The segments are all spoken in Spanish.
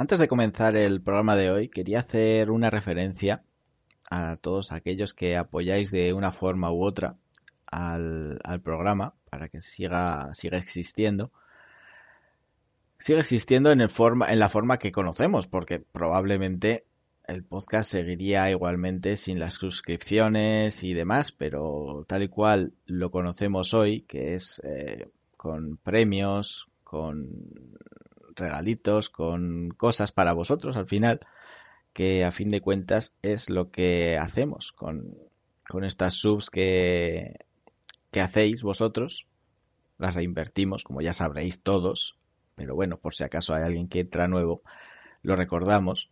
Antes de comenzar el programa de hoy, quería hacer una referencia a todos aquellos que apoyáis de una forma u otra al, programa para que siga, siga existiendo. Siga existiendo en, el forma, en la forma que conocemos, porque probablemente el podcast seguiría igualmente sin las suscripciones y demás, pero tal y cual lo conocemos hoy, que es eh, con premios, con regalitos, con cosas para vosotros al final, que a fin de cuentas es lo que hacemos con, con estas subs que, que hacéis vosotros. Las reinvertimos, como ya sabréis todos, pero bueno, por si acaso hay alguien que entra nuevo, lo recordamos.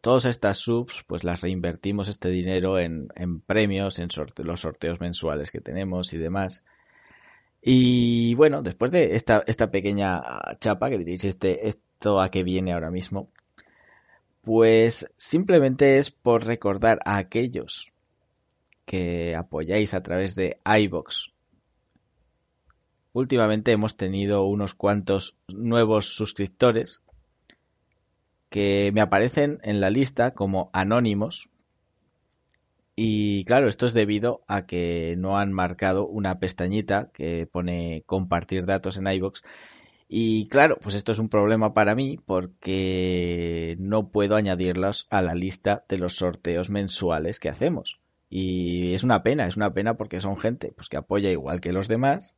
Todas estas subs, pues las reinvertimos este dinero en, en premios, en los sorteos mensuales que tenemos y demás. Y bueno, después de esta, pequeña chapa, que diréis, este, esto a qué viene ahora mismo, pues simplemente es por recordar a aquellos que apoyáis a través de iBox. Últimamente hemos tenido unos cuantos nuevos suscriptores que me aparecen en la lista como anónimos y claro, esto es debido a que no han marcado una pestañita que pone compartir datos en iBox. Y claro, pues esto es un problema para mí porque no puedo añadirlos a la lista de los sorteos mensuales que hacemos. Y es una pena, es una pena porque son gente pues, que apoya igual que los demás,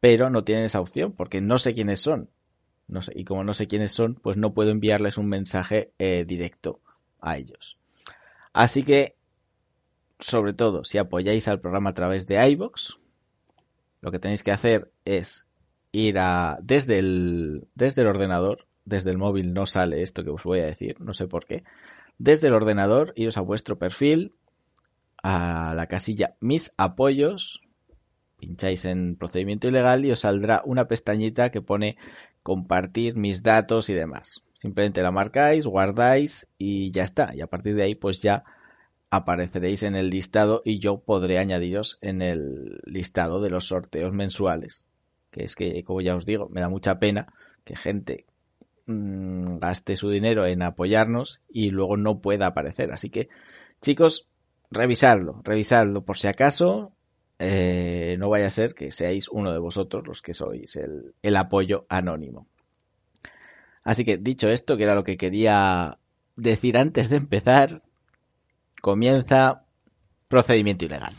pero no tienen esa opción porque no sé quiénes son. Y como no sé quiénes son, pues no puedo enviarles un mensaje eh, directo a ellos. Así que sobre todo si apoyáis al programa a través de iBox, lo que tenéis que hacer es ir a desde el desde el ordenador, desde el móvil no sale esto que os voy a decir, no sé por qué. Desde el ordenador iros a vuestro perfil a la casilla Mis apoyos, pincháis en procedimiento ilegal y os saldrá una pestañita que pone compartir mis datos y demás. Simplemente la marcáis, guardáis y ya está. Y a partir de ahí pues ya apareceréis en el listado y yo podré añadiros en el listado de los sorteos mensuales. Que es que, como ya os digo, me da mucha pena que gente mm, gaste su dinero en apoyarnos y luego no pueda aparecer. Así que, chicos, revisadlo, revisadlo por si acaso. Eh, no vaya a ser que seáis uno de vosotros los que sois el, el apoyo anónimo. Así que dicho esto, que era lo que quería decir antes de empezar, comienza procedimiento ilegal.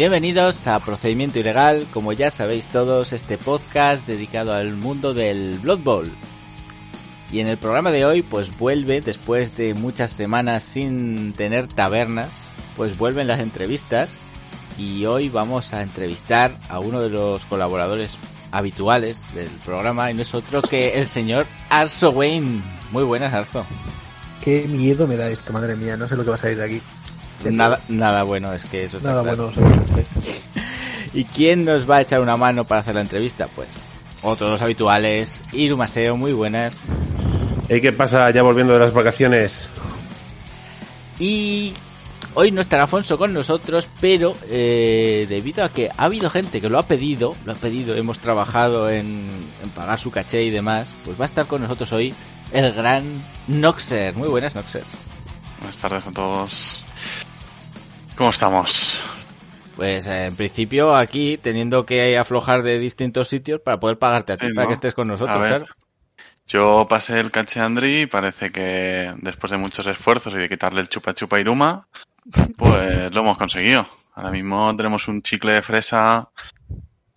Bienvenidos a Procedimiento Ilegal, como ya sabéis todos, este podcast dedicado al mundo del Blood Bowl. Y en el programa de hoy, pues vuelve, después de muchas semanas sin tener tabernas, pues vuelven las entrevistas. Y hoy vamos a entrevistar a uno de los colaboradores habituales del programa, y no es otro que el señor Arso Wayne. Muy buenas, Arzo. Qué miedo me da esto, madre mía, no sé lo que va a salir de aquí. Nada, nada bueno, es que eso está Nada claro. bueno. ¿Y quién nos va a echar una mano para hacer la entrevista? Pues otros los habituales, Iru Maseo, muy buenas. Hey, ¿Qué pasa ya volviendo de las vacaciones? Y Hoy no estará Afonso con nosotros, pero eh, debido a que ha habido gente que lo ha pedido, lo ha pedido, hemos trabajado en, en pagar su caché y demás, pues va a estar con nosotros hoy el gran Noxer. Muy buenas, Noxer. Buenas tardes a todos. ¿Cómo estamos? Pues eh, en principio aquí teniendo que aflojar de distintos sitios para poder pagarte a ti, Sí, para ¿no? que estés con nosotros, A ver. claro. Yo pasé el caché a Andri y parece que después de muchos esfuerzos y de quitarle el chupa chupa Iruma, pues lo hemos conseguido. Ahora mismo tenemos un chicle de fresa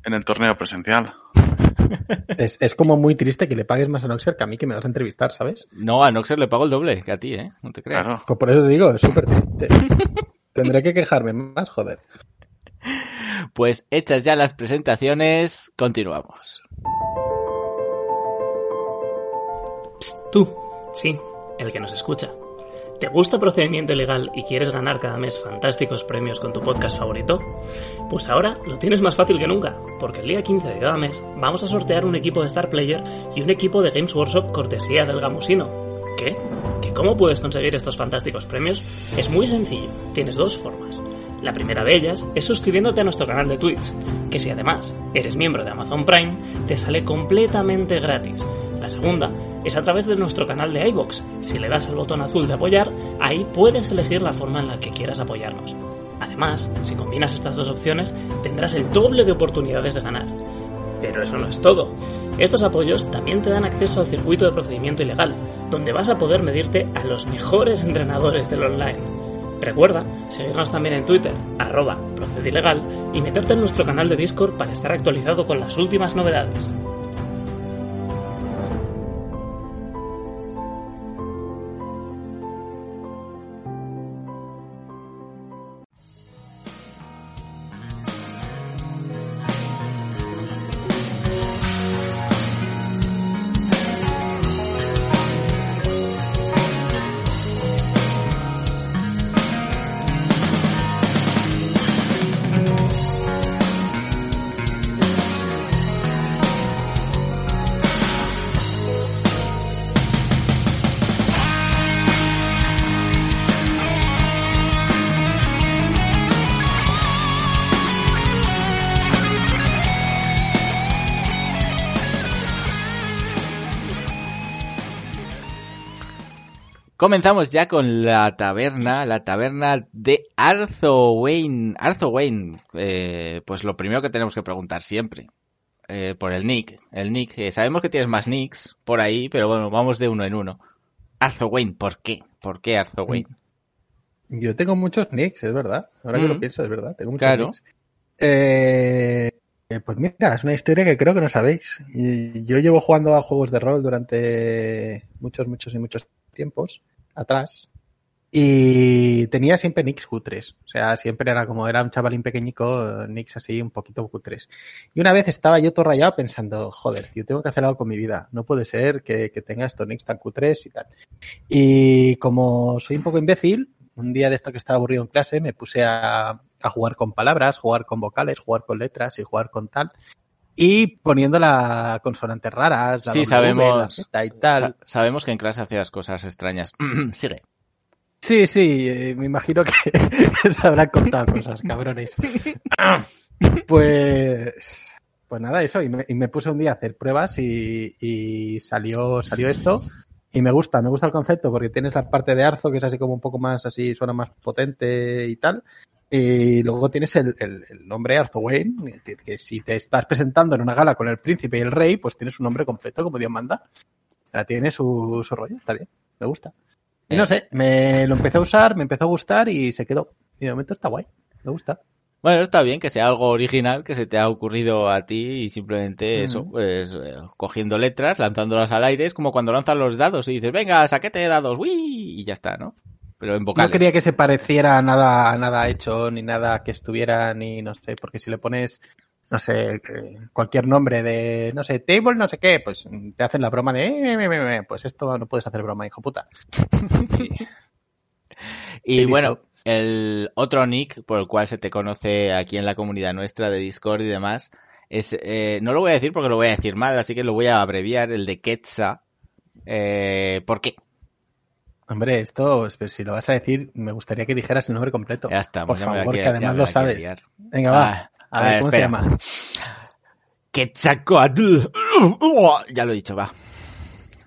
en el torneo presencial. Es, es como muy triste que le pagues más a Noxer que a mí que me vas a entrevistar, ¿sabes? No, a Noxer le pago el doble que a ti, ¿eh? No te creas. Claro. Pues por eso te digo, es súper triste. Tendré que quejarme más, joder. Pues hechas ya las presentaciones, continuamos. Psst, tú, sí, el que nos escucha. ¿Te gusta procedimiento ilegal y quieres ganar cada mes fantásticos premios con tu podcast favorito? Pues ahora lo tienes más fácil que nunca, porque el día 15 de cada mes vamos a sortear un equipo de Star Player y un equipo de Games Workshop cortesía del Gamusino. ¿Qué? ¿Que cómo puedes conseguir estos fantásticos premios? Es muy sencillo, tienes dos formas. La primera de ellas es suscribiéndote a nuestro canal de Twitch, que si además eres miembro de Amazon Prime, te sale completamente gratis. La segunda es a través de nuestro canal de iBox. Si le das al botón azul de apoyar, ahí puedes elegir la forma en la que quieras apoyarnos. Además, si combinas estas dos opciones, tendrás el doble de oportunidades de ganar. Pero eso no es todo. Estos apoyos también te dan acceso al circuito de procedimiento ilegal, donde vas a poder medirte a los mejores entrenadores del online. Recuerda seguirnos también en Twitter, arroba procedilegal, y meterte en nuestro canal de Discord para estar actualizado con las últimas novedades. Comenzamos ya con la taberna, la taberna de Arzo Wayne. Arzo Wayne, eh, pues lo primero que tenemos que preguntar siempre, eh, por el nick. El nick, eh, sabemos que tienes más nicks por ahí, pero bueno, vamos de uno en uno. Arzo Wayne, ¿por qué? ¿Por qué Arzo Wayne? Yo tengo muchos nicks, es verdad. Ahora que Mm. lo pienso, es verdad. Tengo muchos Claro. nicks. Eh, eh, pues mira, es una historia que creo que no sabéis. Yo llevo jugando a juegos de rol durante muchos, muchos y muchos tiempos atrás. Y tenía siempre nicks cutres. O sea, siempre era como era un chavalín pequeñico, nicks así un poquito cutres. Y una vez estaba yo todo rayado pensando, joder, tío, tengo que hacer algo con mi vida. No puede ser que, que tenga estos nicks tan cutres y tal. Y como soy un poco imbécil, un día de esto que estaba aburrido en clase, me puse a jugar con palabras, jugar con vocales, jugar con letras y jugar con tal. Y poniendo las consonantes raras, la Sí, W, sabemos, la Z y tal. sa- sabemos que en clase hacías cosas extrañas. Sigue. Sí, sí, eh, me imagino que se habrán contado cosas, cabrones. Pues, pues nada, eso, y me, y me puse un día a hacer pruebas y, y salió, salió esto. Y me gusta, me gusta el concepto porque tienes la parte de Arzo que es así como un poco más así, suena más potente y tal. Y luego tienes el, el, el nombre Arzo Wayne, que, que si te estás presentando en una gala con el príncipe y el rey, pues tienes un nombre completo como Dios manda. Sea, tiene su, su rollo, está bien, me gusta. Y no sé, me lo empecé a usar, me empezó a gustar y se quedó. Y de momento está guay, me gusta. Bueno, está bien que sea algo original que se te ha ocurrido a ti y simplemente eso, Ujú. pues eh, cogiendo letras, lanzándolas al aire, es como cuando lanzan los dados y dices, venga, saquete de dados, ¡uy! Y ya está, ¿no? Pero en vocales. No quería que se pareciera a nada, a nada hecho, ni nada que estuviera, ni no sé, porque si le pones, no sé, que- cualquier nombre de, no sé, table no sé qué, pues te hacen la broma de, "Eh, eh, eh, eh", pues esto no puedes hacer broma, hijo puta. Y bueno, el otro nick por el cual se te conoce aquí en la comunidad nuestra de Discord y demás es, eh, no lo voy a decir porque lo voy a decir mal, así que lo voy a abreviar, el de Quetza. Eh, ¿Por qué? Hombre, esto, si lo vas a decir, me gustaría que dijeras el nombre completo. Ya está, Por favor, que además lo sabes. Venga, va. Ah, A ver, ¿cómo se llama? Quetzalcoatl. Ya lo he dicho, va.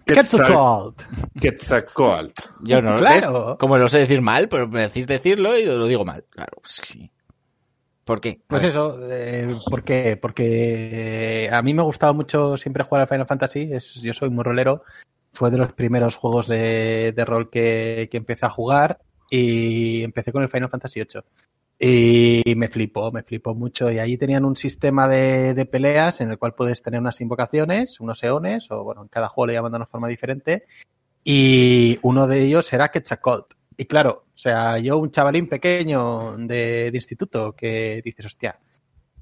Quetzalcoatl. Quetzalcoatl. Yo no Claro. Como lo sé decir mal, pero me decís decirlo y lo digo mal. Claro, pues sí. ¿Por qué? A Pues ver. eso, eh, ¿por qué? Porque a mí me ha gustado mucho siempre jugar al Final Fantasy, es, yo soy muy rolero, fue de los primeros juegos de, de rol que, que empecé a jugar y empecé con el Final Fantasy VIII. Y me flipó, me flipó mucho. Y ahí tenían un sistema de, de peleas en el cual puedes tener unas invocaciones, unos eones, o bueno, en cada juego le llaman de una forma diferente. Y uno de ellos era Quetzalcoatl. Y claro, o sea, yo un chavalín pequeño de, de instituto que dices, hostia,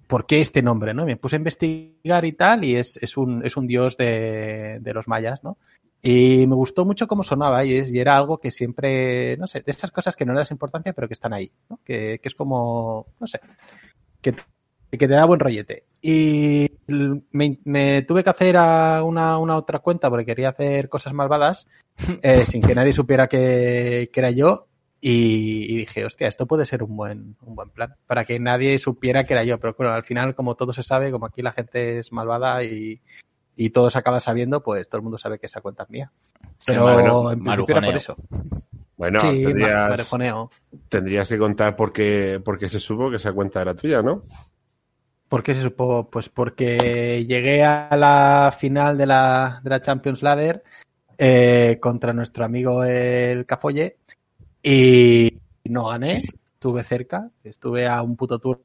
¿por qué este nombre? ¿no? Me puse a investigar y tal, y es, es, un, es un dios de, de los mayas, ¿no? Y me gustó mucho cómo sonaba y, es, y era algo que siempre, no sé, de estas cosas que no le das importancia, pero que están ahí, ¿no? Que, que es como, no sé, que, que te da buen rollete. Y me, me tuve que hacer a una, una otra cuenta porque quería hacer cosas malvadas eh, sin que nadie supiera que, que era yo. Y, y dije, hostia, esto puede ser un buen, un buen plan. Para que nadie supiera que era yo. Pero bueno, al final, como todo se sabe, como aquí la gente es malvada y, y todo se acaba sabiendo, pues todo el mundo sabe que esa cuenta es mía. Pero bueno, en principio era por eso. Bueno, sí, tendrías, marejoneo. tendrías que contar por qué, por qué se supo que esa cuenta era tuya, ¿no? ¿Por qué se supo? Pues porque llegué a la final de la, de la Champions Ladder eh, contra nuestro amigo el Cafolle y no gané, estuve cerca, estuve a un puto turno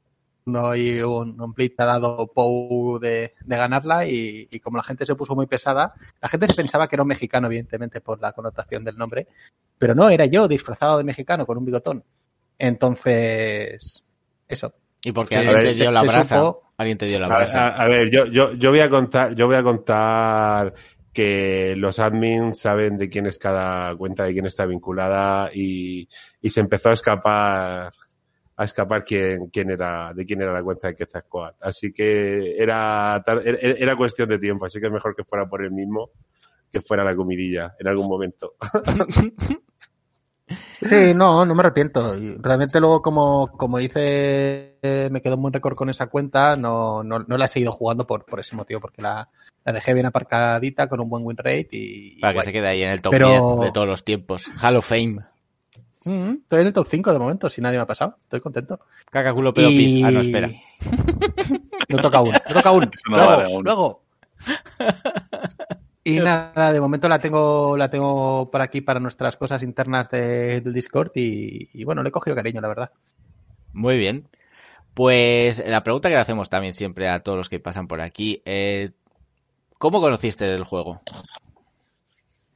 y un, un blitz ha dado Pou de, de ganarla y, y como la gente se puso muy pesada, la gente se pensaba que era un mexicano, evidentemente, por la connotación del nombre, pero no, era yo disfrazado de mexicano con un bigotón. Entonces, eso, ¿Y porque que alguien se- te dio se- la se brasa? supo- Alguien te dio la A, brasa. a- a ver, yo, yo, yo voy a contar, yo voy a contar que los admins saben de quién es cada cuenta, de quién está vinculada y, y se empezó a escapar a escapar quién, quién era, de quién era la cuenta de Quetzalcoatl. Así que era, era, cuestión de tiempo, así que es mejor que fuera por el mismo que fuera la comidilla en algún momento. Sí, no, no me arrepiento. Y realmente luego, como, como hice, eh, me quedó muy récord con esa cuenta, no, no, no la he seguido jugando por, por ese motivo, porque la, la dejé bien aparcadita con un buen win rate y... Para que guay. se quede ahí en el top Pero- 10 de todos los tiempos. Hall of Fame. Mm, estoy en el top 5 de momento, si nadie me ha pasado. Estoy contento. Caca, culo, pedo, pis. Ah, no, espera. No toca aún, no toca aún. No luego, vale aún. luego. Y nada, de momento la tengo, la tengo por aquí para nuestras cosas internas de- del Discord y, y bueno, le he cogido cariño, la verdad. Muy bien. Pues la pregunta que le hacemos también siempre a todos los que pasan por aquí. eh, ¿Cómo conociste el juego?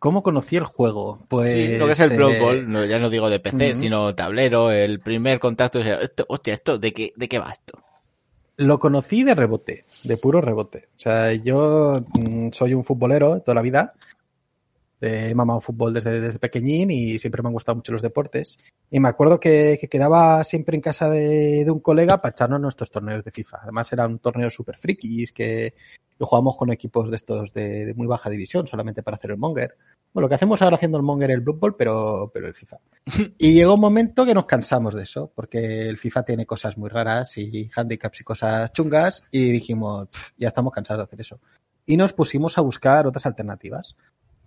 ¿Cómo conocí el juego? Pues. sí, lo que es el Blood eh, Bowl, no, ya no digo de PC, sino tablero, el primer contacto. esto, hostia, ¿esto de qué, de qué va esto? Lo conocí de rebote, de puro rebote. O sea, yo mm, soy un futbolero toda la vida. Eh, He mamado fútbol desde, desde pequeñín y siempre me han gustado mucho los deportes. Y me acuerdo que, que quedaba siempre en casa de, de un colega para echarnos nuestros torneos de FIFA. Además, era un torneo super frikis que, que jugábamos con equipos de estos de, de muy baja división, solamente para hacer el monger. Bueno, lo que hacemos ahora haciendo el monger el Blood Bowl, pero, pero el FIFA. Y llegó un momento que nos cansamos de eso, porque el FIFA tiene cosas muy raras y handicaps y cosas chungas, y dijimos, "Pff, ya estamos cansados de hacer eso. Y nos pusimos a buscar otras alternativas.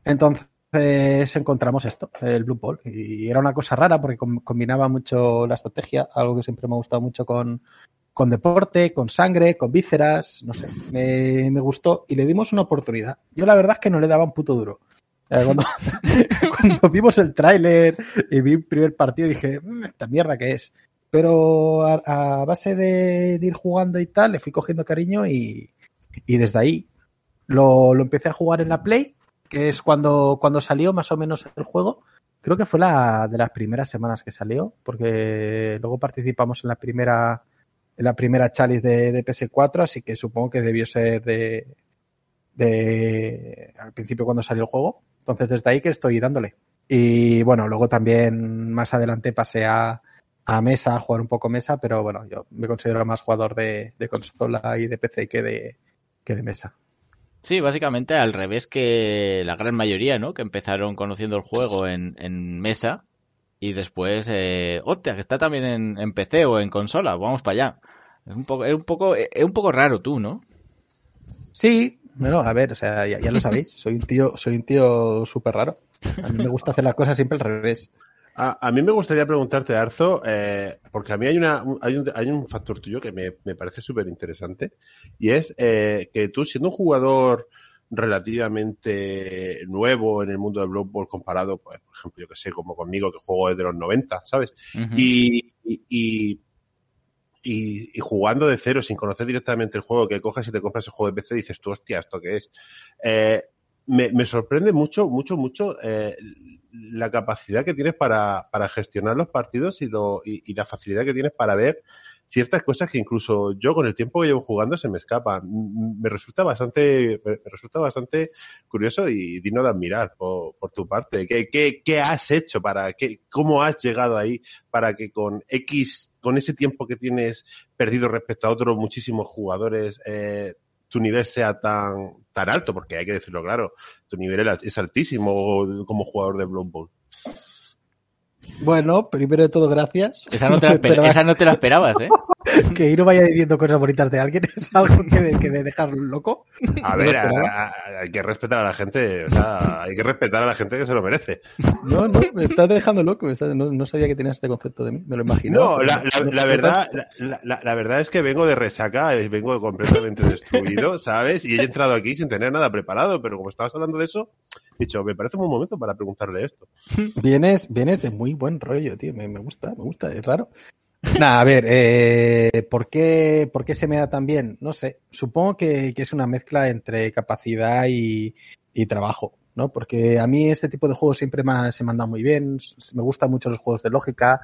Entonces encontramos esto, el Blue Ball, y era una cosa rara porque com- combinaba mucho la estrategia, algo que siempre me ha gustado mucho con, con deporte, con sangre, con vísceras, no sé, me, gustó y le dimos una oportunidad. Yo la verdad es que no le daba un puto duro. Cuando, cuando vimos el tráiler y vi el primer partido dije, "Mm, esta mierda que es. Pero a, base de, de ir jugando y tal, le fui cogiendo cariño y, y desde ahí lo, lo empecé a jugar en la Play, que es cuando, cuando salió más o menos el juego. Creo que fue la de las primeras semanas que salió, porque luego participamos en la primera la primera de, de PS4, así que supongo que debió ser de, de al principio cuando salió el juego. Entonces desde ahí que estoy dándole. Y bueno, luego también más adelante pasé a, a mesa, a jugar un poco mesa, pero bueno, yo me considero más jugador de, de consola y de PC que de, que de mesa. Sí, básicamente al revés que la gran mayoría, ¿no? Que empezaron conociendo el juego en, en mesa y después, eh, hostia, que está también en, en PC o en consola, vamos para allá. Es un poco, es un poco, es un poco raro tú, ¿no? Sí, bueno, a ver, o sea, ya, ya lo sabéis, soy un tío, soy un tío súper raro. A mí me gusta hacer las cosas siempre al revés. A, a mí me gustaría preguntarte, Arzo, eh, porque a mí hay, una, un- hay, un, hay un factor tuyo que me, me parece súper interesante, y es eh, que tú, siendo un jugador relativamente nuevo en el mundo de Blood Bowl comparado, pues, por ejemplo, yo que sé, como conmigo, que juego desde los 90, ¿sabes? Y, y, y, y- y jugando de cero, sin conocer directamente el juego, que coges y te compras el juego de PC y dices tú, hostia, ¿esto qué es? Eh, me, me sorprende mucho, mucho, mucho eh, la capacidad que tienes para, para gestionar los partidos y, lo, y, y la facilidad que tienes para ver ciertas cosas que incluso yo con el tiempo que llevo jugando se me escapan. Me resulta bastante, me me resulta bastante curioso y digno de admirar por, por tu parte. ¿Qué, qué, qué has hecho para, qué, cómo has llegado ahí para que con X, con ese tiempo que tienes perdido respecto a otros muchísimos jugadores, eh, tu nivel sea tan, tan alto? Porque hay que decirlo claro, tu nivel es altísimo como jugador de Blood Bowl. Bueno, primero de todo, gracias. Esa no, te la me esper- esperaba esa no te la esperabas, ¿eh? Que Iro vaya diciendo cosas bonitas de alguien es algo que me, que me deja loco. A ver, a- a- hay que respetar a la gente, o sea, hay que respetar a la gente que se lo merece. No, no, me estás dejando loco. estás- no, no sabía que tenías este concepto de mí. Me lo imaginaba. No, la, la- verdad, tanto. la, la- la verdad es que vengo de resaca, eh, vengo completamente destruido, ¿sabes? Y he entrado aquí sin tener nada preparado, pero como estabas hablando de eso, dicho, me parece un buen momento para preguntarle esto. Vienes, vienes de muy buen rollo, tío. Me, me gusta, me gusta, es raro. Nada, a ver, eh, ¿por, qué, ¿por qué se me da tan bien? No sé. Supongo que, que es una mezcla entre capacidad y, y trabajo, ¿no? Porque a mí este tipo de juegos siempre me, se me han muy bien. Me gustan mucho los juegos de lógica.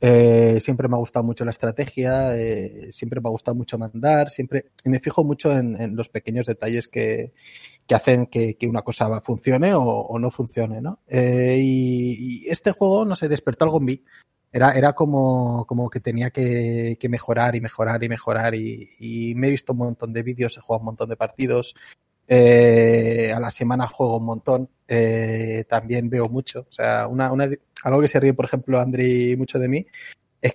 eh, siempre me ha gustado mucho la estrategia. eh, siempre me ha gustado mucho mandar. Siempre y me fijo mucho en los pequeños detalles que, que hacen que, que una cosa funcione o, o no funcione, ¿no? Eh, y, este juego, no sé, despertó algo en mí. Era, era como, como que tenía que, mejorar y mejorar y mejorar y, y me he visto un montón de vídeos, he jugado un montón de partidos. Eh, a la semana juego un montón. Eh, también veo mucho. O sea, una, una, algo que se ríe, por ejemplo, Andri mucho de mí, es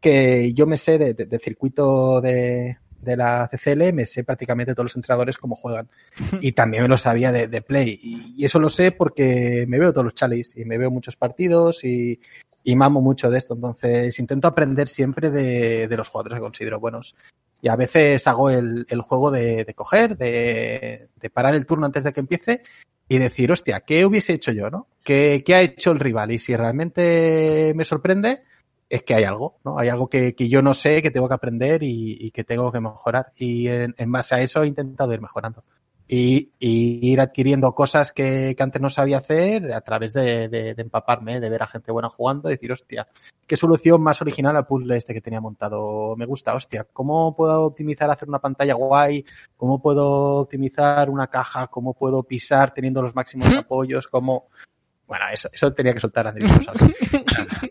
que yo me sé de- de circuito de, de la CCL, me sé prácticamente todos los entrenadores cómo juegan. Y también me lo sabía de, de Play. Y, y eso lo sé porque me veo todos los chalis y me veo muchos partidos y, y mamo mucho de esto. Entonces intento aprender siempre de, de los jugadores que considero buenos. Y a veces hago el, el juego de, de coger, de, de parar el turno antes de que empiece y decir, hostia, ¿qué hubiese hecho yo, no? ¿Qué, qué ha hecho el rival? Y si realmente me sorprende, es que hay algo, ¿no? Hay algo que, que yo no sé, que tengo que aprender y, y que tengo que mejorar. Y en, en base a eso he intentado ir mejorando. Y, y ir adquiriendo cosas que, que antes no sabía hacer a través de, de, de empaparme, de ver a gente buena jugando y decir, hostia, qué solución más original al puzzle este que tenía montado. Me gusta, hostia, ¿cómo puedo optimizar hacer una pantalla guay? ¿Cómo puedo optimizar una caja? ¿Cómo puedo pisar teniendo los máximos apoyos? ¿Cómo...? Bueno, eso, eso tenía que soltar a Andrés, ¿no sabes?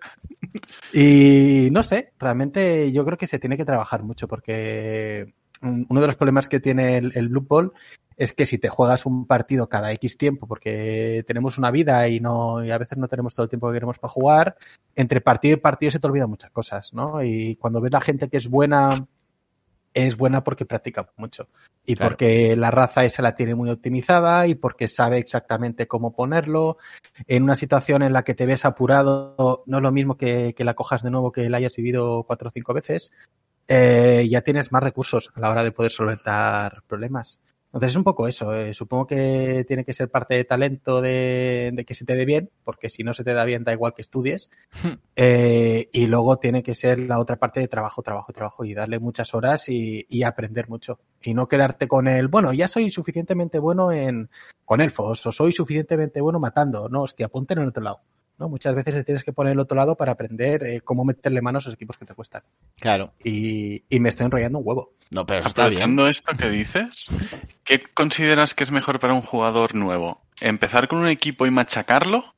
Y no sé, realmente yo creo que se tiene que trabajar mucho porque mm, uno de los problemas que tiene el, el Blue Ball es que si te juegas un partido cada X tiempo, porque tenemos una vida y no y a veces no tenemos todo el tiempo que queremos para jugar, entre partido y partido se te olvidan muchas cosas, ¿no? Y cuando ves la gente que es buena, es buena porque practica mucho. Y Claro. porque la raza esa la tiene muy optimizada y porque sabe exactamente cómo ponerlo. En una situación en la que te ves apurado, no es lo mismo que, que la cojas de nuevo que la hayas vivido cuatro o cinco veces. eh, ya tienes más recursos a la hora de poder solventar problemas. Entonces es un poco eso. eh, Supongo que tiene que ser parte de talento de, de que se te dé bien, porque si no se te da bien da igual que estudies. Eh, y luego tiene que ser la otra parte de trabajo, trabajo, trabajo y darle muchas horas y, y aprender mucho. Y no quedarte con el, bueno, ya soy suficientemente bueno en con elfos o soy suficientemente bueno matando. No, hostia, ponte en el otro lado. ¿No? Muchas veces te tienes que poner el otro lado para aprender eh, cómo meterle manos a los equipos que te cuestan. Claro. Y, y me estoy enrollando un huevo. No, pero eso está bien. Esto que dices, ¿qué consideras que es mejor para un jugador nuevo? ¿Empezar con un equipo y machacarlo?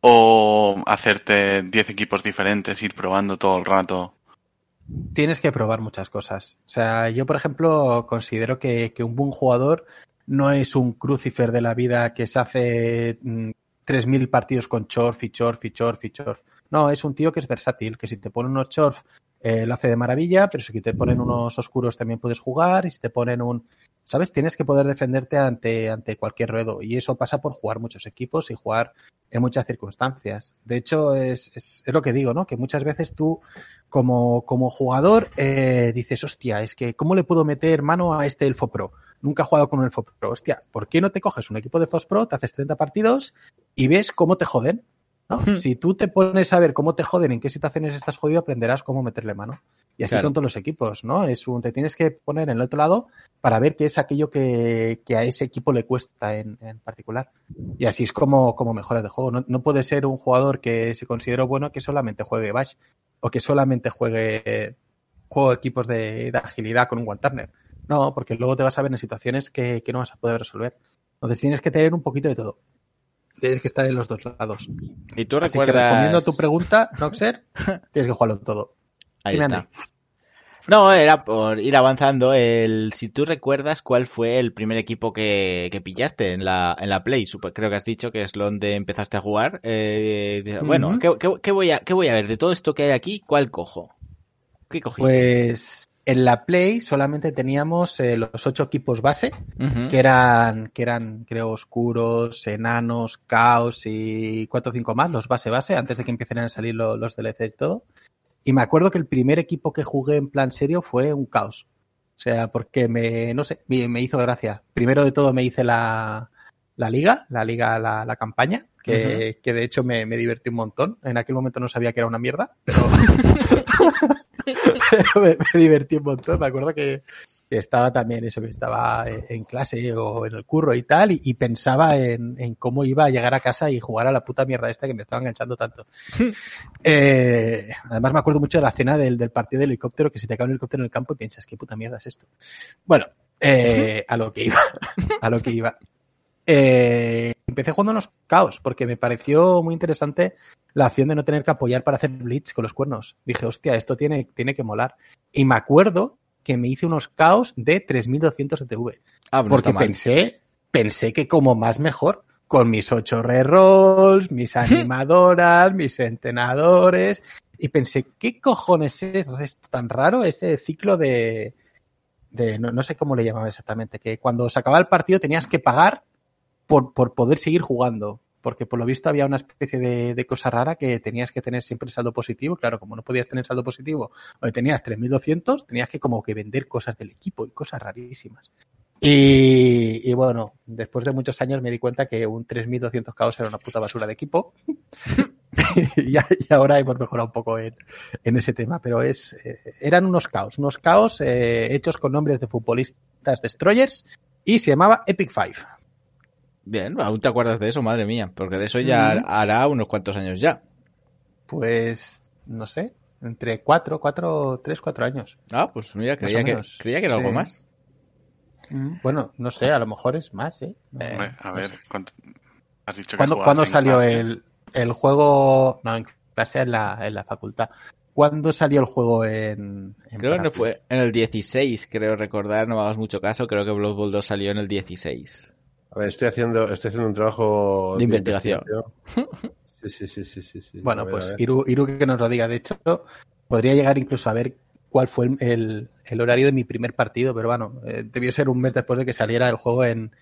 ¿O hacerte 10 equipos diferentes, ir probando todo el rato? Tienes que probar muchas cosas. O sea, yo, por ejemplo, considero que, que un buen jugador no es un crucifer de la vida que se hace mm, 3.000 partidos con Chorf y Chorf y Chorf y Chorf. No, es un tío que es versátil, que si te ponen unos Chorf eh, lo hace de maravilla, pero si te ponen unos oscuros también puedes jugar y si te ponen un... ¿Sabes? Tienes que poder defenderte ante, ante cualquier ruedo y eso pasa por jugar muchos equipos y jugar en muchas circunstancias. De hecho, es, es, es lo que digo, ¿no? Que muchas veces tú, como, como jugador, eh, dices, hostia, es que ¿cómo le puedo meter mano a este Elfo Pro? Nunca he jugado con un Elfo Pro. Hostia, ¿por qué no te coges un equipo de Elfos Pro, te haces 30 partidos y ves cómo te joden? ¿No? Hmm. Si tú te pones a ver cómo te joden, en qué situaciones estás jodido, aprenderás cómo meterle mano. Y así Claro. con todos los equipos, ¿no? Es un, te tienes que poner en el otro lado para ver qué es aquello que, que a ese equipo le cuesta en, en particular. Y así es como, como mejoras de juego. No, no puede ser un jugador que se considera bueno que solamente juegue Bash o que solamente juegue juego de equipos de, de agilidad con un One Turner. No, porque luego te vas a ver en situaciones que, que no vas a poder resolver. Entonces tienes que tener un poquito de todo. Tienes que estar en los dos lados. Y tú Así que recuerdas... respondiendo a tu pregunta, Noxer, tienes que jugarlo todo. Ahí está. No, era por ir avanzando. El, si tú recuerdas cuál fue el primer equipo que, que pillaste en la, en la Play, creo que has dicho que es donde empezaste a jugar. Eh, Bueno, Ujú. ¿qué, qué, qué voy a, ¿qué voy a ver? De todo esto que hay aquí, ¿cuál cojo? ¿Qué cogiste? Pues en la Play solamente teníamos eh, los ocho equipos base, que eran, que eran, creo, oscuros, enanos, caos y cuatro o cinco más, los base base, antes de que empiecen a salir lo- los, DLC y todo. Y me acuerdo que el primer equipo que jugué en plan serio fue un caos. O sea, porque me, no sé, me, me hizo gracia. Primero de todo me hice la, la liga, la liga, la, la campaña, que, que de hecho me, me divertí un montón. En aquel momento no sabía que era una mierda, pero me, me divertí un montón. Me acuerdo que, estaba también eso, que estaba en en clase o en el curro y tal, y, y pensaba en, en cómo iba a llegar a casa y jugar a la puta mierda esta que me estaba enganchando tanto. Eh, además me acuerdo mucho de la escena del, del partido del helicóptero, que se te cae un helicóptero en el campo y piensas, ¿qué puta mierda es esto? Bueno, eh, a lo que iba, a lo que iba. Eh, empecé jugando unos caos, porque me pareció muy interesante la acción de no tener que apoyar para hacer blitz con los cuernos. Dije, hostia, esto tiene, tiene que molar. Y me acuerdo que me hice unos caos de 3200 de TV. Ah, Porque pensé, pensé que como más mejor, con mis ocho rerolls, mis animadoras, mis entrenadores, y pensé, ¿qué cojones es esto tan raro? Ese ciclo de, de no, no sé cómo le llamaba exactamente, que cuando se acababa el partido tenías que pagar por, por poder seguir jugando. Porque por lo visto había una especie de, de cosa rara que tenías que tener siempre saldo positivo. Claro, como no podías tener saldo positivo o tenías 3.200, tenías que como que vender cosas del equipo y cosas rarísimas. Y, y bueno, después de muchos años me di cuenta que un 3200 caos era una puta basura de equipo. y, ahora hemos mejorado un poco en, en ese tema, pero es eh, eran unos caos, unos caos eh, hechos con nombres de futbolistas destroyers y se llamaba Epic Five. Bien, aún te acuerdas de eso, madre mía, porque de eso ya hará unos cuantos años ya. Pues, no sé, entre cuatro, cuatro, tres, cuatro años. Ah, pues mira, creía, que, creía que era algo más. Bueno, no sé, a lo mejor es más, ¿eh? No- a no ver, sé. ¿cuánto- has dicho que ¿Cuándo, salió clase? el, el juego? No, en clase en la, en la facultad. ¿Cuándo salió el juego en, en Creo que fue en el 16, creo recordar, no me hagas mucho caso, creo que Blood Bowl 2 salió en el 16. A ver, estoy haciendo, estoy haciendo un trabajo De investigación. investigación. Sí, sí, sí, sí, sí, sí. Bueno, ver, pues. Iru, Iru que nos lo diga. De hecho, podría llegar incluso a ver cuál fue el, el- el horario de mi primer partido, pero bueno, eh, debió ser un mes después de que saliera el juego en,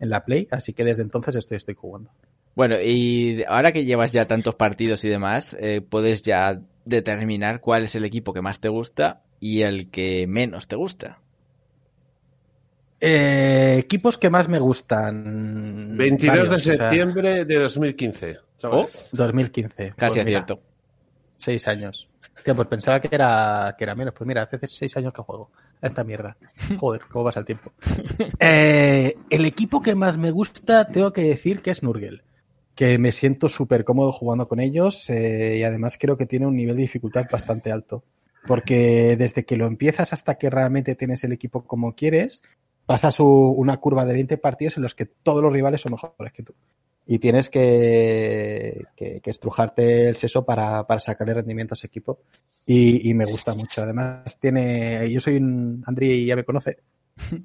en la Play, así que desde entonces estoy, estoy jugando. Bueno, y ahora que llevas ya tantos partidos y demás, eh, puedes ya determinar cuál es el equipo que más te gusta y el que menos te gusta. Eh, equipos que más me gustan. 22 varios, de o sea, septiembre de 2015. chavales. 2015. Casi Pues mira, acierto. Seis años. Hostia, pues pensaba que era, que era menos. Pues mira, hace seis años que juego a esta mierda. Joder, cómo pasa el tiempo. Eh, el equipo que más me gusta, tengo que decir que es Nurgle. Que me siento súper cómodo jugando con ellos eh, y además creo que tiene un nivel de dificultad bastante alto. Porque desde que lo empiezas hasta que realmente tienes el equipo como quieres, pasas una curva de 20 partidos en los que todos los rivales son mejores que tú. Y tienes que, estrujarte el seso para, para sacarle rendimiento a ese equipo. Y, y me gusta mucho. Además, tiene. Yo soy un. Andri ya me conoce.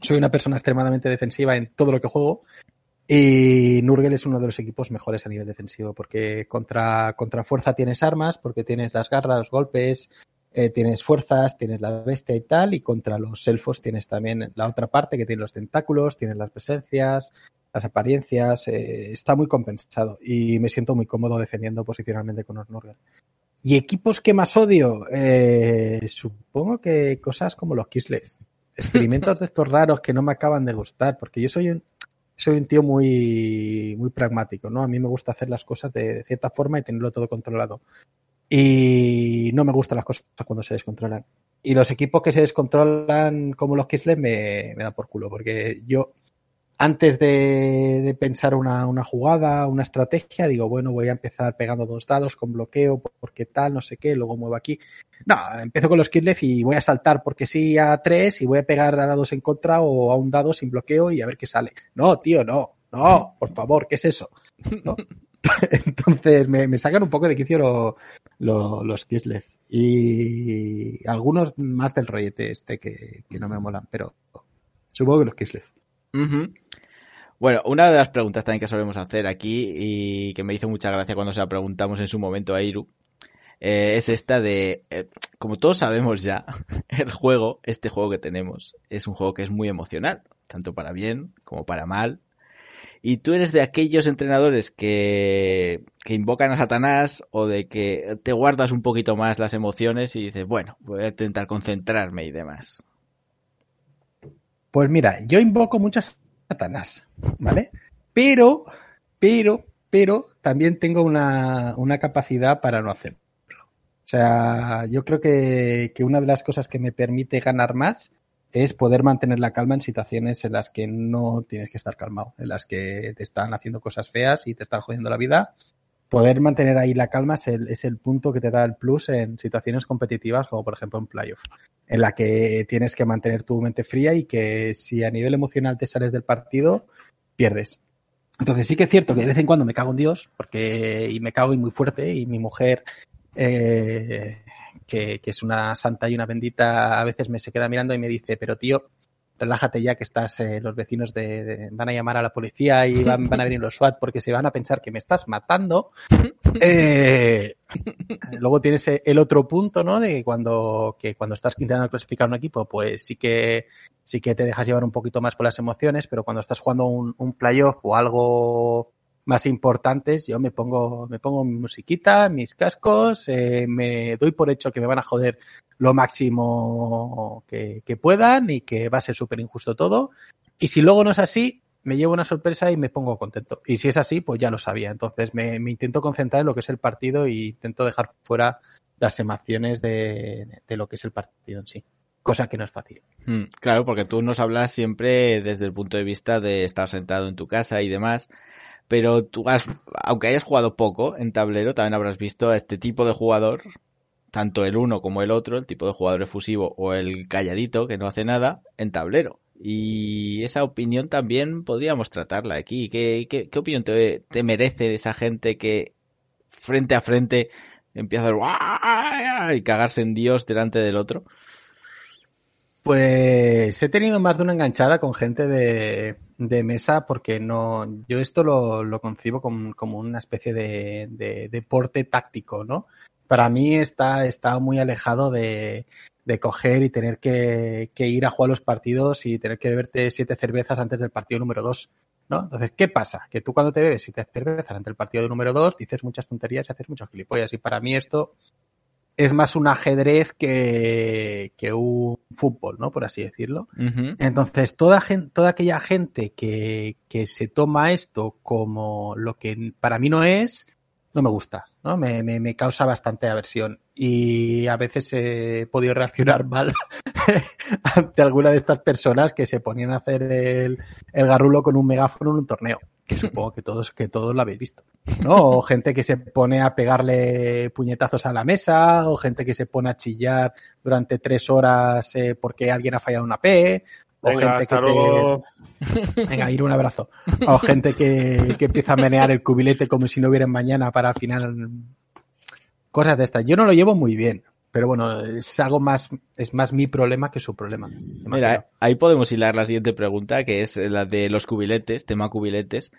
Soy una persona extremadamente defensiva en todo lo que juego. Y Nurgle es uno de los equipos mejores a nivel defensivo, porque contra, contra fuerza tienes armas, porque tienes las garras, los golpes, eh, tienes fuerzas, tienes la bestia y tal, y contra los elfos tienes también la otra parte que tiene los tentáculos, tienes las presencias, las apariencias, eh, está muy compensado y me siento muy cómodo defendiendo posicionalmente con los Nurgle. Y equipos que más odio, eh, supongo que cosas como los Kislev. Experimentos de estos raros que no me acaban de gustar, porque yo soy un, soy un tío muy, muy pragmático, ¿no? A mí me gusta hacer las cosas de cierta forma y tenerlo todo controlado. Y no me gustan las cosas cuando se descontrolan. Y los equipos que se descontrolan como los Kislev me, me dan por culo, porque yo antes de, pensar una, una, jugada, una estrategia, digo, bueno, voy a empezar pegando dos dados con bloqueo, porque tal, no sé qué, luego muevo aquí. No, empiezo con los Kislev y voy a saltar porque sí a tres y voy a pegar a dados en contra o a un dado sin bloqueo y a ver qué sale. No, tío, no, no, por favor, ¿qué es eso? ¿No? Entonces me, me, sacan un poco de quicio lo, lo, los Kislev y algunos más del rollete este que, que no me molan, pero supongo que los Kislev. Bueno, una de las preguntas también que solemos hacer aquí y que me hizo mucha gracia cuando se la preguntamos en su momento a Iru eh, es esta de, eh, como todos sabemos ya, el juego, este juego que tenemos, es un juego que es muy emocional, tanto para bien como para mal. Y tú eres de aquellos entrenadores que, que invocan a Satanás o de que te guardas un poquito más las emociones y dices, bueno, voy a intentar concentrarme y demás. Pues mira, yo invoco muchas Satanás, ¿vale? Pero, pero, pero también tengo una, una capacidad para no hacerlo. O sea, yo creo que, que, una de las cosas que me permite ganar más es poder mantener la calma en situaciones en las que no tienes que estar calmado, en las que te están haciendo cosas feas y te están jodiendo la vida. Poder mantener ahí la calma es el, es el punto que te da el plus en situaciones competitivas, como por ejemplo en playoff, en la que tienes que mantener tu mente fría y que si a nivel emocional te sales del partido, pierdes. Entonces sí que es cierto que de vez en cuando me cago en Dios, porque y me cago y muy fuerte, y mi mujer eh, que, que, es una santa y una bendita, a veces me se queda mirando y me dice, pero tío, relájate ya que estás, eh, los vecinos de, de, van a llamar a la policía y van, van, a venir los SWAT porque se van a pensar que me estás matando. Eh, luego tienes el otro punto, ¿no? De cuando, que cuando estás intentando clasificar un equipo, pues sí que, sí que te dejas llevar un poquito más por las emociones, pero cuando estás jugando un, un playoff o algo más importantes, yo me pongo, me pongo mi musiquita, mis cascos, eh, me doy por hecho que me van a joder lo máximo que, que puedan y que va a ser súper injusto todo. Y si luego no es así, me llevo una sorpresa y me pongo contento. Y si es así, pues ya lo sabía. Entonces me, me intento concentrar en lo que es el partido e intento dejar fuera las emociones de, de lo que es el partido en sí cosa que no es fácil. Hmm, claro, porque tú nos hablas siempre desde el punto de vista de estar sentado en tu casa y demás, pero tú has, aunque hayas jugado poco en tablero, también habrás visto a este tipo de jugador, tanto el uno como el otro, el tipo de jugador efusivo o el calladito que no hace nada, en tablero. Y esa opinión también podríamos tratarla aquí. ¿Qué, qué, qué opinión te, merece esa gente que frente a frente empieza a y cagarse en Dios delante del otro? Pues he tenido más de una enganchada con gente de, mesa porque no, yo esto lo, lo concibo como, como, una especie de, de, deporte táctico, ¿no? Para mí está, está muy alejado de, coger y tener que, ir a jugar los partidos y tener que beberte siete cervezas antes del partido número dos, ¿no? Entonces, ¿qué pasa? Que tú cuando te bebes siete cervezas antes del partido número dos dices muchas tonterías y haces muchas gilipollas y para mí esto es más un ajedrez que, que un fútbol, ¿no? Por así decirlo. Uh -huh. Entonces, toda, gente, toda aquella gente que, que se toma esto como lo que para mí no es, no me gusta, ¿no? Me, me, me causa bastante aversión. Y a veces he podido reaccionar mal ante alguna de estas personas que se ponían a hacer el, el garrulo con un megáfono en un torneo que supongo que todos, que todos lo habéis visto, ¿no? O gente que se pone a pegarle puñetazos a la mesa, o gente que se pone a chillar durante tres horas eh, porque alguien ha fallado una P, o Venga, gente que luego. te... Venga, ir un abrazo. O gente que, que empieza a menear el cubilete como si no hubiera mañana para al final cosas de estas. Yo no lo llevo muy bien, Pero bueno, es algo más, es más mi problema que su problema. Mira, ahí podemos hilar la siguiente pregunta, que es la de los cubiletes, tema cubiletes.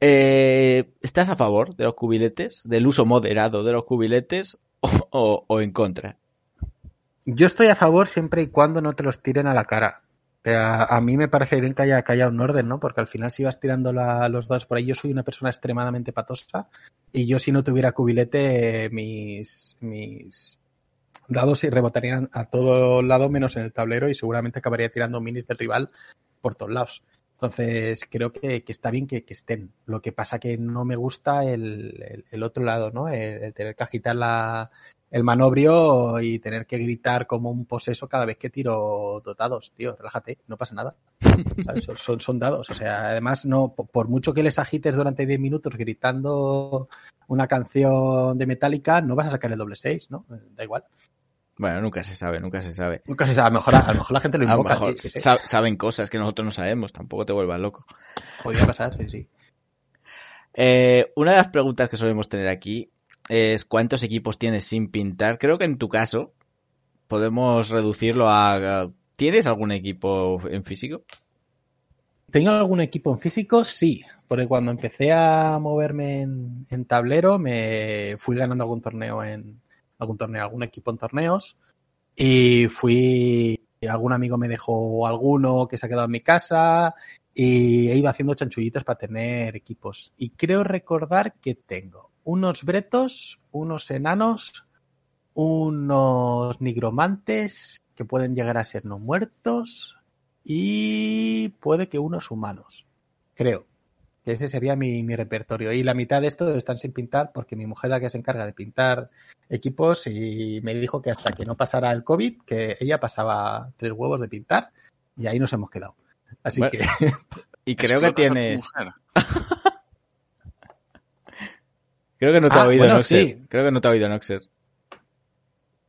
Eh, ¿Estás a favor de los cubiletes, del uso moderado de los cubiletes o, o- o en contra? Yo estoy a favor siempre y cuando no te los tiren a la cara. A mí me parece bien que haya, que haya un orden, ¿no? Porque al final si vas tirando la- los dados por ahí, yo soy una persona extremadamente patosa y yo si no tuviera cubilete, mis, mis dados se rebotarían a todo lado menos en el tablero y seguramente acabaría tirando minis del rival por todos lados. Entonces creo que, que está bien que, estén. Lo que pasa que no me gusta el, el- otro lado, ¿no? El tener que agitar la, el manobrio y tener que gritar como un poseso cada vez que tiro dotados. Tío, relájate, no pasa nada. ¿Sabes? Son, son, son dados. O sea, además, no, po- por mucho que les agites durante 10 minutos gritando una canción de Metallica, no vas a sacar el doble 6, ¿no? Da igual. Bueno, nunca se sabe, nunca se sabe. Nunca se sabe. A lo mejor, a lo mejor la gente lo A lo invoca. mejor sí, sí, saben cosas que nosotros no sabemos, tampoco te vuelvas loco. Podría pasar, sí, sí. Eh, una de las preguntas que solemos tener aquí es cuántos equipos tienes sin pintar. Creo que en tu caso podemos reducirlo a... ¿Tienes algún equipo en físico? ¿Tengo algún equipo en físico? Sí, porque cuando empecé a moverme en, en tablero me fui ganando algún torneo en algún torneo, algún equipo en torneos y fui algún amigo me dejó alguno que se ha quedado en mi casa y he ido haciendo chanchullitos para tener equipos y creo recordar que tengo unos bretos, unos enanos, unos nigromantes que pueden llegar a ser no muertos y puede que unos humanos. Creo. Que ese sería mi, mi repertorio. Y la mitad de esto están sin pintar porque mi mujer es la que se encarga de pintar equipos y me dijo que hasta que no pasara el COVID, que ella pasaba tres huevos de pintar y ahí nos hemos quedado. Así Bueno, que Y creo que tienes... Creo que no te ha Ah, oído bueno, Noxer. sí. Creo que no te ha oído Noxer.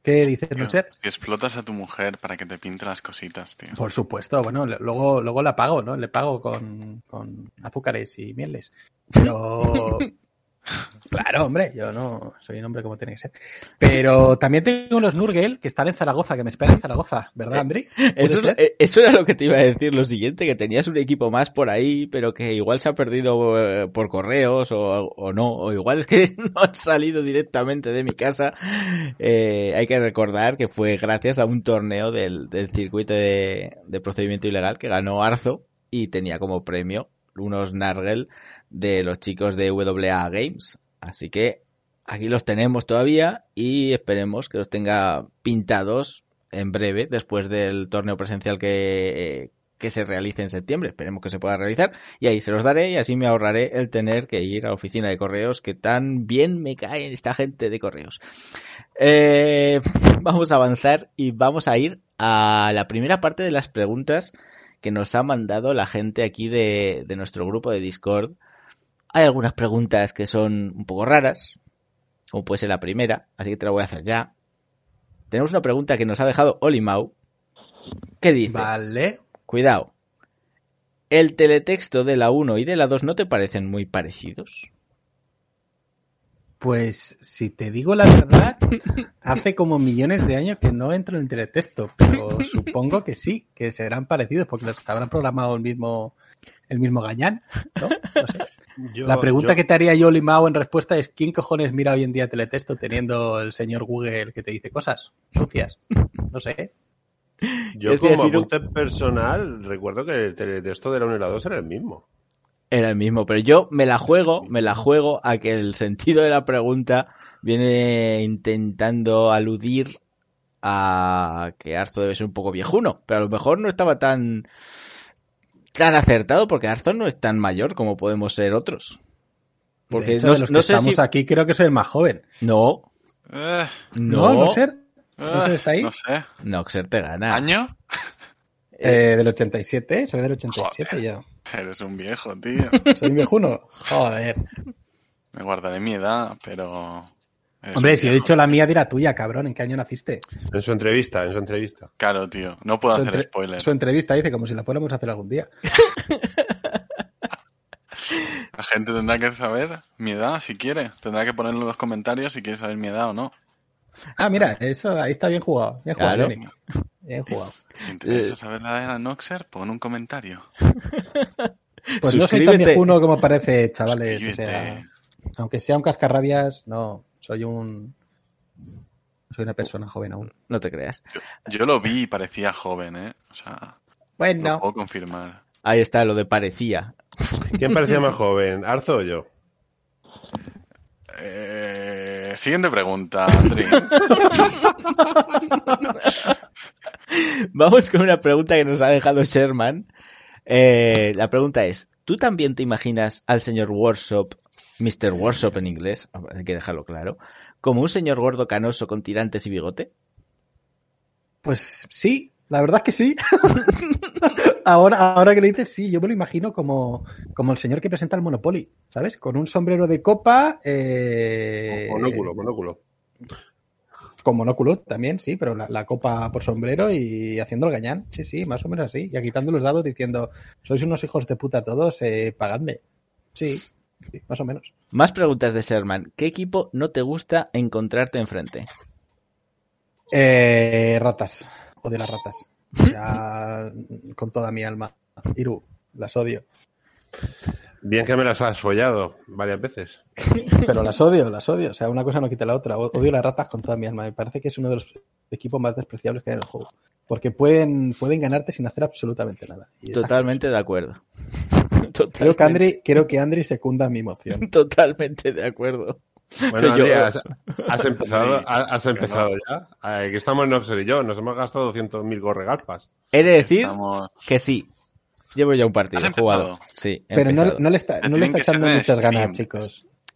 ¿qué dices, Tío, Noxer? Que explotas a tu mujer para que te pinte las cositas, tío. Por supuesto, bueno, le- luego, luego la pago, ¿no? Le pago con, con azúcares y mieles. Pero. Claro, hombre, yo no soy un hombre como tiene que ser. Pero también tengo unos Nurgle que están en Zaragoza, que me esperan en Zaragoza, ¿verdad, Andri? Eh, eso era lo que te iba a decir, lo siguiente, que tenías un equipo más por ahí, pero que igual se ha perdido eh, por correos o, o no, o igual es que no han salido directamente de mi casa. Eh, hay que recordar que fue gracias a un torneo del, del circuito de, de procedimiento ilegal que ganó Arzo y tenía como premio unos Nargel de los chicos de WA Games. Así que aquí los tenemos todavía y esperemos que los tenga pintados en breve, después del torneo presencial que, que se realice en septiembre. Esperemos que se pueda realizar y ahí se los daré y así me ahorraré el tener que ir a la oficina de correos que tan bien me cae esta gente de correos. Eh, vamos a avanzar y vamos a ir a la primera parte de las preguntas que nos ha mandado la gente aquí de, de nuestro grupo de Discord. Hay algunas preguntas que son un poco raras, como puede ser la primera, así que te la voy a hacer ya. Tenemos una pregunta que nos ha dejado Olimau, que dice, Vale. cuidado, ¿el teletexto de la 1 y de la 2 no te parecen muy parecidos? Pues si te digo la verdad, hace como millones de años que no entro en el teletexto, pero supongo que sí, que serán parecidos porque los habrán programado el mismo, el mismo gañán, ¿no? No sé. Yo- La pregunta yo- que te haría yo, Limao, en respuesta es ¿quién cojones mira hoy en día teletexto teniendo el señor Google que te dice cosas sucias? No sé. Yo como apunte personal recuerdo que el teletexto de la 1 y la 2 era el mismo. Era el mismo, pero yo me la juego, me la juego a que el sentido de la pregunta viene intentando aludir a que Arzo debe ser un poco viejuno, pero a lo mejor no estaba tan tan acertado porque Arzo no es tan mayor como podemos ser otros. Porque de hecho, no, de los no que sé estamos si aquí creo que soy el más joven. no, Eh, ¿No? no, ¿No ser? eh, ¿No está ahí? No sé. Noxer te gana. ¿Año? Eh, del 87, soy del 87 Joder. yo. Eres un viejo, tío. Soy viejuno. Joder. Me guardaré mi edad, pero... Hombre, si he dicho la mía, dirá tuya, cabrón. ¿En qué año naciste? En su entrevista, en su entrevista. Claro, tío. No puedo Su, hacer entre- spoiler. su entrevista dice como si la fuéramos a hacer algún día. La gente tendrá que saber mi edad si quiere. Tendrá que ponerlo en los comentarios si quiere saber mi edad o no. Ah, mira, eso ahí está bien jugado. Bien jugado, Claro. Bien jugado. ¿Te interesa Eh. saber la era Noxer? Pon un comentario. Pues no soy tan Suscríbete. viejuno como parece, chavales. O Suscríbete. sea, aunque sea un cascarrabias, no, soy un. Soy una persona joven aún. No te creas. Yo lo vi y parecía joven, ¿eh? O sea, lo Bueno, puedo confirmar. Ahí está lo de parecía. ¿Quién parecía más joven, Arzo o yo? Eh, siguiente pregunta, Andri. Vamos con una pregunta que nos ha dejado Sherman. Eh, la pregunta es, ¿tú también te imaginas al señor Workshop, Mr. Workshop en inglés, hay que dejarlo claro, como un señor gordo canoso con tirantes y bigote? pues sí, la verdad es que sí. ahora, ahora que lo dices, sí, yo me lo imagino como, como el señor que presenta el Monopoly, ¿sabes? Con un sombrero de copa. Eh, Monóculo, monóculo. Con monóculo también, sí, pero la, la copa por sombrero y haciendo el gañán. Sí, sí, más o menos así. Y agitando los dados diciendo, sois unos hijos de puta todos, eh, pagadme. Sí, sí, más o menos. Más preguntas de Sherman. ¿Qué equipo no te gusta encontrarte enfrente? Eh, ratas. Odio las ratas. O sea, con toda mi alma. Iru, las odio. Bien que me las has follado varias veces. Pero las odio, las odio. O sea, una cosa no quita la otra. Odio las ratas con toda mi alma. Me parece que es uno de los equipos más despreciables que hay en el juego. Porque pueden, pueden ganarte sin hacer absolutamente nada. Y Totalmente de acuerdo. Creo que Andri, creo que Andri secunda mi moción. totalmente de acuerdo. Bueno, yo- has, has empezado, Sí, has, has empezado ya. Eh, que estamos Noxer y yo, nos hemos gastado 200.000 gorregalpas. He de decir Estamos... que sí. Llevo ya un partido ¿Has jugado. Sí, Pero no, le está, no le está echando muchas ganas, stream.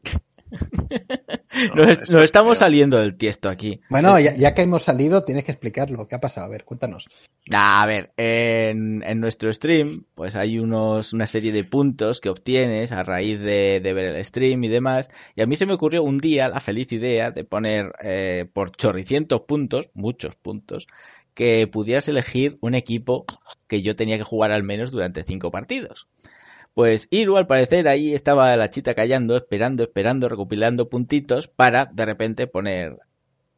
chicos. Nos, estamos saliendo del tiesto aquí. Bueno, ya, ya que hemos salido, tienes que explicarlo. ¿Qué ha pasado? A ver, cuéntanos. Nah, a ver, en, en nuestro stream, pues hay unos, una serie de puntos que obtienes a raíz de, de ver el stream y demás. Y a mí se me ocurrió un día la feliz idea de poner eh, por chorricientos puntos, muchos puntos, que pudieras elegir un equipo que yo tenía que jugar al menos durante cinco partidos. Pues Iru, al parecer, ahí estaba la chita callando, esperando, esperando, recopilando puntitos para de repente poner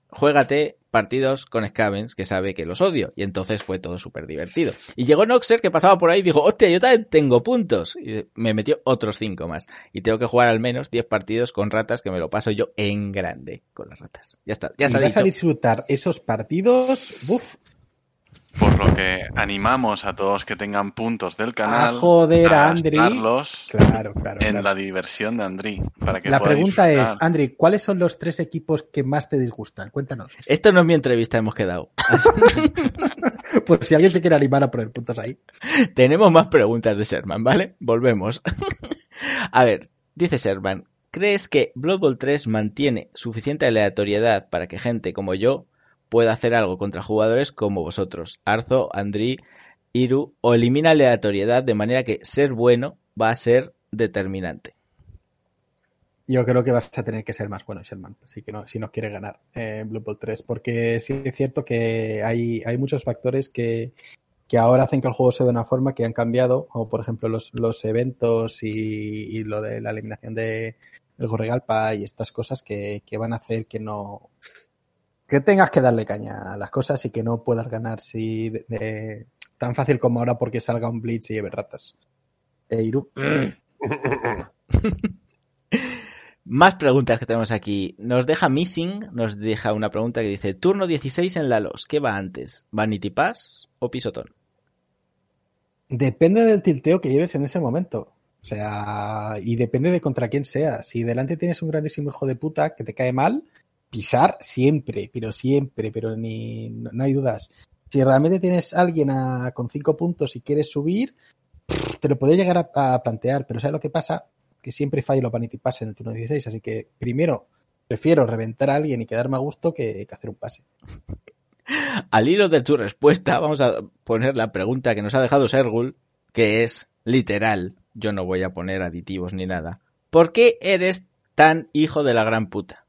juégate partidos con Scavens, que sabe que los odio. Y entonces fue todo súper divertido. Y llegó Noxer, que pasaba por ahí y dijo, hostia, yo también tengo puntos. Y me metió otros 5 más. Y tengo que jugar al menos 10 partidos con ratas, que me lo paso yo en grande con las ratas. Ya está, ya y está vas a dicho. disfrutar esos partidos. Uf, Por lo que animamos a todos que tengan puntos del canal a joder a Andri. gastarlos Claro, claro. en claro. la diversión de Andri. Para que La pueda pregunta es. Andri, ¿cuáles son los tres equipos que más te disgustan? Cuéntanos. Esto no es mi entrevista, hemos quedado. Pues si alguien se quiere animar a poner puntos ahí. Tenemos más preguntas de Sherman, ¿vale? Volvemos. a ver, dice Sherman, ¿crees que Blood Bowl 3 mantiene suficiente aleatoriedad para que gente como yo pueda hacer algo contra jugadores como vosotros, Arzo, Andri, Iru, o elimina aleatoriedad de manera que ser bueno va a ser determinante? Yo creo que vas a tener que ser más bueno, Sherman, si, que no, si no quieres ganar eh, en Blue Bowl 3, porque sí es cierto que hay, hay muchos factores que, que ahora hacen que el juego se de una forma que han cambiado, como por ejemplo los, los eventos y, y lo de la eliminación de el Gorregalpa y estas cosas que, que van a hacer que no que tengas que darle caña a las cosas y que no puedas ganar si de- de- tan fácil como ahora porque salga un Blitz y lleve ratas. Eh, Iru. Más preguntas que tenemos aquí. Nos deja Missing, nos deja una pregunta que dice, turno 16 en la LOS, ¿qué va antes? ¿Vanity Pass o Pisotón? Depende del tilteo que lleves en ese momento. O sea, y depende de contra quién sea. Si delante tienes un grandísimo hijo de puta que te cae mal, pisar siempre, pero siempre, pero ni no, hay dudas. Si realmente tienes alguien a- con cinco puntos y quieres subir, te lo puede llegar a, a plantear, pero ¿sabes lo que pasa? Que siempre fallo los vanity pass en el turno 16, así que primero prefiero reventar a alguien y quedarme a gusto que, que hacer un pase. Al hilo de tu respuesta, vamos a poner la pregunta que nos ha dejado Sergul, que es literal. Yo no voy a poner aditivos ni nada. ¿Por qué eres tan hijo de la gran puta?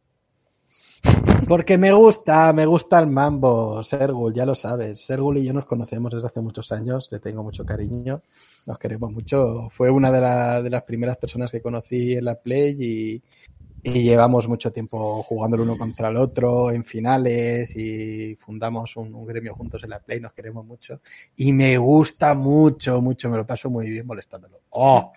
Porque me gusta, me gusta el mambo, Sergul, ya lo sabes. Sergul y yo nos conocemos desde hace muchos años, le tengo mucho cariño, nos queremos mucho. Fue una de, la- de las primeras personas que conocí en la Play y, llevamos mucho tiempo jugando el uno contra el otro en finales y fundamos un, un gremio juntos en la Play, nos queremos mucho y me gusta mucho, mucho, me lo paso muy bien molestándolo. ¡Oh!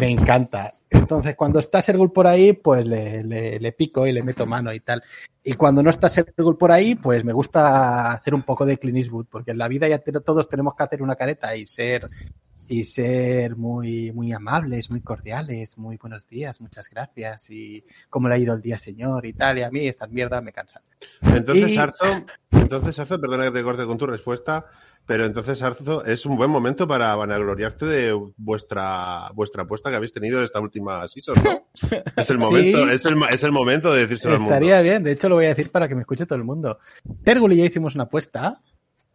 Me encanta. Entonces, cuando está Sergul por ahí, pues le, le, le pico y le meto mano y tal. Y cuando no está Sergul por ahí, pues me gusta hacer un poco de Clint Eastwood, porque en la vida ya todos tenemos que hacer una careta y ser y ser muy muy amables, muy cordiales, muy buenos días, muchas gracias y cómo le ha ido el día, señor y tal. Y a mí estas mierdas me cansan. Entonces, Y- Arzo, entonces, Arzo, perdona que te corte con tu respuesta, pero entonces, Arzo, es un buen momento para vanagloriarte de vuestra, vuestra apuesta que habéis tenido esta última season, ¿no? Es el momento, Sí. es, el, es el momento de decírselo al mundo. Estaría bien, de hecho lo voy a decir para que me escuche todo el mundo. Tergul y yo hicimos una apuesta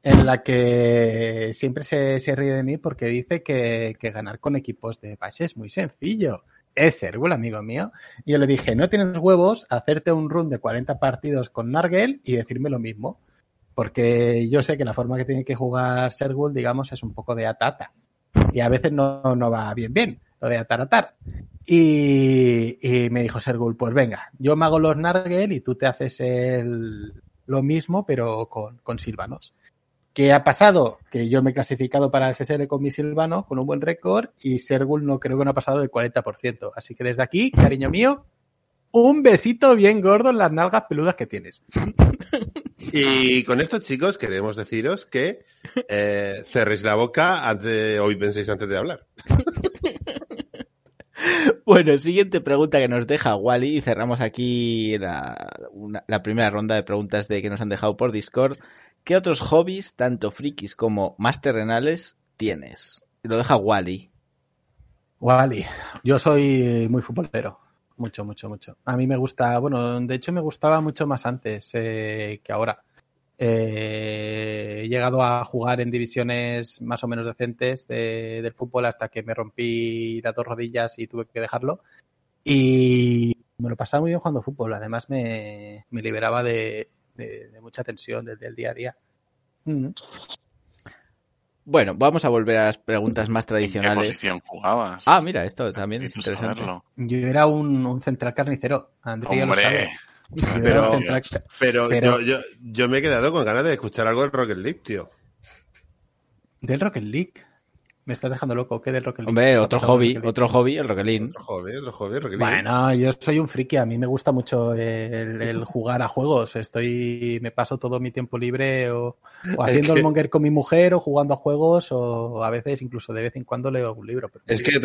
en la que siempre se, se ríe de mí porque dice que, que ganar con equipos de base es muy sencillo. Es Sergul, amigo mío. Y yo le dije, no tienes huevos, hacerte un run de 40 partidos con Nargel y decirme lo mismo. Porque yo sé que la forma que tiene que jugar Sergul, digamos, es un poco de atata. Y a veces no, no va bien bien, lo de atar atar. Y, y me dijo Sergul, pues venga, yo me hago los Nargel y tú te haces el, lo mismo, pero con, con Silvanos. ¿Qué ha pasado? Que yo me he clasificado para el SSL con mi Silvano, con un buen récord, y Sergul no creo que no ha pasado del 40%. Así que desde aquí, cariño mío, un besito bien gordo en las nalgas peludas que tienes. Y con esto, chicos, queremos deciros que eh, cerréis la boca antes, hoy penséis antes de hablar. Bueno, siguiente pregunta que nos deja Wally y cerramos aquí la, una- la primera ronda de preguntas de que nos han dejado por Discord. ¿Qué otros hobbies, tanto frikis como más terrenales, tienes? Y Lo deja Wally. Wally, yo soy muy futbolero. Mucho, mucho, mucho. A mí me gusta, bueno, de hecho me gustaba mucho más antes eh, que ahora. Eh, he llegado a jugar en divisiones más o menos decentes de- del fútbol hasta que me rompí las dos rodillas y tuve que dejarlo. Y me lo pasaba muy bien jugando fútbol. Además me, me liberaba de, de- mucha tensión desde el día a día. Mm. Bueno, vamos a volver a las preguntas más ¿En qué tradicionales. posición jugabas? Ah, mira, esto también es interesante. saberlo. Yo era un, un central carnicero. Andrea lo sabe. Yo Pero- central Pero, Pero- Yo, yo, yo me he quedado con ganas de escuchar algo del Rocket League, tío. Del Rocket League. Me estás dejando loco. ¿Qué del Rocket League? Hombre, ¿Qué ha otro hobby, Rocket League? otro hobby, el Roquelín. Otro hobby, otro hobby, Rocket League. Bueno, yo soy un friki. A mí me gusta mucho el, el jugar a juegos. Estoy, me paso todo mi tiempo libre o, o haciendo el monger con mi mujer o jugando a juegos o a veces incluso de vez en cuando leo algún libro. pero Es que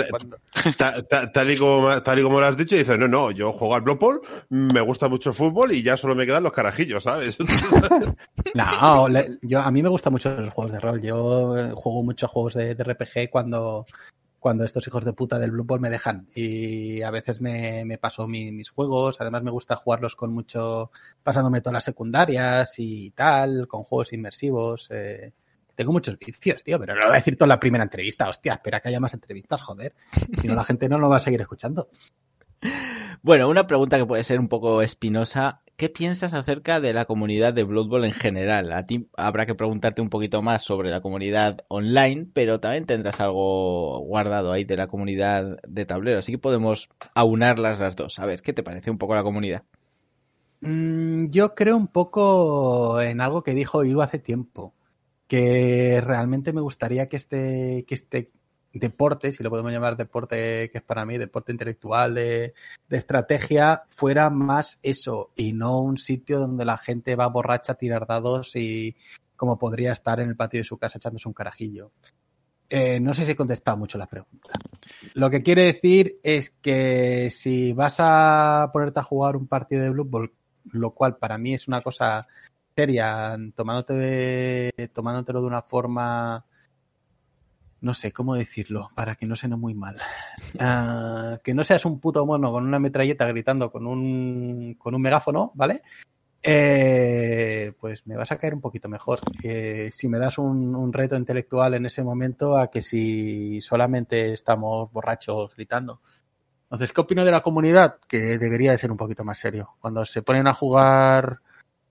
tal, y como, tal y como lo has dicho, dices, no, no, yo juego al Blood Bowl, me gusta mucho el fútbol y ya solo me quedan los carajillos, ¿sabes? No, le- yo, a mí me gustan mucho los juegos de rol. Yo eh, juego muchos juegos de, de RPG cuando, cuando estos hijos de puta del Blue Ball me dejan. Y a veces me, me paso mi- mis juegos. Además me gusta jugarlos con mucho, pasándome todas las secundarias y tal, con juegos inmersivos. eh. Tengo muchos vicios, tío, pero no lo voy a decir todo en la primera entrevista. Hostia, espera que haya más entrevistas, joder. Si no, la gente no lo va a seguir escuchando. Bueno, una pregunta que puede ser un poco espinosa. ¿Qué piensas acerca de la comunidad de Blood Bowl en general? A ti habrá que preguntarte un poquito más sobre la comunidad online, pero también tendrás algo guardado ahí de la comunidad de tablero, así que podemos aunarlas las dos. A ver, ¿qué te parece un poco la comunidad? Mm, Yo creo un poco en algo que dijo Iru hace tiempo, que realmente me gustaría que este, que este deporte, si lo podemos llamar deporte que es para mí, deporte intelectual de, estrategia, fuera más eso y no un sitio donde la gente va borracha a tirar dados y como podría estar en el patio de su casa echándose un carajillo. Eh, no sé si he contestado mucho la pregunta. Lo que quiere decir es que si vas a ponerte a jugar un partido de Blue lo cual para mí es una cosa seria, tomándote de, tomándotelo de una forma, no sé cómo decirlo, para que no suene muy mal. Ah, que no seas un puto mono con una metralleta gritando con un, con un megáfono, ¿vale? Eh, pues me vas a caer un poquito mejor. Eh, si me das un, un reto intelectual en ese momento a que si solamente estamos borrachos gritando. Entonces, ¿qué opino de la comunidad? Que debería de ser un poquito más serio. Cuando se ponen a jugar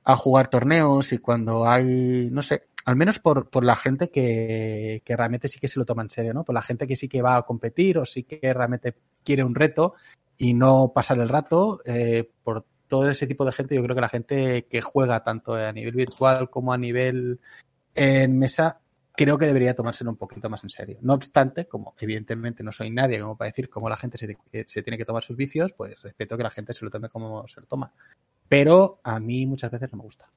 a jugar torneos y cuando hay, no sé, al menos por, por la gente que, que realmente sí que se lo toma en serio, ¿no? Por la gente que sí que va a competir o sí que realmente quiere un reto, y no pasar el rato. eh, por todo ese tipo de gente, yo creo que la gente que juega tanto a nivel virtual como a nivel en mesa, creo que debería tomárselo un poquito más en serio. No obstante, como evidentemente no soy nadie como para decir cómo la gente se tiene que tomar sus vicios, pues respeto que la gente se lo tome como se lo toma. Pero a mí muchas veces no me gusta.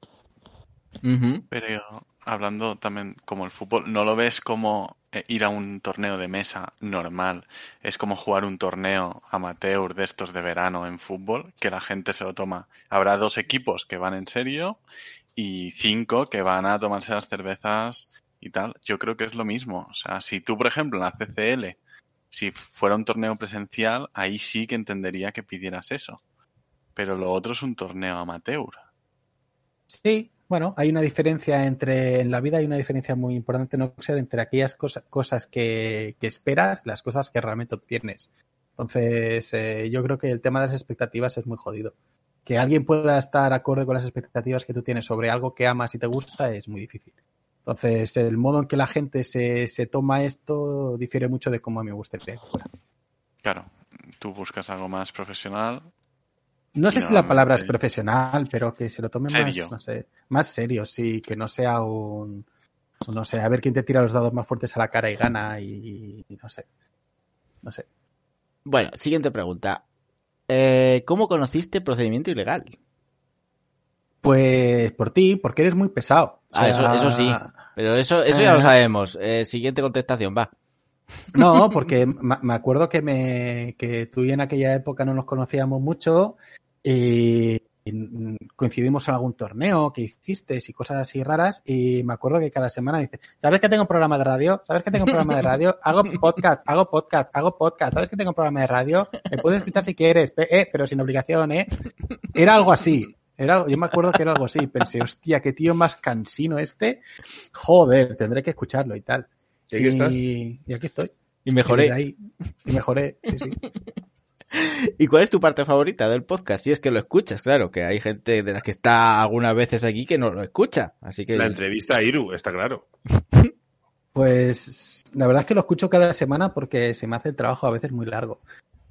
Pero hablando también como el fútbol, ¿no lo ves como eh, ir a un torneo de mesa normal? Es como jugar un torneo amateur de estos de verano en fútbol, que la gente se lo toma. Habrá dos equipos que van en serio y cinco que van a tomarse las cervezas y tal. Yo creo que es lo mismo. O sea, si tú, por ejemplo, en la CCL, si fuera un torneo presencial, ahí sí que entendería que pidieras eso. Pero lo otro es un torneo amateur. Sí, bueno, hay una diferencia entre, en la vida hay una diferencia muy importante, no ser entre aquellas cosas, cosas que, que esperas, las cosas que realmente obtienes. Entonces, eh, yo creo que el tema de las expectativas es muy jodido. Que alguien pueda estar acorde con las expectativas que tú tienes sobre algo que amas y te gusta es muy difícil. Entonces, el modo en que la gente se, se toma esto difiere mucho de cómo a mí me gustaría que fuera. Claro, tú buscas algo más profesional. No sé si la palabra es profesional, pero que se lo tome Serio. más, no sé, más serio, sí, que no sea un, no sé, a ver quién te tira los dados más fuertes a la cara y gana y, y no sé, no sé. Bueno, siguiente pregunta. Eh, ¿Cómo conociste procedimiento ilegal? Pues por ti, porque eres muy pesado. O Ah, eso, sea, eso sí. Pero eso, eso ya lo Eh. sabemos. Eh, siguiente contestación, va. No, porque me acuerdo que me que tú y en aquella época no nos conocíamos mucho y mm, coincidimos en algún torneo que hiciste y cosas así raras y me acuerdo que cada semana dices, ¿sabes que tengo un programa de radio? ¿Sabes que tengo un programa de radio? Hago podcast, hago podcast, hago podcast. ¿Sabes que tengo un programa de radio? Me puedes escuchar si quieres, eh, pero sin obligación, ¿eh? Era algo así. Era, yo me acuerdo que era algo así. Pensé, hostia, qué tío más cansino este. Joder, tendré que escucharlo y tal. ¿Y aquí estás? Y, y aquí estoy. Y mejoré. ahí- y mejoré. sí, sí. ¿Y cuál es tu parte favorita del podcast? Si es que lo escuchas, claro, que hay gente de las que está algunas veces aquí que no lo escucha. Así que La entrevista a Iru, está claro. Pues la verdad es que lo escucho cada semana porque se me hace el trabajo a veces muy largo.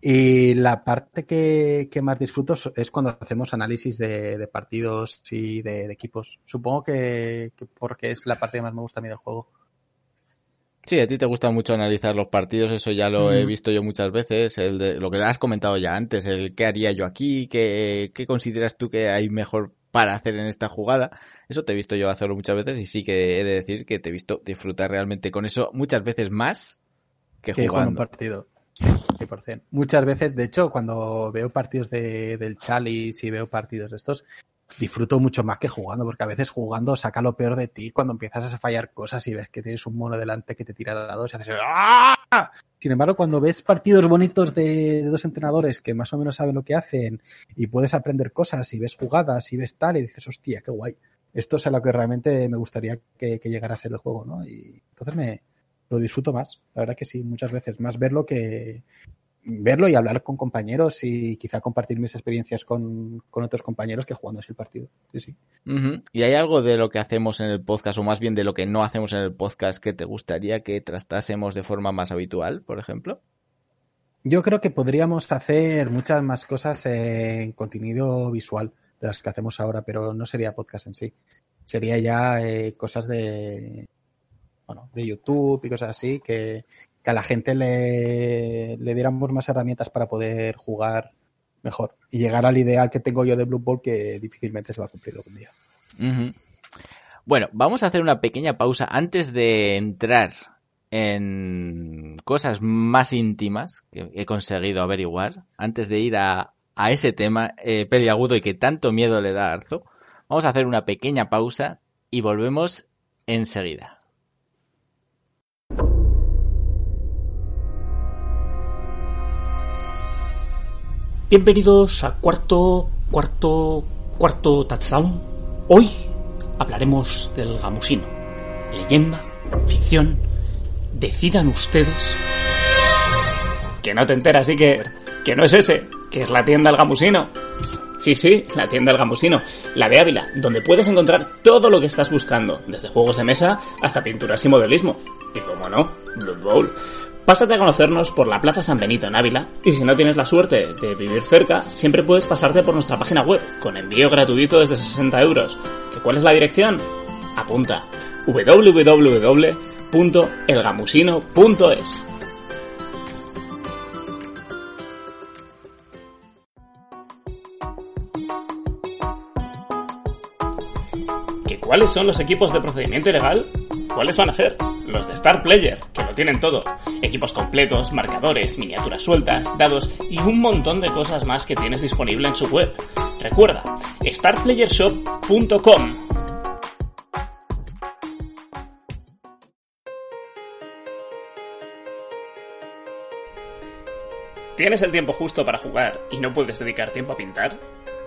Y la parte que, que más disfruto es cuando hacemos análisis de, de partidos y de, de equipos. Supongo que, que porque es la parte que más me gusta a mí del juego. Sí, a ti te gusta mucho analizar los partidos, eso ya lo he visto yo muchas veces, el de, lo que has comentado ya antes, el qué haría yo aquí, qué, qué consideras tú que hay mejor para hacer en esta jugada, eso te he visto yo hacerlo muchas veces y sí que he de decir que te he visto disfrutar realmente con eso muchas veces más que que jugando un partido. Sí, 100%. Muchas veces, de hecho, cuando veo partidos de, del Chalice y veo partidos de estos, disfruto mucho más que jugando, porque a veces jugando saca lo peor de ti cuando empiezas a fallar cosas y ves que tienes un mono delante que te tira dados y haces ¡Ah! Sin embargo, cuando ves partidos bonitos de, dos entrenadores que más o menos saben lo que hacen y puedes aprender cosas y ves jugadas y ves tal y dices, hostia, qué guay. Esto es a lo que realmente me gustaría que, que llegara a ser el juego, ¿no? Y entonces me, lo disfruto más. La verdad que sí, muchas veces. Más verlo que verlo y hablar con compañeros y quizá compartir mis experiencias con, con otros compañeros que jugando así el partido. Sí, sí. ¿Y hay algo de lo que hacemos en el podcast, o más bien de lo que no hacemos en el podcast, que te gustaría que tratásemos de forma más habitual, por ejemplo? Yo creo que podríamos hacer muchas más cosas en contenido visual de las que hacemos ahora, pero no sería podcast en sí. Sería ya eh, cosas de bueno, de YouTube y cosas así que, que a la gente le, le diéramos más herramientas para poder jugar mejor y llegar al ideal que tengo yo de Blue Ball que difícilmente se va a cumplir algún día. Bueno, vamos a hacer una pequeña pausa antes de entrar en cosas más íntimas que he conseguido averiguar, antes de ir a, a ese tema eh, peliagudo y que tanto miedo le da a Arzo. Vamos a hacer una pequeña pausa y volvemos enseguida. Bienvenidos a cuarto, cuarto, cuarto touchdown. Hoy hablaremos del gamusino. Leyenda, ficción, decidan ustedes. Que no te enteras, sí que, que no es ese, que es la tienda del gamusino. Sí, sí, la tienda del gamusino, la de Ávila, donde puedes encontrar todo lo que estás buscando, desde juegos de mesa hasta pinturas y modelismo. Y como no, Blood Bowl. Pásate a conocernos por la Plaza San Benito en Ávila y si no tienes la suerte de vivir cerca, siempre puedes pasarte por nuestra página web con envío gratuito desde 60 euros. ¿Que ¿Cuál es la dirección? Apunta www.elgamusino.es. ¿Que ¿Cuáles son los equipos de procedimiento ilegal? ¿Cuáles van a ser? Los de Star Player, que lo tienen todo. Equipos completos, marcadores, miniaturas sueltas, dados y un montón de cosas más que tienes disponible en su web. Recuerda, starplayershop.com. ¿Tienes el tiempo justo para jugar y no puedes dedicar tiempo a pintar?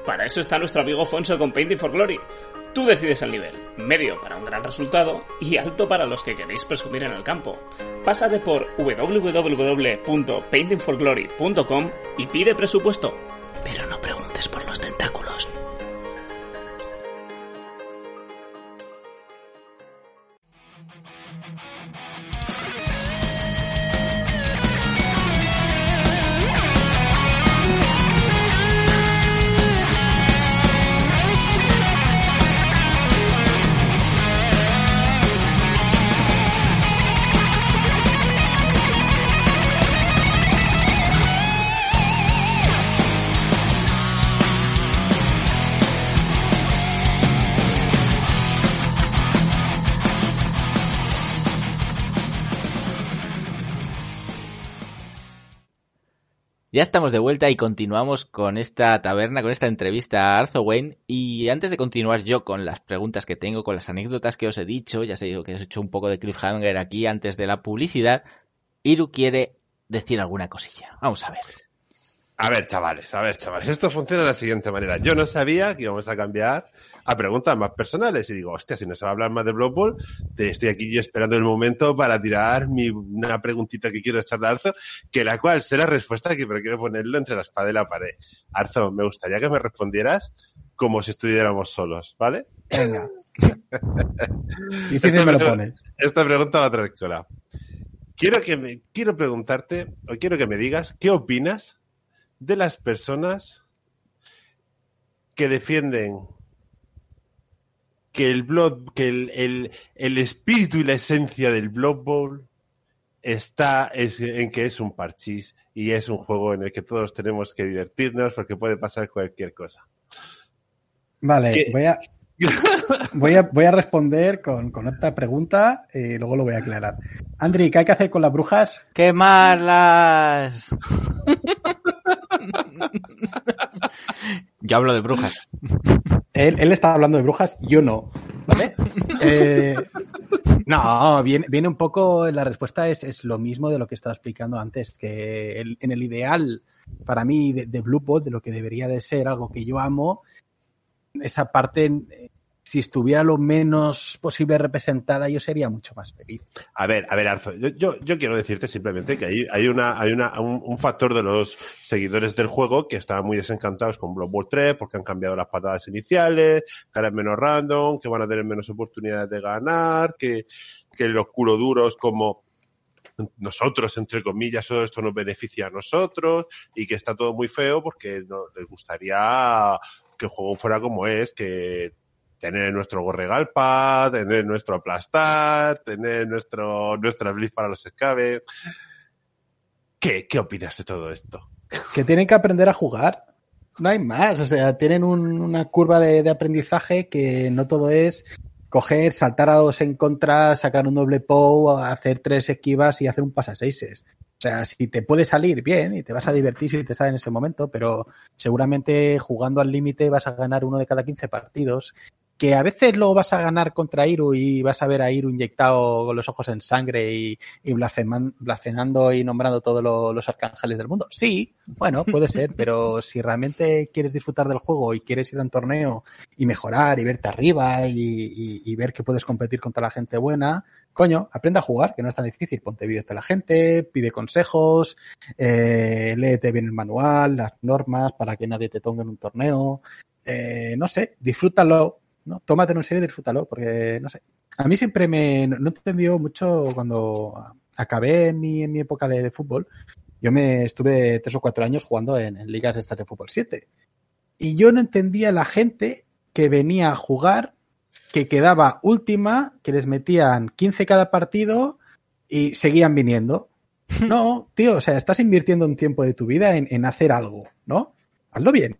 Para eso está nuestro amigo Fonso con Painting for Glory. Tú decides el nivel, medio para un gran resultado y alto para los que queréis presumir en el campo. Pásate por www.paintingforglory.com y pide presupuesto. Pero no preguntes por los tentáculos. Ya estamos de vuelta y continuamos con esta taberna, con esta entrevista a Arzo Wayne. Y antes de continuar yo con las preguntas que tengo, con las anécdotas que os he dicho, ya sé que os he hecho un poco de cliffhanger aquí antes de la publicidad, Iru quiere decir alguna cosilla. Vamos a ver. A ver, chavales, a ver, chavales. Esto funciona de la siguiente manera. Yo no sabía que íbamos a cambiar a preguntas más personales. Y digo, hostia, si no se va a hablar más de Blood Bowl, te estoy aquí yo esperando el momento para tirar mi, una preguntita que quiero echarle a Arzo, que la cual será respuesta que pero quiero ponerlo entre la espada y la pared. Arzo, me gustaría que me respondieras como si estuviéramos solos, ¿vale? Venga. Difícil me lo pones. Esta pregunta va a traer cola. Quiero que me, quiero preguntarte, o quiero que me digas, ¿qué opinas de las personas que defienden que el Blood, que el, el, el espíritu y la esencia del Blood Bowl está es, en que es un parchís y es un juego en el que todos tenemos que divertirnos porque puede pasar cualquier cosa. Vale, ¿Qué? voy a, voy a, voy a responder con, con otra pregunta y luego lo voy a aclarar. Andri, ¿qué hay que hacer con las brujas? ¡Quemarlas! Yo hablo de brujas. Él, él está hablando de brujas, yo no. ¿Vale? Eh, no, viene, viene un poco, la respuesta es, es lo mismo de lo que estaba explicando antes, que el- en el ideal, para mí, de, de Blue Bot, de lo que debería de ser algo que yo amo, esa parte, eh, si estuviera lo menos posible representada, yo sería mucho más feliz. A ver, a ver, Arzo, yo, quiero decirte simplemente que hay, una, hay una, un, factor de los seguidores del juego que estaban muy desencantados con Blood Bowl 3 porque han cambiado las patadas iniciales, que ahora es menos random, que van a tener menos oportunidades de ganar, que, que los culo duros como nosotros, entre comillas, todo esto nos beneficia a nosotros y que está todo muy feo porque les gustaría que el juego fuera como es, que tener nuestro gorregalpa, tener nuestro aplastar, tener nuestro, nuestra blitz para los escabes. ¿Qué, ¿Qué opinas de todo esto? que tienen que aprender a jugar. No hay más. O sea, tienen un- una curva de, de aprendizaje que no todo es coger, saltar a dos en contra, sacar un doble POW, hacer tres esquivas y hacer un pasaseises. O sea, si te puede salir bien y te vas a divertir si te sale en ese momento, pero seguramente jugando al límite vas a ganar uno de cada 15 partidos. Que a veces lo vas a ganar contra Iru y vas a ver a Iru inyectado con los ojos en sangre y, y blasfeman- blasfemando y nombrando todos lo- los arcángeles del mundo. Sí, bueno, puede ser, pero si realmente quieres disfrutar del juego y quieres ir a un torneo y mejorar y verte arriba y, y- y ver que puedes competir contra la gente buena, coño, aprende a jugar, que no es tan difícil. Ponte vídeos de la gente, pide consejos, eh, léete bien el manual, las normas para que nadie te tongue en un torneo. Eh, no sé, disfrútalo, ¿no? Tómatelo en serio y disfrútalo, porque no sé. A mí siempre me no entendido mucho cuando acabé en mi, en mi época de, de fútbol, yo me estuve tres o cuatro años jugando en, en ligas estas de fútbol 7. Y yo no entendía la gente que venía a jugar, que quedaba última, que les metían 15 cada partido y seguían viniendo. No, tío, o sea, estás invirtiendo un tiempo de tu vida en, en hacer algo, ¿no? Hazlo bien.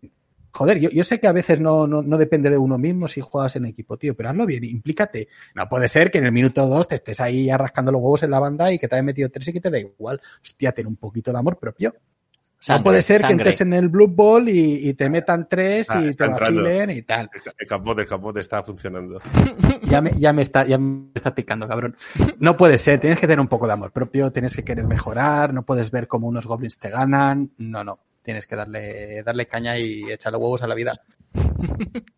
Joder, yo, yo sé que a veces no, no, no depende de uno mismo si juegas en equipo, tío, pero hazlo bien, implícate. No puede ser que en el minuto dos te estés ahí ya rascando los huevos en la banda y que te hayas metido tres y que te da igual. Hostia, ten un poquito de amor propio. Sangre, no puede ser que entres en el Blue Ball y, y te metan tres Ah, y te vacilen y tal. El, el capote, el capote está funcionando. Ya me, ya me está, ya me está picando, cabrón. No puede ser, tienes que tener un poco de amor propio, tienes que querer mejorar, no puedes ver cómo unos goblins te ganan. No, no. Tienes que darle, darle caña y echarle huevos a la vida.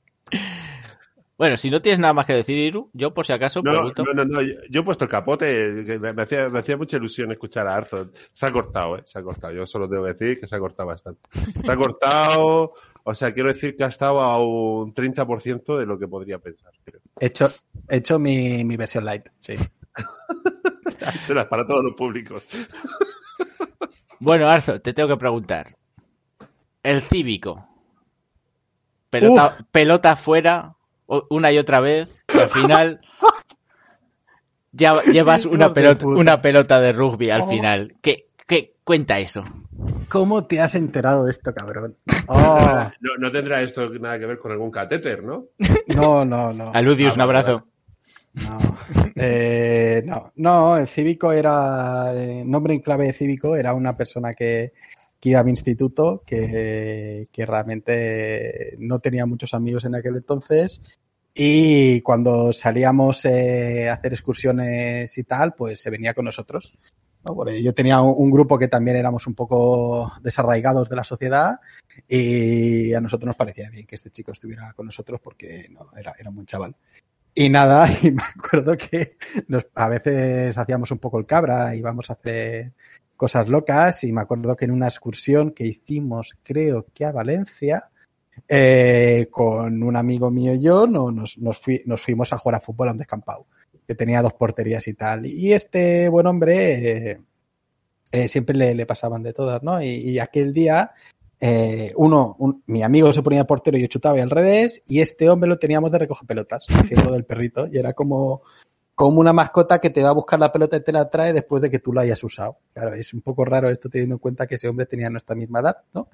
Bueno, si no tienes nada más que decir, Iru, yo por si acaso No, pregunto. no, no, no, yo, yo he puesto el capote, que me, me hacía, me hacía mucha ilusión escuchar a Arthur. Se ha cortado, ¿eh? Se ha cortado. Yo solo tengo que decir que se ha cortado bastante. Se ha cortado, o sea, quiero decir que ha estado a un 30% de lo que podría pensar, creo. He hecho, he hecho mi, mi versión light, sí. Será para todos los públicos. Bueno, Arzo, te tengo que preguntar. El cívico. Pelota, pelota fuera una y otra vez y al final ya llevas una pelota, puta. una pelota de rugby al Oh. final. ¿Qué, qué cuenta eso? ¿Cómo te has enterado de esto, cabrón? Oh, No, no tendrá esto nada que ver con algún catéter, ¿no? no, no, no. Aludius, Ah, un abrazo. No, eh, no, no, el cívico era, eh, nombre en clave de cívico era una persona que, que iba a mi instituto, que, que realmente no tenía muchos amigos en aquel entonces y cuando salíamos eh, a hacer excursiones y tal, pues se venía con nosotros. ¿no? Yo tenía un, un grupo que también éramos un poco desarraigados de la sociedad y a nosotros nos parecía bien que este chico estuviera con nosotros porque no, era, era un buen chaval. Y nada, y me acuerdo que nos, a veces hacíamos un poco el cabra, íbamos a hacer cosas locas y me acuerdo que en una excursión que hicimos, creo que a Valencia, eh, con un amigo mío y yo, no, nos, nos, fui- nos fuimos a jugar a fútbol a un descampado, que tenía dos porterías y tal. Y este buen hombre eh, eh, siempre le, le pasaban de todas, ¿no? Y, y aquel día uno, un- mi amigo se ponía portero y yo chutaba y al revés, y este hombre lo teníamos de recoger pelotas, haciendo del perrito, y era como, como una mascota que te va a buscar la pelota y te la trae después de que tú la hayas usado. Claro, es un poco raro esto teniendo en cuenta que ese hombre tenía nuestra misma edad, ¿no?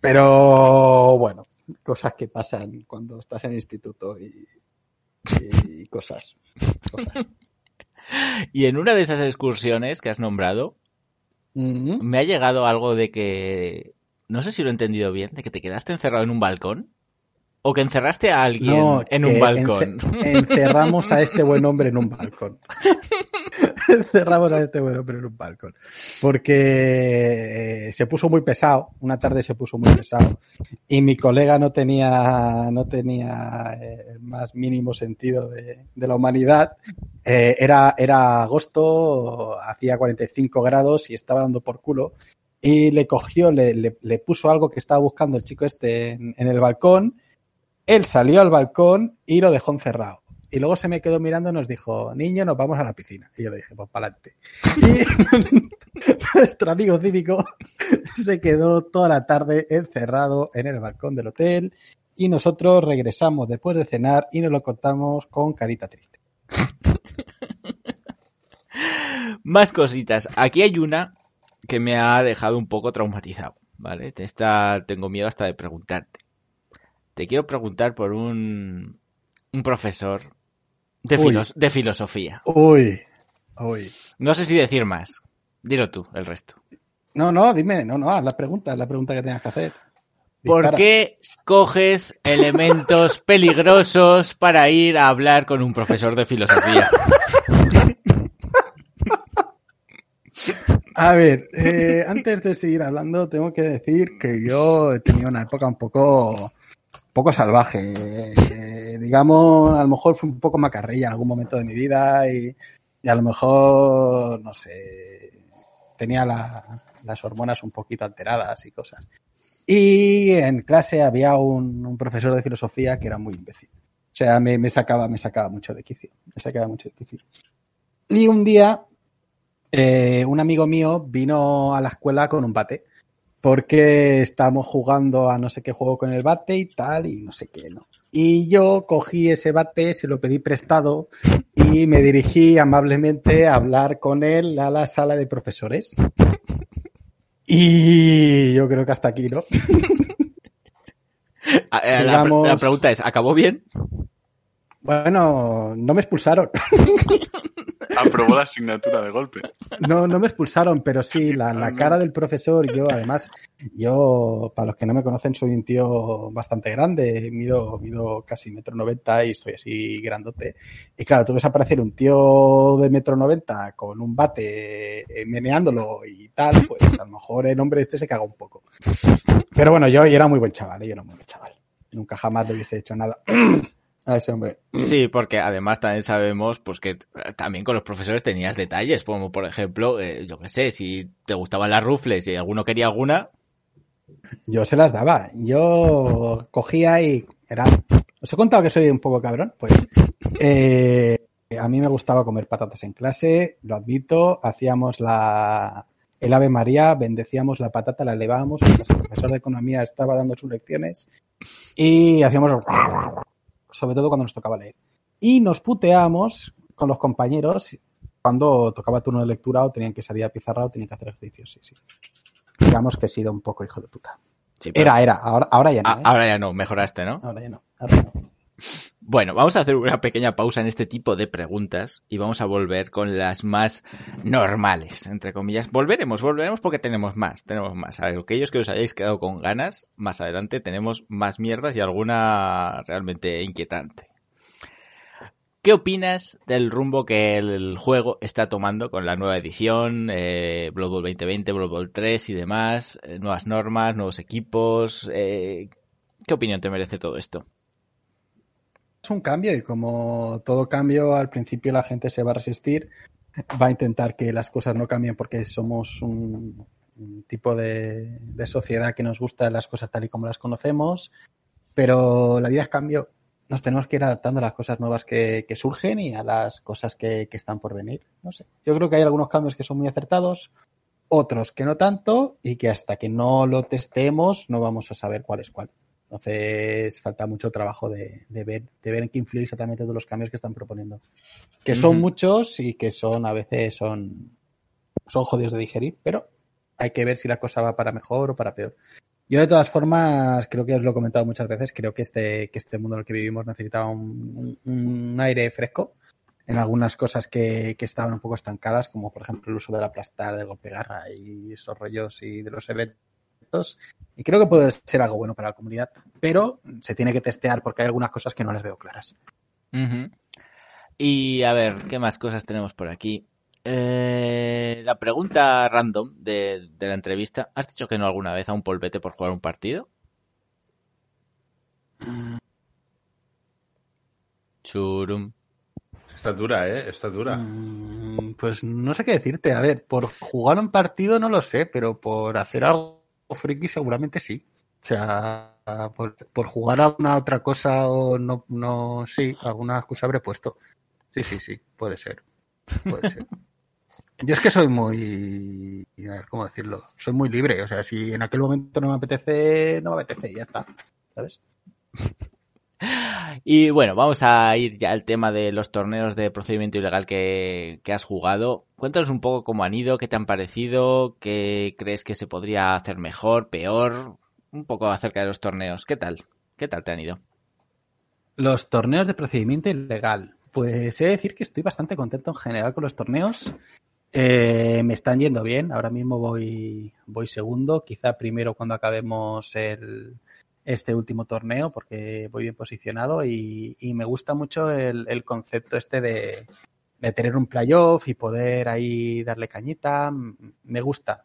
Pero bueno, cosas que pasan cuando estás en el instituto y, y cosas. cosas. Y en una de esas excursiones que has nombrado, Mm. me ha llegado algo de que, no sé si lo he entendido bien, de que te quedaste encerrado en un balcón. O que encerraste a alguien No, en un balcón. ence- encerramos a este buen hombre en un balcón. encerramos a este buen hombre en un balcón. Porque eh, se puso muy pesado, una tarde se puso muy pesado. Y mi colega no tenía, no tenía eh, el más mínimo sentido de, de la humanidad. Eh, era, era agosto, hacía 45 grados y estaba dando por culo. Y le cogió, le, le- le puso algo que estaba buscando el chico este en- en el balcón él salió al balcón y lo dejó encerrado. Y luego se me quedó mirando y nos dijo, niño, nos vamos a la piscina. Y yo le dije, pues para adelante. Y nuestro amigo cívico se quedó toda la tarde encerrado en el balcón del hotel y nosotros regresamos después de cenar y nos lo contamos con carita triste. Más cositas. Aquí hay una que me ha dejado un poco traumatizado, ¿vale? Tengo miedo hasta de preguntarte. Te quiero preguntar por un, un profesor de, Uy. filos- de filosofía. Uy, uy. No sé si decir más. Dilo tú, el resto. No, no, dime, no, no, haz la pregunta, la pregunta que tengas que hacer. ¿Por qué coges elementos peligrosos para ir a hablar con un profesor de filosofía? A ver, eh, antes de seguir hablando, tengo que decir que yo he tenido una época un poco, poco salvaje. Eh, digamos, a lo mejor fue un poco macarrilla en algún momento de mi vida y, a lo mejor, no sé, tenía la- las hormonas un poquito alteradas y cosas. Y en clase había un, profesor de filosofía que era muy imbécil. O sea, me, me sacaba, me sacaba mucho de quicio. Me sacaba mucho de quicio. Y un día eh, un amigo mío vino a la escuela con un bate. Porque estábamos jugando a no sé qué juego con el bate y tal, y no sé qué, ¿no? Y yo cogí ese bate, se lo pedí prestado y me dirigí amablemente a hablar con él a la sala de profesores. Y yo creo que hasta aquí, ¿no? Eh, la, Digamos- la pregunta es, ¿acabó bien? Bueno, no me expulsaron. Aprobó la asignatura de golpe. No, no me expulsaron, pero sí, la, la cara del profesor, yo además, yo, para los que no me conocen, soy un tío bastante grande, mido, mido casi metro noventa y soy así grandote. Y claro, tú ves aparecer un tío de metro noventa con un bate eh, meneándolo y tal, pues a lo mejor el hombre este se caga un poco. Pero bueno, yo, yo era muy buen chaval, ¿eh? yo era muy buen chaval. Nunca jamás le hubiese hecho nada a ese hombre. Sí, porque además también sabemos pues que eh, también con los profesores tenías detalles, como por ejemplo, eh, yo qué sé, si te gustaban las rufles y alguno quería alguna, Yo se las daba. Yo cogía y era. Os he contado que soy un poco cabrón. Pues eh, a mí me gustaba comer patatas en clase, lo admito. Hacíamos la el Ave María, bendecíamos la patata, la elevábamos. mientras El profesor de economía estaba dando sus lecciones y hacíamos sobre todo cuando nos tocaba leer. Y nos puteábamos con los compañeros cuando tocaba turno de lectura o tenían que salir a pizarra o tenían que hacer ejercicios. Sí, sí. Digamos que he sido un poco hijo de puta. sí, pero- Era, era, ahora, ahora ya no. Ah, ¿eh? ahora ya no, mejoraste, ¿no? Ahora ya no. Ahora ya no. Bueno, vamos a hacer una pequeña pausa en este tipo de preguntas y vamos a volver con las más normales, entre comillas. Volveremos, volveremos porque tenemos más, tenemos más. A aquellos que os hayáis quedado con ganas, más adelante tenemos más mierdas y alguna realmente inquietante. ¿Qué opinas del rumbo que el juego está tomando con la nueva edición, eh, Blood Bowl 2020, Blood Bowl 3 y demás, eh, nuevas normas, nuevos equipos? eh, ¿Qué opinión te merece todo esto? Es un cambio y como todo cambio, al principio la gente se va a resistir, va a intentar que las cosas no cambien porque somos un, tipo de, sociedad que nos gusta las cosas tal y como las conocemos, pero la vida es cambio. Nos tenemos que ir adaptando a las cosas nuevas que, que surgen y a las cosas que, que están por venir. No sé. Yo creo que hay algunos cambios que son muy acertados, otros que no tanto, y que hasta que no lo testemos no vamos a saber cuál es cuál. Entonces falta mucho trabajo de, de ver, de ver en qué influye exactamente todos los cambios que están proponiendo. Que son muchos y que son a veces son, son jodidos de digerir, pero hay que ver si la cosa va para mejor o para peor. Yo de todas formas, creo que os lo he comentado muchas veces, creo que este, que este mundo en el que vivimos necesitaba un, un- un aire fresco en algunas cosas que, que estaban un poco estancadas, como por ejemplo el uso del aplastar, del golpe garra y esos rollos y de los eventos. Y creo que puede ser algo bueno para la comunidad, pero se tiene que testear porque hay algunas cosas que no las veo claras. Y a ver, ¿qué más cosas tenemos por aquí? Eh, la pregunta random de, de la entrevista. ¿Has dicho que no alguna vez a un polvete por jugar un partido? Churum. Está dura, ¿eh? Está dura. Mm, Pues no sé qué decirte. A ver, por jugar un partido no lo sé, pero por hacer algo friki seguramente sí. O sea, por, por jugar alguna otra cosa o no, no, sí, alguna excusa habré puesto. Sí, sí, sí, puede ser. Puede ser. Yo es que soy muy, a ver, ¿cómo decirlo? Soy muy libre. O sea, si en aquel momento no me apetece, no me apetece y ya está. ¿Sabes? Y bueno, vamos a ir ya al tema de los torneos de procedimiento ilegal que, has jugado. Cuéntanos un poco cómo han ido, qué te han parecido, qué crees que se podría hacer mejor, peor. Un poco acerca de los torneos. ¿Qué tal? ¿Qué tal te han ido? Los torneos de procedimiento ilegal. Pues he de decir que estoy bastante contento en general con los torneos. Eh, me están yendo bien. Ahora mismo voy, voy segundo. Quizá primero cuando acabemos el, este último torneo, porque voy bien posicionado. Y, y me gusta mucho el, el concepto este de, de tener un playoff y poder ahí darle cañita. Me gusta.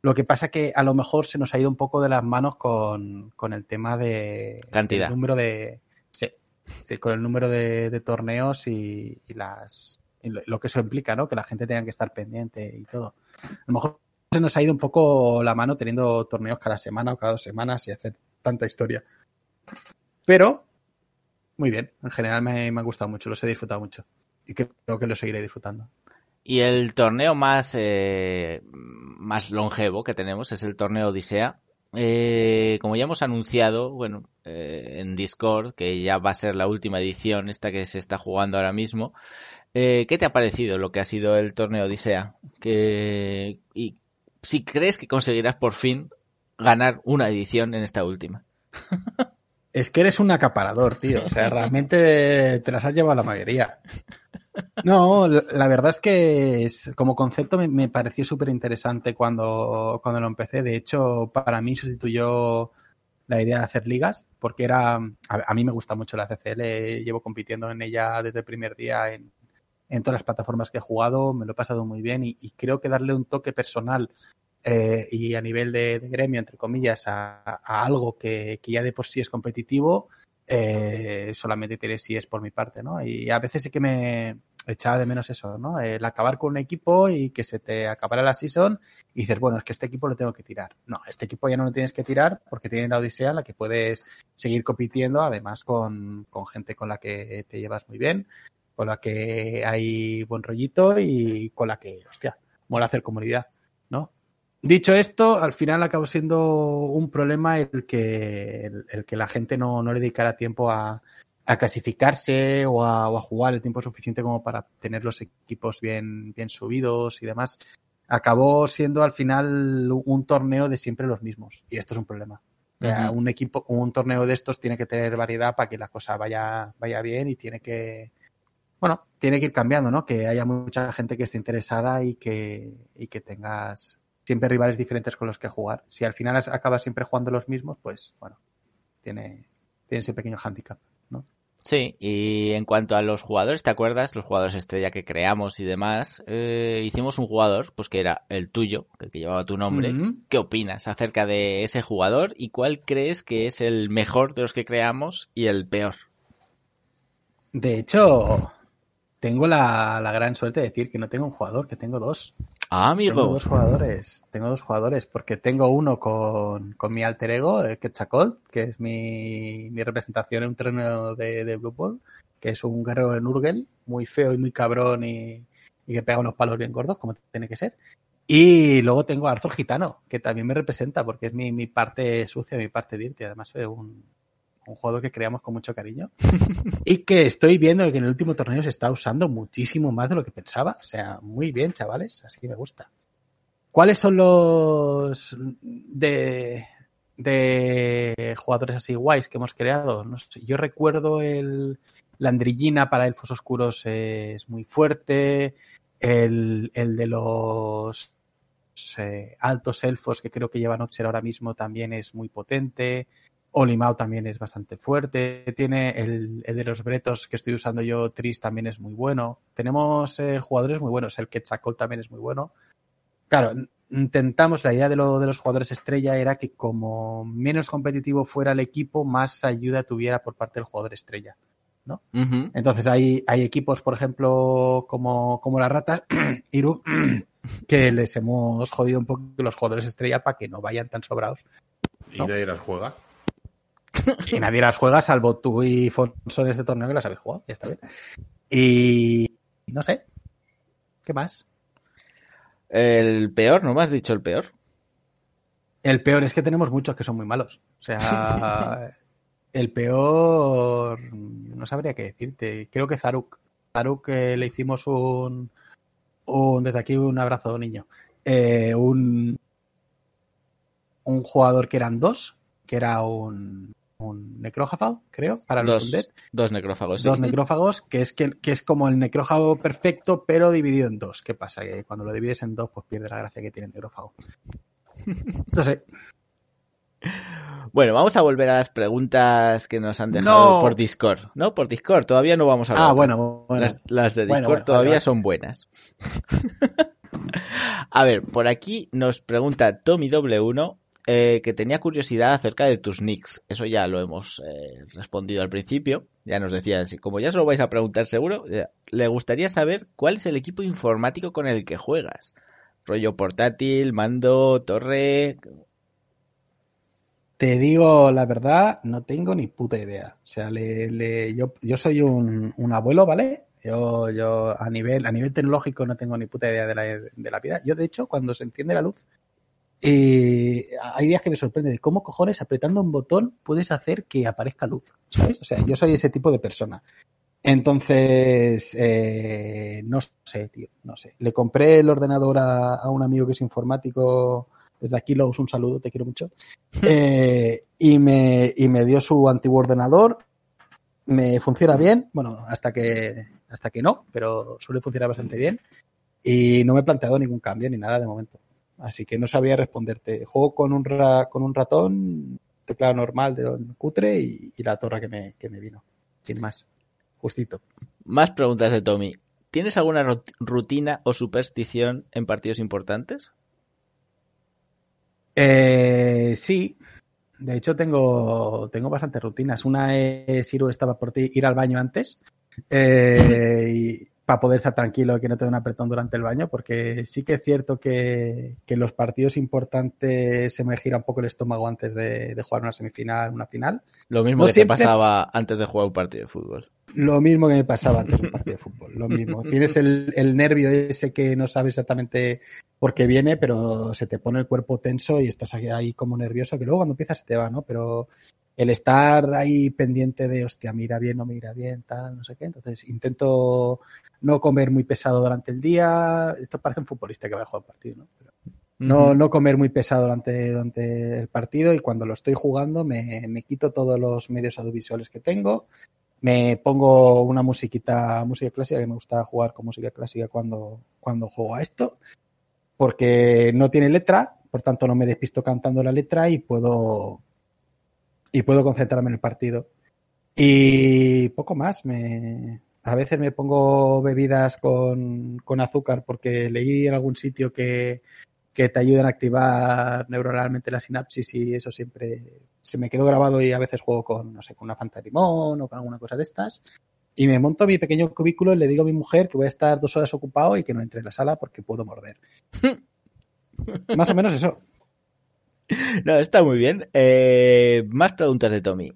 Lo que pasa que a lo mejor se nos ha ido un poco de las manos con, con el tema de Cantidad. número de sí, sí, con el número de, de torneos y, y las y lo, lo que eso implica, ¿no? Que la gente tenga que estar pendiente y todo. A lo mejor se nos ha ido un poco la mano teniendo torneos cada semana o cada dos semanas y hacer tanta historia. Pero muy bien, en general me, ha gustado mucho, los he disfrutado mucho y creo que lo seguiré disfrutando. Y el torneo más, eh, más longevo que tenemos es el torneo Odisea. Eh, como ya hemos anunciado, bueno, eh, en Discord, que ya va a ser la última edición, esta que se está jugando ahora mismo. Eh, ¿Qué te ha parecido lo que ha sido el torneo Odisea? Que, y si crees que conseguirás por fin ganar una edición en esta última. Es que eres un acaparador, tío. O sea, realmente te las has llevado la mayoría. No, la verdad es que es, como concepto me, me pareció súper interesante cuando, cuando lo empecé. De hecho, para mí sustituyó la idea de hacer ligas, porque era, a, a mí me gusta mucho la CCL, llevo compitiendo en ella desde el primer día en, en todas las plataformas que he jugado, me lo he pasado muy bien y, y creo que darle un toque personal eh, y a nivel de, gremio, entre comillas, a, algo que, que, ya de por sí es competitivo, eh, solamente tiene si es por mi parte, ¿no? Y a veces sí que me echaba de menos eso, ¿no? El acabar con un equipo y que se te acabara la season y dices, bueno, es que este equipo lo tengo que tirar. No, este equipo ya no lo tienes que tirar porque tiene la Odisea en la que puedes seguir compitiendo, además con, con gente con la que te llevas muy bien, con la que hay buen rollito y con la que, hostia, mola hacer comunidad, ¿no? Dicho esto, al final acabó siendo un problema el que, el, el que la gente no, no le dedicara tiempo a, a clasificarse o a, o a, jugar el tiempo suficiente como para tener los equipos bien, bien subidos y demás. Acabó siendo al final un torneo de siempre los mismos. Y esto es un problema. Uh -huh. Un equipo, un torneo de estos tiene que tener variedad para que la cosa vaya, vaya bien y tiene que, bueno, tiene que ir cambiando, ¿no? Que haya mucha gente que esté interesada y que, y que tengas siempre rivales diferentes con los que jugar. Si al final acabas siempre jugando los mismos, pues bueno, tiene, tiene ese pequeño hándicap, ¿no? Sí, y en cuanto a los jugadores, ¿te acuerdas? Los jugadores estrella que creamos y demás, eh, hicimos un jugador, pues que era el tuyo, el que llevaba tu nombre. Mm -hmm. ¿Qué opinas acerca de ese jugador y cuál crees que es el mejor de los que creamos y el peor? De hecho, tengo la, la, gran suerte de decir que no tengo un jugador, que tengo dos. Ah, amigo. Tengo dos jugadores, tengo dos jugadores, porque tengo uno con, con mi alter ego, Quetzalcoatl, que es mi, mi representación en un torneo de, de Blue Ball, que es un guerrero de Nurgle, muy feo y muy cabrón y, y, que pega unos palos bien gordos, como tiene que ser. Y luego tengo a Arthur Gitano, que también me representa, porque es mi, mi parte sucia, mi parte dirty. Además, fue un, un jugador que creamos con mucho cariño y que estoy viendo que en el último torneo se está usando muchísimo más de lo que pensaba. O sea, muy bien, chavales, así que me gusta. ¿Cuáles son los de, de jugadores así guays que hemos creado? No sé, yo recuerdo el la Andrillina para Elfos Oscuros es muy fuerte, el, el de los eh, altos elfos que creo que lleva Noxer ahora mismo también es muy potente. Olimao también es bastante fuerte. Tiene el, el, de los bretos que estoy usando yo, Tris, también es muy bueno. Tenemos eh, jugadores muy buenos. El Quetzalcoatl también es muy bueno. Claro, intentamos, la idea de, lo, de los jugadores estrella era que como menos competitivo fuera el equipo, más ayuda tuviera por parte del jugador estrella. ¿no? Uh -huh. Entonces hay, hay equipos, por ejemplo, como, como las ratas, Iru, que les hemos jodido un poco los jugadores estrella para que no vayan tan sobrados. ¿no? ¿Y nadie las juega? y nadie las juega salvo tú y Fonso en este torneo que las habéis jugado, ya está bien. Y no sé, ¿qué más? El peor, ¿no me has dicho el peor? El peor es que tenemos muchos que son muy malos. O sea, el peor, no sabría qué decirte. Creo que Zaruk. Zaruk eh, le hicimos un, un, desde aquí un abrazo, niño. Eh, un, un jugador que eran dos, que era un, un necrófago, creo, para los dos, undead. Dos necrófagos. Dos sí. necrófagos, que es, que, que, es como el necrófago perfecto, pero dividido en dos. ¿Qué pasa? Que cuando lo divides en dos, pues pierde la gracia que tiene el necrófago. No sé. Bueno, vamos a volver a las preguntas que nos han dejado no. por Discord. No, por Discord, todavía no vamos a hablar. Ah, bueno, bueno. Las, las, de Discord bueno, bueno, todavía vale, son buenas. a ver, por aquí nos pregunta Tommy W1 eh, que tenía curiosidad acerca de tus nicks. Eso ya lo hemos eh, respondido al principio. Ya nos decían, si como ya se lo vais a preguntar seguro, le gustaría saber cuál es el equipo informático con el que juegas. Rollo portátil, mando, torre. Te digo la verdad, no tengo ni puta idea. O sea, le, yo, yo soy un, un, abuelo, ¿vale? Yo, yo a nivel, a nivel tecnológico no tengo ni puta idea de la, de la vida. Yo, de hecho, cuando se enciende la luz, eh, hay días que me sorprende de cómo cojones apretando un botón puedes hacer que aparezca luz. ¿sabes? O sea, yo soy ese tipo de persona. Entonces, eh, no sé, tío, no sé. Le compré el ordenador a, a un amigo que es informático. Desde aquí, Lous, un saludo, te quiero mucho. Eh, y, me, y me dio su antiguo ordenador. Me funciona bien, bueno, hasta que, hasta que no, pero suele funcionar bastante bien. Y no me he planteado ningún cambio ni nada de momento. Así que no sabría responderte. Juego con un, ra- con un ratón, teclado normal de cutre y, y la torre que me, que me vino. Sin más. Justito. Más preguntas de Tommy. ¿Tienes alguna rut- rutina o superstición en partidos importantes? Eh, sí. De hecho, tengo, tengo bastantes rutinas. Una es ir, estaba por ti, ir al baño antes. eh, y para poder estar tranquilo y que no te dé un apretón durante el baño, porque sí que es cierto que, que los partidos importantes se me gira un poco el estómago antes de, de jugar una semifinal, una final. Lo mismo No que siempre- te pasaba antes de jugar un partido de fútbol. Lo mismo que me pasaba antes del partido de fútbol, lo mismo. Tienes el, el nervio ese que no sabes exactamente por qué viene, pero se te pone el cuerpo tenso y estás ahí, ahí como nervioso, que luego cuando empiezas se te va, ¿no? Pero el estar ahí pendiente de, hostia, mira bien, no mira bien, tal, no sé qué. Entonces intento no comer muy pesado durante el día. Esto parece un futbolista que va a jugar partido, ¿no? Pero no, no comer muy pesado durante, durante el partido y cuando lo estoy jugando me, me quito todos los medios audiovisuales que tengo, me pongo una musiquita, música clásica, que me gusta jugar con música clásica cuando, cuando juego a esto, porque no tiene letra, por tanto no me despisto cantando la letra y puedo, y puedo concentrarme en el partido. Y poco más, me, a veces me pongo bebidas con, con azúcar porque leí en algún sitio que, que te ayudan a activar neuronalmente la sinapsis y eso siempre se me quedó grabado y a veces juego con, no sé, con una fanta de limón o con alguna cosa de estas. Y me monto mi pequeño cubículo y le digo a mi mujer que voy a estar dos horas ocupado y que no entre en la sala porque puedo morder. Más o menos eso. No, está muy bien. Eh, más preguntas de Tommy.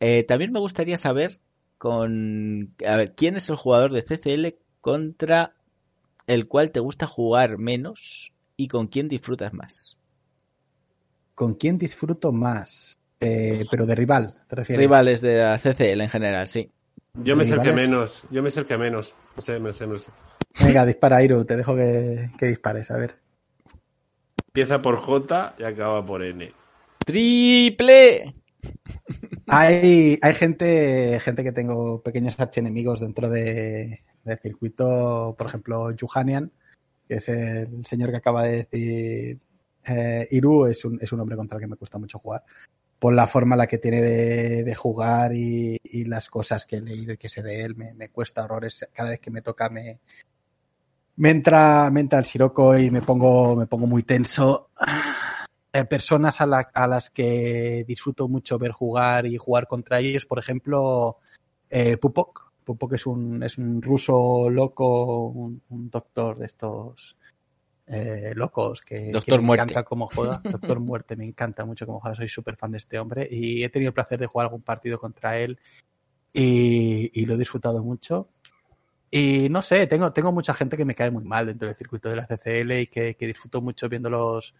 Eh, también me gustaría saber con a ver, quién es el jugador de CCL contra el cual te gusta jugar menos y con quién disfrutas más. ¿Con quién disfruto más? Eh, pero de rival, ¿te refieres? Rivales de la CCL en general, sí. Yo me sé el que menos. Yo me sé el que menos. No sé, me sé, me sé. Venga, dispara, Iru, te dejo que, que dispares, a ver. Empieza por J y acaba por N. ¡Triple! Hay, hay gente, gente que tengo pequeños archienemigos dentro de, del circuito, por ejemplo, Juhanian, que es el señor que acaba de decir eh, Iru, es un, es un hombre contra el que me cuesta mucho jugar. Por la forma en la que tiene de, de jugar y, y las cosas que he leído y que sé de él, me, me cuesta horrores. Cada vez que me toca me, me entra, me entra el siroco y me pongo, me pongo muy tenso. Eh, personas a, la- a las que disfruto mucho ver jugar y jugar contra ellos, por ejemplo, eh, Pupok. Pupok es un, es un ruso loco, un, un doctor de estos eh, locos que, Doctor que me Muerte. encanta cómo juega. Doctor Muerte, me encanta mucho cómo juega, soy súper fan de este hombre y he tenido el placer de jugar algún partido contra él y, y lo he disfrutado mucho. Y no sé, tengo, tengo mucha gente que me cae muy mal dentro del circuito de la CCL y que, que disfruto mucho viéndolos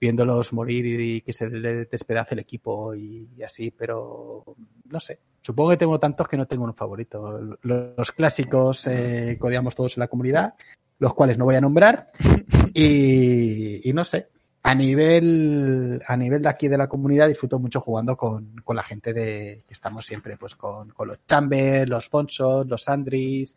viéndolos morir y, que se le despedace el equipo y, y así, pero no sé. Supongo que tengo tantos que no tengo un favorito. Los clásicos eh, que odiamos todos en la comunidad, los cuales no voy a nombrar, y, y no sé. A nivel, a nivel de aquí de la comunidad disfruto mucho jugando con, con la gente de que estamos siempre, pues con, con los Chambers, los Fonsos, los Andris,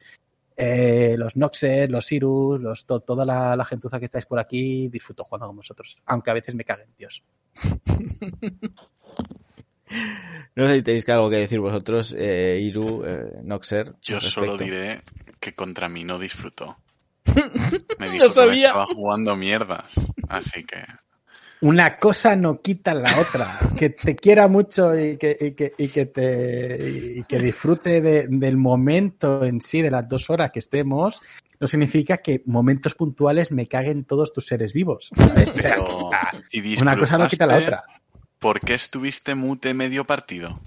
eh, los Noxer, los Sirus, los, to- toda la, la gentuza que estáis por aquí, disfruto jugando con vosotros. Aunque a veces me caguen, Dios. No sé si tenéis algo que decir vosotros, eh, Iru, eh, Noxer. Yo solo diré que contra mí no disfrutó. Me dijo que me sabía. estaba jugando mierdas. Así que Una cosa no quita la otra. Que te quiera mucho y que, y que, y que te y que disfrute de- del momento en sí, de las dos horas que estemos, no significa que momentos puntuales me caguen todos tus seres vivos. ¿sabes? O sea, pero una cosa no quita la otra. ¿Por qué estuviste mute medio partido?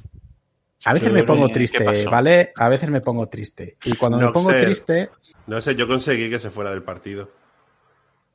A veces me pongo ¿qué triste? ¿vale? A veces me pongo triste. Y cuando me pongo sé. triste, No sé, yo conseguí que se fuera del partido.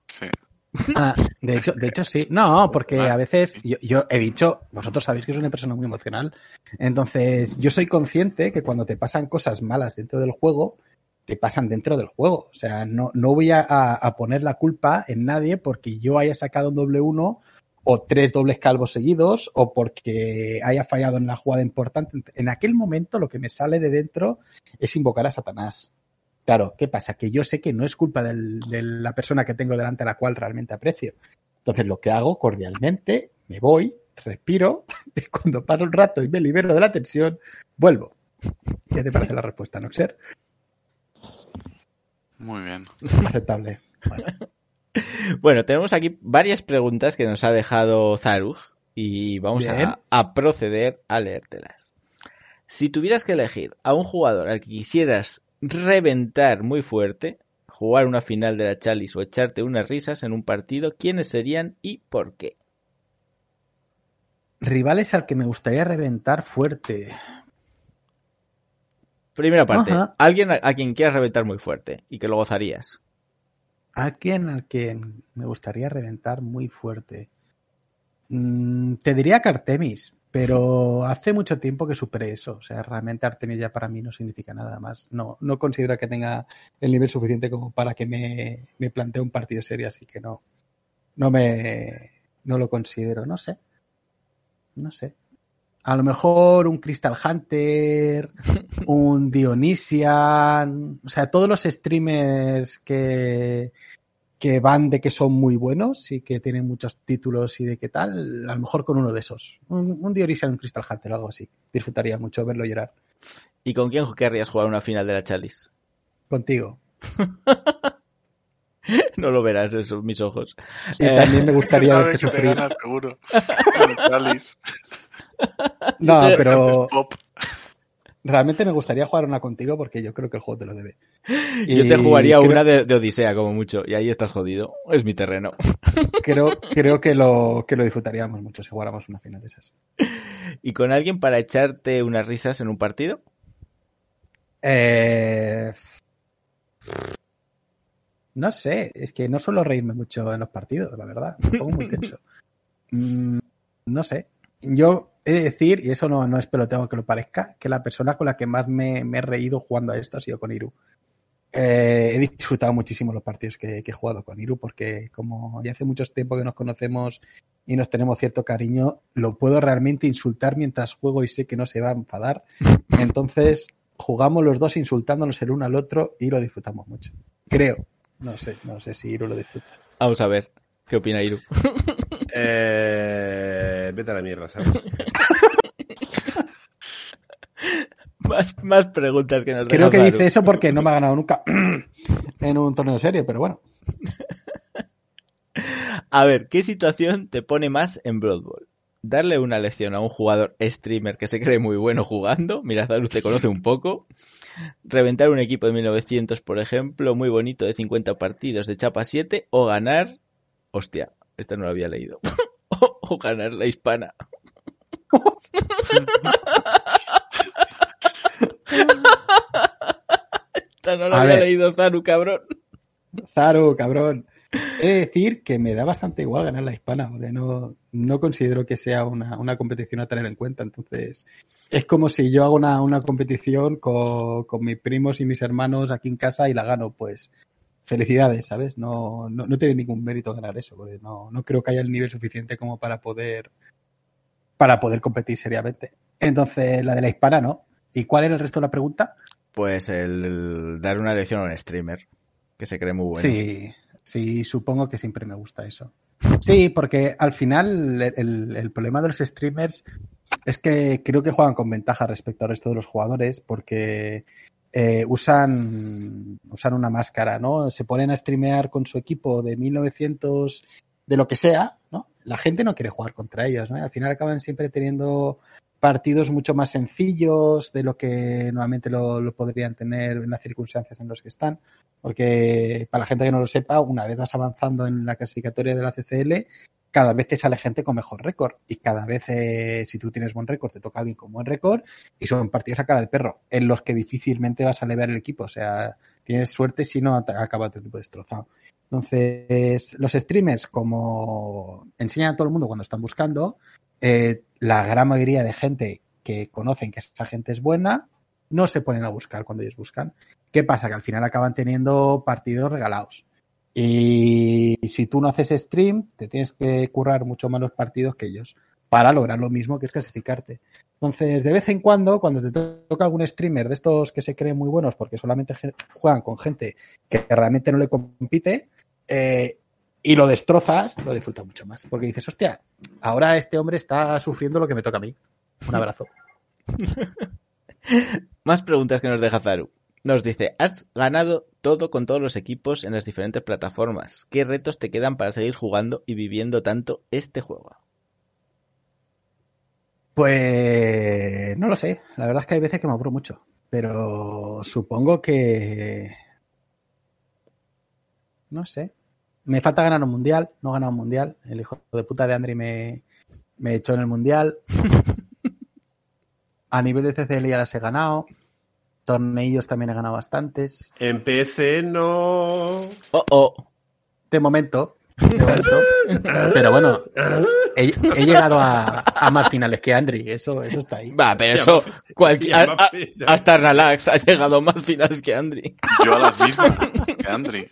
Sí. Ah, de hecho, de hecho sí. No, porque a veces yo, he dicho, vosotros sabéis que soy una persona muy emocional. Entonces, yo soy consciente que cuando te pasan cosas malas dentro del juego, te pasan dentro del juego. O sea, no, no voy a- a poner la culpa en nadie porque yo haya sacado un doble uno o tres dobles calvos seguidos o porque haya fallado en la jugada importante. En aquel momento lo que me sale de dentro es invocar a Satanás. Claro, ¿qué pasa? Que yo sé que no es culpa del- de la persona que tengo delante a la cual realmente aprecio. Entonces lo que hago cordialmente, me voy, respiro, y cuando pasa un rato y me libero de la tensión, vuelvo. ¿Qué te parece la respuesta, Noxer? Muy bien. Aceptable. Bueno, Bueno, tenemos aquí varias preguntas que nos ha dejado Zarug y vamos a, a proceder a leértelas. Si tuvieras que elegir a un jugador al que quisieras reventar muy fuerte, jugar una final de la Chalice o echarte unas risas en un partido, ¿quiénes serían y por qué? rivales al que me gustaría reventar fuerte. Primera parte, Ajá. alguien a, a quien quieras reventar muy fuerte y que lo gozarías. ¿A quién al que me gustaría reventar muy fuerte? Mm, te diría que Artemis, pero hace mucho tiempo que superé eso. O sea, realmente Artemis ya para mí no significa nada más. No, no considero que tenga el nivel suficiente como para que me, me plantee un partido serio, así que no. No me. No lo considero, no sé. No sé. A lo mejor un Crystal Hunter, un Dionysian, o sea, todos los streamers que, que van de que son muy buenos y que tienen muchos títulos y de qué tal, a lo mejor con uno de esos. Un, un Dionysian, un Crystal Hunter o algo así. Disfrutaría mucho verlo llorar. ¿Y con quién querrías jugar una final de la Chalice? Contigo. no lo verás, esos mis ojos. Y Eh, también me gustaría Sabe verte que te sufrir. ganas seguro. El Chalice. No, pero. Realmente me gustaría jugar una contigo porque yo creo que el juego te lo debe. Yo te Y jugaría creo- una de, de Odisea como mucho y ahí estás jodido. Es mi terreno. Creo, creo que, lo, que lo disfrutaríamos mucho si jugáramos una final de esas. ¿Y con alguien para echarte unas risas en un partido? Eh, no sé, es que no suelo reírme mucho en los partidos, la verdad. Me pongo muy tenso. Mm, no sé. Yo he de decir, y eso no, no es peloteo que lo parezca, que la persona con la que más me, me he reído jugando a esto ha sido con Iru. Eh, he disfrutado muchísimo los partidos que, que he jugado con Iru, porque como ya hace mucho tiempo que nos conocemos y nos tenemos cierto cariño, lo puedo realmente insultar mientras juego y sé que no se va a enfadar. Entonces, jugamos los dos insultándonos el uno al otro y lo disfrutamos mucho. Creo. No sé, no sé si Iru lo disfruta. Vamos a ver. ¿Qué opina Iru? Eh, vete a la mierda, ¿sabes? más, más preguntas que nos Creo que dice eso porque no me ha ganado nunca en un torneo serio, pero bueno. A ver, ¿qué situación te pone más en Blood Bowl? Darle una lección a un jugador streamer que se cree muy bueno jugando. Mira, Zaru te conoce un poco. Reventar un equipo de 1900, por ejemplo, muy bonito de 50 partidos de chapa 7. O ganar. Hostia, esta no la había leído. o, o ganar la hispana. esta no la A había ver. leído, Zaru, cabrón. Zaro, cabrón. He de decir que me da bastante igual ganar la hispana, porque no, no considero que sea una, una competición a tener en cuenta. Entonces, es como si yo hago una, una competición con, con mis primos y mis hermanos aquí en casa y la gano, pues felicidades, ¿sabes? No, no, no tiene ningún mérito ganar eso, porque no, no creo que haya el nivel suficiente como para poder para poder competir seriamente. Entonces, la de la hispana no. ¿Y cuál era el resto de la pregunta? Pues el, el dar una lección a un streamer que se cree muy bueno. Sí, sí, supongo que siempre me gusta eso. Sí, porque al final el, el- el problema de los streamers es que creo que juegan con ventaja respecto al resto de los jugadores porque eh, usan, usan una máscara, ¿no? Se ponen a streamear con su equipo de 1900, de lo que sea, ¿no? La gente no quiere jugar contra ellos, ¿no? Al final acaban siempre teniendo partidos mucho más sencillos de lo que normalmente lo, lo podrían tener en las circunstancias en las que están. Porque para la gente que no lo sepa, una vez vas avanzando en la clasificatoria de la CCL, cada vez te sale gente con mejor récord. Y cada vez, eh, si tú tienes buen récord, te toca alguien con buen récord. Y son partidos a cara de perro, en los que difícilmente vas a lever el equipo. O sea, tienes suerte si no acaba tu equipo destrozado. Entonces, los streamers, como enseñan a todo el mundo cuando están buscando, eh, la gran mayoría de gente que conocen que esa gente es buena, no se ponen a buscar cuando ellos buscan. ¿Qué pasa? Que al final acaban teniendo partidos regalados. Y si tú no haces stream, te tienes que currar mucho más los partidos que ellos para lograr lo mismo que es clasificarte. Entonces, de vez en cuando, cuando te toca algún streamer de estos que se creen muy buenos porque solamente juegan con gente que realmente no le compite, eh, y lo destrozas, lo disfrutas mucho más. Porque dices, hostia, ahora este hombre está sufriendo lo que me toca a mí. Un abrazo. Más preguntas que nos deja Zaru. Nos dice, has ganado todo con todos los equipos en las diferentes plataformas. ¿Qué retos te quedan para seguir jugando y viviendo tanto este juego? Pues no lo sé. La verdad es que hay veces que me aburro mucho. Pero supongo que. No sé. Me falta ganar un mundial. No he ganado un mundial. El hijo de puta de Andri me, me echó en el mundial. A nivel de CCL ya las he ganado. Torneillos también he ganado bastantes. En PC no. Oh, oh. De momento. de momento. Pero bueno, he, he llegado a, a más finales que Andri. Eso, eso está ahí. Va, pero eso, cualquier, a- a- hasta Relax ha llegado más finales que Andri. Yo a las mismas que Andri.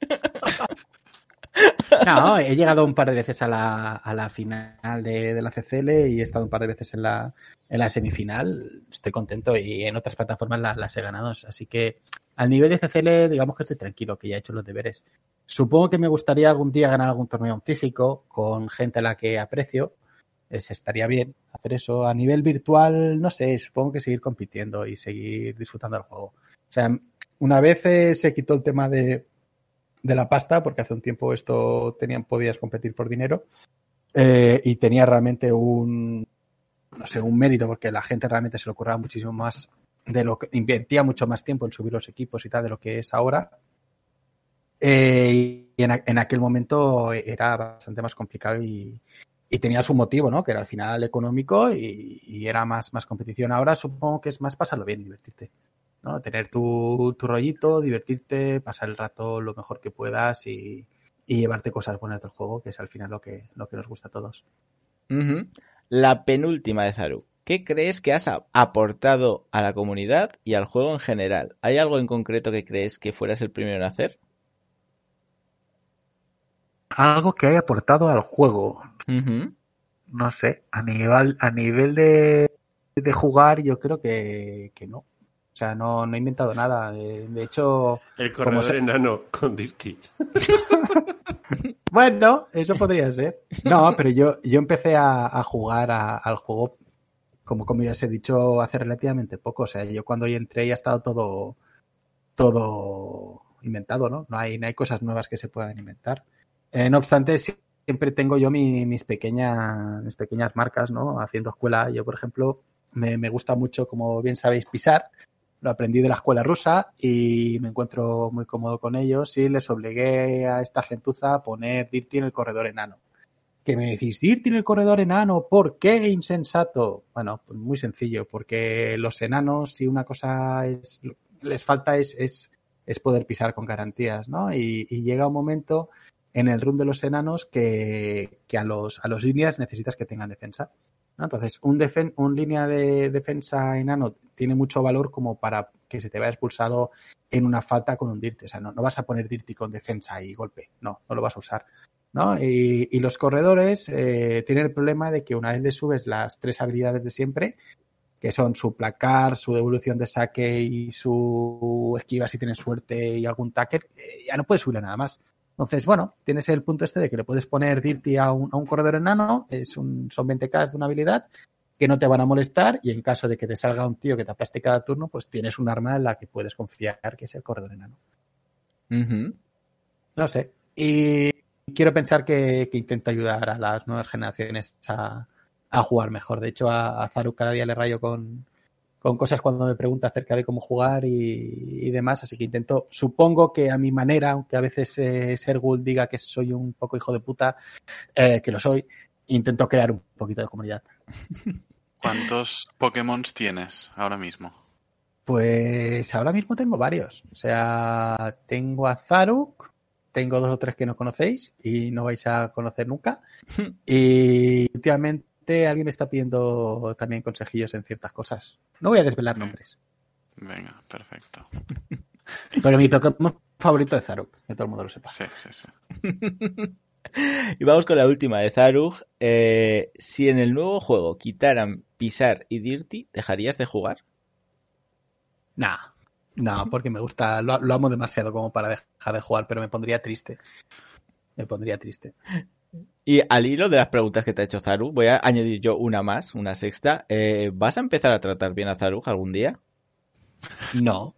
No, he llegado un par de veces a la, a la final de, de la CCL y he estado un par de veces en la, en la semifinal. Estoy contento y en otras plataformas la- las he ganado. Así que al nivel de CCL, digamos que estoy tranquilo, que ya he hecho los deberes. Supongo que me gustaría algún día ganar algún torneo físico con gente a la que aprecio. Es, estaría bien hacer eso. A nivel virtual, no sé, supongo que seguir compitiendo y seguir disfrutando del juego. O sea, una vez eh, se quitó el tema de, de la pasta, porque hace un tiempo esto tenían, podías competir por dinero, eh, y tenía realmente un, no sé, un mérito, porque la gente realmente se lo curraba muchísimo más de lo que invertía mucho más tiempo en subir los equipos y tal de lo que es ahora. Eh, y en, en aquel momento era bastante más complicado y, y tenía su motivo, ¿no? Que era al final económico y, y era más, más competición. Ahora supongo que es más pasarlo bien divertirte. ¿No? Tener tu, tu rollito, divertirte, pasar el rato lo mejor que puedas y, y llevarte cosas buenas del juego, que es al final lo que, lo que nos gusta a todos. La penúltima de Zaru. ¿Qué crees que has aportado a la comunidad y al juego en general? ¿Hay algo en concreto que crees que fueras el primero en hacer? Algo que haya aportado al juego. No sé, a nivel, a nivel de, de jugar, yo creo que, que no. O sea, no, no he inventado nada. De hecho, El corredor se- enano con Dirty. Bueno, eso podría ser. No, pero yo, yo empecé a, a jugar a- al juego, como, como ya os he dicho, hace relativamente poco. O sea, yo cuando yo entré ya estaba todo, todo inventado, ¿no? No hay, no hay cosas nuevas que se puedan inventar. Eh, no obstante, siempre tengo yo mi- mis, pequeñas, mis pequeñas marcas, ¿no? Haciendo escuela. Yo, por ejemplo, me, me gusta mucho, como bien sabéis, pisar. Lo aprendí de la escuela rusa y me encuentro muy cómodo con ellos y les obligué a esta gentuza a poner Dirty en el corredor enano. Que me decís, Dirty en el corredor enano, ¿por qué insensato? Bueno, pues muy sencillo, porque los enanos, si una cosa es, les falta es, es, es poder pisar con garantías, ¿no? Y, llega un momento en el run de los enanos que, que a los, a los líneas necesitas que tengan defensa. ¿No? Entonces, un, defen un línea de defensa enano tiene mucho valor como para que se te vea expulsado en una falta con un dirty. O sea, no, no vas a poner dirty con defensa y golpe. No, no lo vas a usar. ¿no? Y, y los corredores eh, tienen el problema de que una vez le subes las tres habilidades de siempre, que son su placar, su devolución de saque y su esquiva si tienes suerte y algún tacker, eh, ya no puedes subirle nada más. Entonces, bueno, tienes el punto este de que le puedes poner Dirty a un, a un corredor enano, es un, son 20k de una habilidad que no te van a molestar y en caso de que te salga un tío que te aplaste cada turno, pues tienes un arma en la que puedes confiar que es el corredor enano. No sé. Y quiero pensar que, que intento ayudar a las nuevas generaciones a, a jugar mejor. De hecho, a, a Zaru cada día le rayo con, con cosas cuando me pregunta acerca de cómo jugar y, y demás. Así que intento, supongo que a mi manera, aunque a veces eh, Sergul diga que soy un poco hijo de puta, eh, que lo soy, intento crear un poquito de comunidad. ¿Cuántos Pokémon tienes ahora mismo? Pues ahora mismo tengo varios. O sea, tengo a Zaruk, tengo dos o tres que no conocéis y no vais a conocer nunca. Y últimamente alguien me está pidiendo también consejillos en ciertas cosas. No voy a desvelar nombres. Venga, perfecto. Pero mi Pokémon favorito es Zaruk, que todo el mundo lo sepa. Sí, sí, sí. Y vamos con la última de Zarug. Eh, si en el nuevo juego quitaran Pisar y Dirty, ¿dejarías de jugar? Nah, no, porque me gusta, lo, lo amo demasiado como para dejar de jugar, pero me pondría triste. Me pondría triste. Y al hilo de las preguntas que te ha hecho Zaru, voy a añadir yo una más, una sexta. Eh, ¿Vas a empezar a tratar bien a Zarug algún día? No.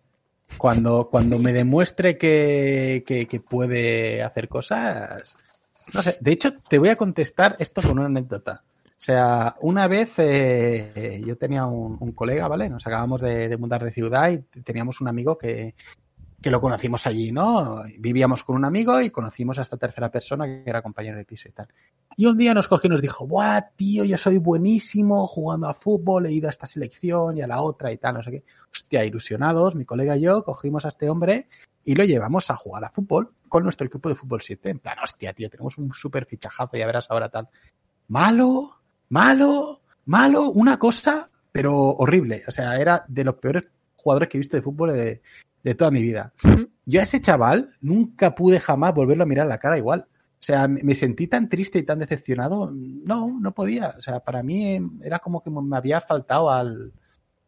Cuando, cuando me demuestre que, que, puede hacer cosas. No sé. De hecho, te voy a contestar esto con una anécdota. O sea, una vez eh, yo tenía un, un, colega, ¿vale? Nos acabamos de, de, mudar de ciudad y teníamos un amigo que, que lo conocimos allí, ¿no? Vivíamos con un amigo y conocimos a esta tercera persona que era compañero de piso y tal. Y un día nos cogió y nos dijo, ¡buah, tío, yo soy buenísimo jugando a fútbol, he ido a esta selección y a la otra y tal, no sé qué. Hostia, ilusionados, mi colega y yo cogimos a este hombre y lo llevamos a jugar a fútbol con nuestro equipo de fútbol 7. En plan, hostia, tío, tenemos un súper fichajazo, ya verás ahora tal. Malo, malo, malo, una cosa, pero horrible. O sea, era de los peores jugadores que he visto de fútbol de, de toda mi vida. Yo a ese chaval nunca pude jamás volverlo a mirar la cara igual. O sea, me sentí tan triste y tan decepcionado. No, no podía. O sea, para mí era como que me había faltado al,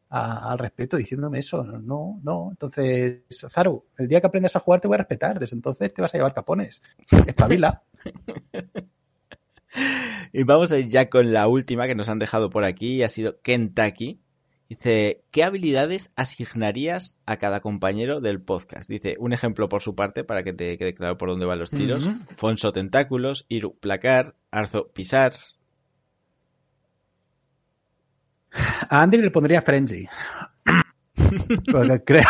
a, al respeto diciéndome eso. No, no. Entonces, Zaru, el día que aprendas a jugar te voy a respetar. Desde entonces te vas a llevar capones. Espabila. y vamos a ir ya con la última que nos han dejado por aquí y ha sido Kentucky. Dice, ¿qué habilidades asignarías a cada compañero del podcast? Dice, un ejemplo por su parte para que te quede claro por dónde van los tiros. Uh -huh. Fonso tentáculos, Iru placar, Arzo pisar. A Andy le pondría Frenzy. Porque creo,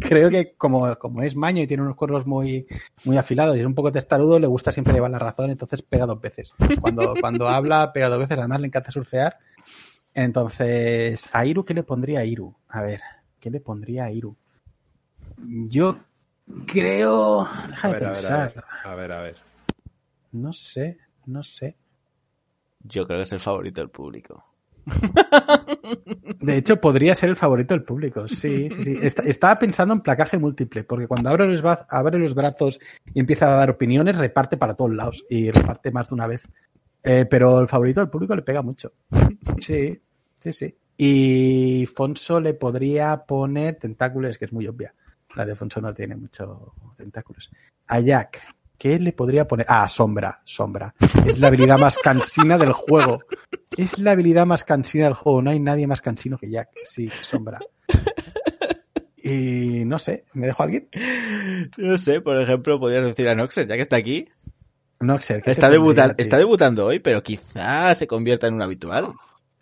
creo que como, como, es maño y tiene unos cuernos muy, muy afilados y es un poco testarudo, le gusta siempre llevar la razón, entonces pega dos veces. Cuando, cuando habla, pega dos veces, además le encanta surfear. Entonces, ¿a Iru qué le pondría a Iru? A ver, ¿qué le pondría a Iru? Yo creo. Déjame a ver, pensar. A ver, a ver, a ver. No sé, no sé. Yo creo que es el favorito del público. De hecho, podría ser el favorito del público. Sí, sí, sí. Está, estaba pensando en placaje múltiple, porque cuando abre los, abre los brazos y empieza a dar opiniones, reparte para todos lados y reparte más de una vez. Eh, pero el favorito del público le pega mucho. Sí, sí, sí. Y Fonso le podría poner tentáculos, que es muy obvia. La de Fonso no tiene mucho tentáculos. A Jack, ¿qué le podría poner? Ah, sombra, sombra. Es la habilidad más cansina del juego. Es la habilidad más cansina del juego. No hay nadie más cansino que Jack. Sí, sombra. Y no sé, ¿me dejo a alguien? No sé, por ejemplo, podrías decir a Noxer, ya que está aquí. Noxer, está, debuta está debutando hoy, pero quizá se convierta en un habitual.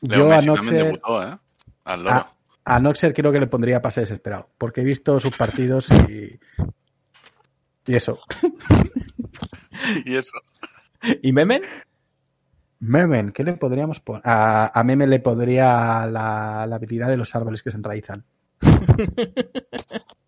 Yo a Noxer, debutó, ¿eh? a, a, Noxer creo que le pondría pase desesperado, porque he visto sus partidos y, y eso. y eso. ¿Y Memen? Memen, ¿qué le podríamos poner? A, a Memen le podría la, la habilidad de los árboles que se enraizan.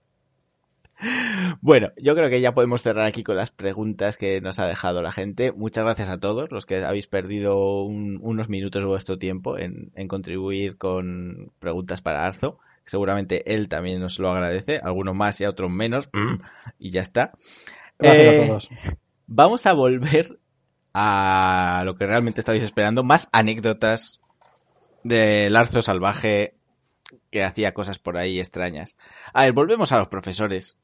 Bueno, yo creo que ya podemos cerrar aquí con las preguntas que nos ha dejado la gente. Muchas gracias a todos los que habéis perdido un, unos minutos de vuestro tiempo en, en, contribuir con preguntas para Arzo. Seguramente él también nos lo agradece, algunos más y a otros menos, y ya está. Gracias eh, a todos. Vamos a volver a lo que realmente estabais esperando, más anécdotas del Arzo salvaje que hacía cosas por ahí extrañas. A ver, volvemos a los profesores.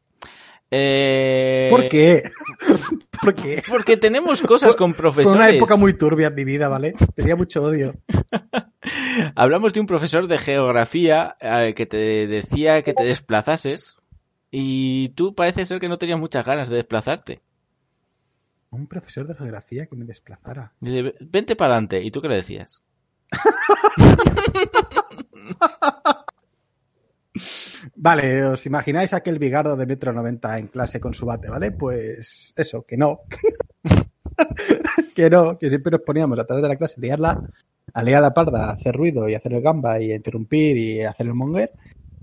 Eh... ¿Por qué? ¿Por qué? Porque tenemos cosas con profesores. Fue una época muy turbia en mi vida, ¿vale? Tenía mucho odio. Hablamos de un profesor de geografía eh, que te decía que te desplazases y tú parece ser que no tenías muchas ganas de desplazarte. Un profesor de geografía que me desplazara. Dice, vente para adelante. ¿Y tú qué le decías? Vale, os imagináis aquel bigardo de metro 90 en clase con su bate, ¿vale? Pues eso, que no. que no, que siempre nos poníamos a través de la clase liarla, a liar la parda, a hacer ruido y hacer el gamba y interrumpir y hacer el monger.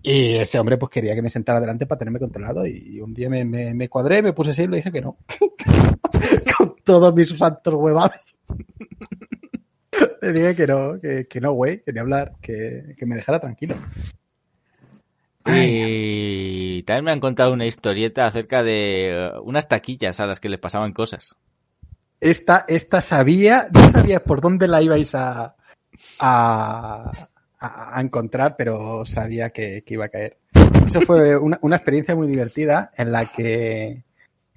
Y ese hombre pues quería que me sentara delante para tenerme controlado y un día me, me, cuadré, me puse así y le dije que no. Con todos mis santos huevados. Le dije que no, que, que no, güey, quería hablar, que, que me dejara tranquilo. Y también me han contado una historieta acerca de eh, unas taquillas a las que les pasaban cosas. Esta, esta sabía, no sabía por dónde la ibais a, a, a- a encontrar, pero sabía que, que iba a caer. Eso fue una, una experiencia muy divertida en la que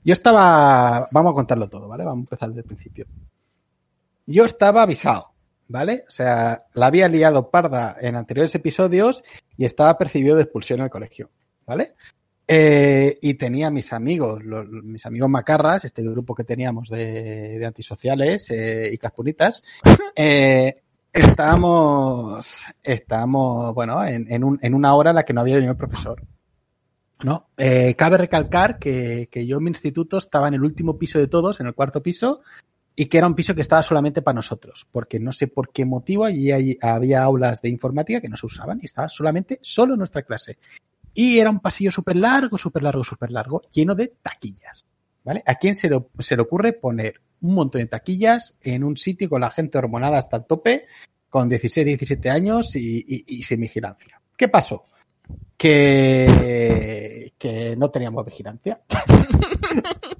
yo estaba, vamos a contarlo todo, ¿vale? Vamos a empezar desde el principio. Yo estaba avisado, ¿vale? O sea, la había liado parda en anteriores episodios y estaba percibido de expulsión al colegio, ¿vale? Eh, y tenía mis amigos, los- mis amigos macarras, este grupo que teníamos de, de antisociales eh, y caspunitas, eh, estábamos, estábamos, bueno, en, en, un- en una hora en la que no había venido el profesor. ¿no? Cabe recalcar que, que yo en mi instituto estaba en el último piso de todos, en el cuarto piso, y que era un piso que estaba solamente para nosotros, porque no sé por qué motivo allí había aulas de informática que no se usaban y estaba solamente solo nuestra clase. Y era un pasillo súper largo, súper largo, súper largo, lleno de taquillas. ¿Vale? ¿A quién se le, ocurre poner un montón de taquillas en un sitio con la gente hormonada hasta el tope, con 16, 17 años y, y- sin vigilancia? ¿Qué pasó? Que no teníamos vigilancia.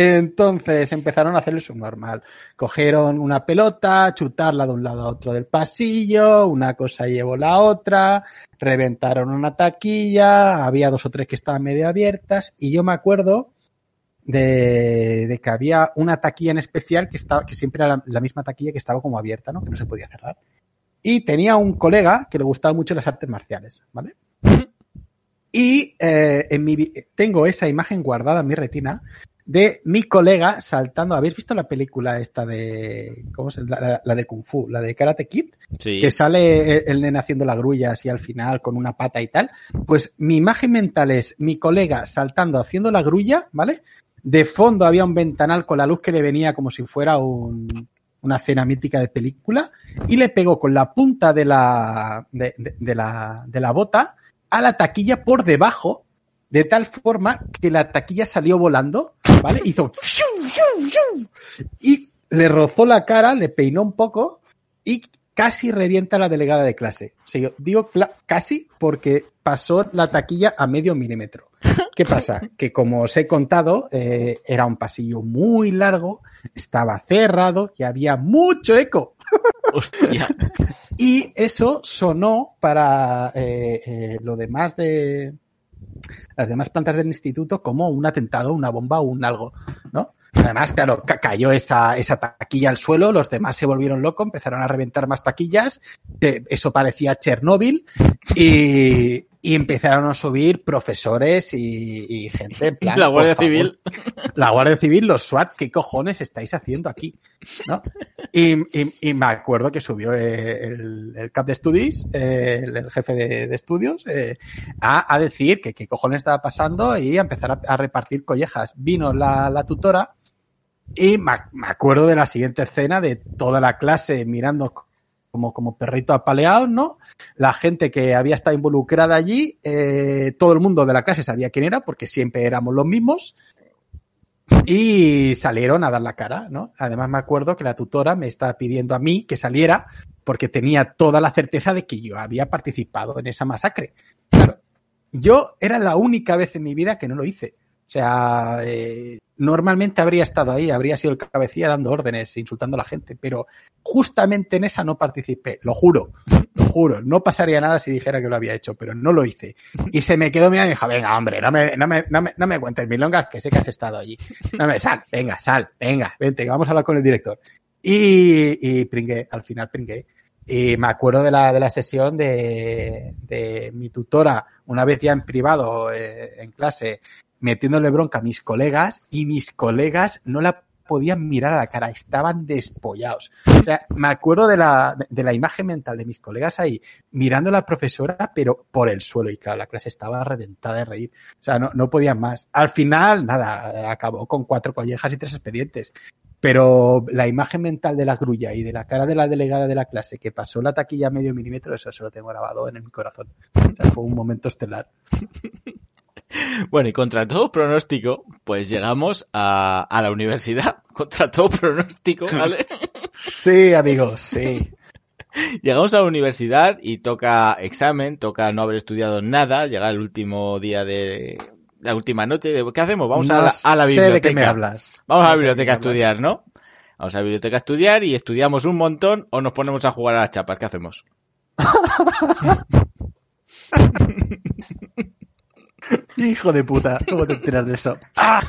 Entonces empezaron a hacer el subnormal. Cogieron una pelota, chutarla de un lado a otro del pasillo, una cosa llevó la otra, reventaron una taquilla, había dos o tres que estaban medio abiertas y yo me acuerdo de, de que había una taquilla en especial que estaba, que siempre era la, la misma taquilla que estaba como abierta, ¿no? Que no se podía cerrar. Y tenía un colega que le gustaban mucho las artes marciales, ¿vale? Y eh, en mi, tengo esa imagen guardada en mi retina de mi colega saltando. ¿Habéis visto la película esta de. ¿Cómo se la, la- de Kung Fu? La de Karate Kid, Sí. que sale el, el nene haciendo la grulla así al final con una pata y tal. Pues mi imagen mental es mi colega saltando haciendo la grulla, ¿vale? De fondo había un ventanal con la luz que le venía como si fuera un, una cena mítica de película y le pegó con la punta de la, de, de- de la, de la bota a la taquilla por debajo, de tal forma que la taquilla salió volando, ¿vale? Hizo y le rozó la cara, le peinó un poco y casi revienta a la delegada de clase. O sea, yo digo casi porque pasó la taquilla a medio milímetro. ¿Qué pasa? Que como os he contado, eh, era un pasillo muy largo, estaba cerrado y había mucho eco. Hostia. Y eso sonó para eh, eh, lo demás de las demás plantas del instituto como un atentado, una bomba o un algo, ¿no? Además, claro, ca- cayó esa, esa taquilla al suelo, los demás se volvieron locos, empezaron a reventar más taquillas, eso parecía Chernóbil, y, y empezaron a subir profesores y, y gente en plan, La Guardia Civil. la Guardia Civil, los SWAT, ¿qué cojones estáis haciendo aquí? ¿No? Y, y- y me acuerdo que subió eh, el, el cap de estudios, eh, el, el jefe de, de estudios, eh, a, a decir que qué cojones estaba pasando y a empezar a, a repartir collejas. Vino la, la tutora y me, me acuerdo de la siguiente escena de toda la clase mirando como, como perrito apaleado, ¿no? La gente que había estado involucrada allí, eh, todo el mundo de la clase sabía quién era, porque siempre éramos los mismos, y salieron a dar la cara, ¿no? Además me acuerdo que la tutora me estaba pidiendo a mí que saliera porque tenía toda la certeza de que yo había participado en esa masacre. Claro, yo era la única vez en mi vida que no lo hice. O sea, eh, normalmente habría estado ahí, habría sido el cabecilla dando órdenes, insultando a la gente, pero justamente en esa no participé, lo juro, lo juro. No pasaría nada si dijera que lo había hecho, pero no lo hice. Y se me quedó mirando y dijo, venga, hombre, no me, no me, no me, no me cuentes milongas, que sé que has estado allí. No me, sal, venga, sal, venga, vente, vamos a hablar con el director. Y, y pringué, al final pringué. Y me acuerdo de la, de la sesión de, de mi tutora, una vez ya en privado, eh, en clase, metiéndole bronca a mis colegas y mis colegas no la podían mirar a la cara, estaban despollados. O sea, me acuerdo de la, de la imagen mental de mis colegas ahí, mirando a la profesora, pero por el suelo. Y claro, la clase estaba reventada de reír. O sea, no, no podían más. Al final, nada, acabó con cuatro collejas y tres expedientes. Pero la imagen mental de la grulla y de la cara de la delegada de la clase que pasó la taquilla a medio milímetro, eso se lo tengo grabado en mi corazón. O sea, fue un momento estelar. Bueno, y contra todo pronóstico, pues llegamos a, a la universidad. Contra todo pronóstico, ¿vale? Sí, amigos, sí. Llegamos a la universidad y toca examen, toca no haber estudiado nada, llega el último día de la última noche. ¿Qué hacemos? Vamos a, la, a la sé biblioteca. de qué me hablas. Vamos a la biblioteca a estudiar, ¿no? Vamos a la biblioteca a estudiar y estudiamos un montón o nos ponemos a jugar a las chapas. ¿Qué hacemos? Hijo de puta, ¿cómo te enteras de eso? ¡Ah!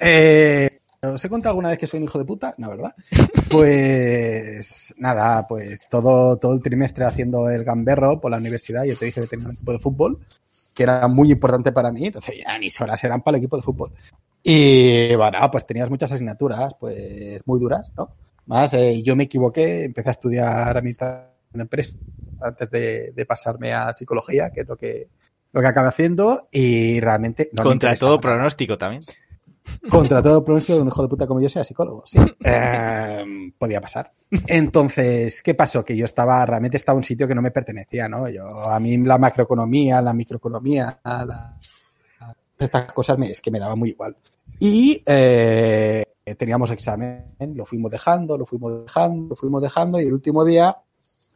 Eh, ¿Os he contado alguna vez que soy un hijo de puta? No, ¿verdad? Pues nada, pues todo, todo el trimestre haciendo el gamberro por la universidad. Yo te dije que tenía un equipo de fútbol, que era muy importante para mí, entonces ya mis horas eran para el equipo de fútbol. Y bueno, pues tenías muchas asignaturas, pues muy duras, ¿no? Más, eh, yo me equivoqué, empecé a estudiar administración de empresas antes de, de pasarme a psicología, que es lo que, lo que acabé haciendo, y realmente no Contra todo pronóstico también. Contra todo pronóstico de un hijo de puta como yo sea psicólogo, sí. Eh, podía pasar. Entonces, ¿qué pasó? Que yo estaba, realmente estaba en un sitio que no me pertenecía, ¿no? Yo, a mí la macroeconomía, la microeconomía, la- estas cosas me, es que me daba muy igual. Y eh, teníamos examen, lo fuimos dejando, lo fuimos dejando, lo fuimos dejando, y el último día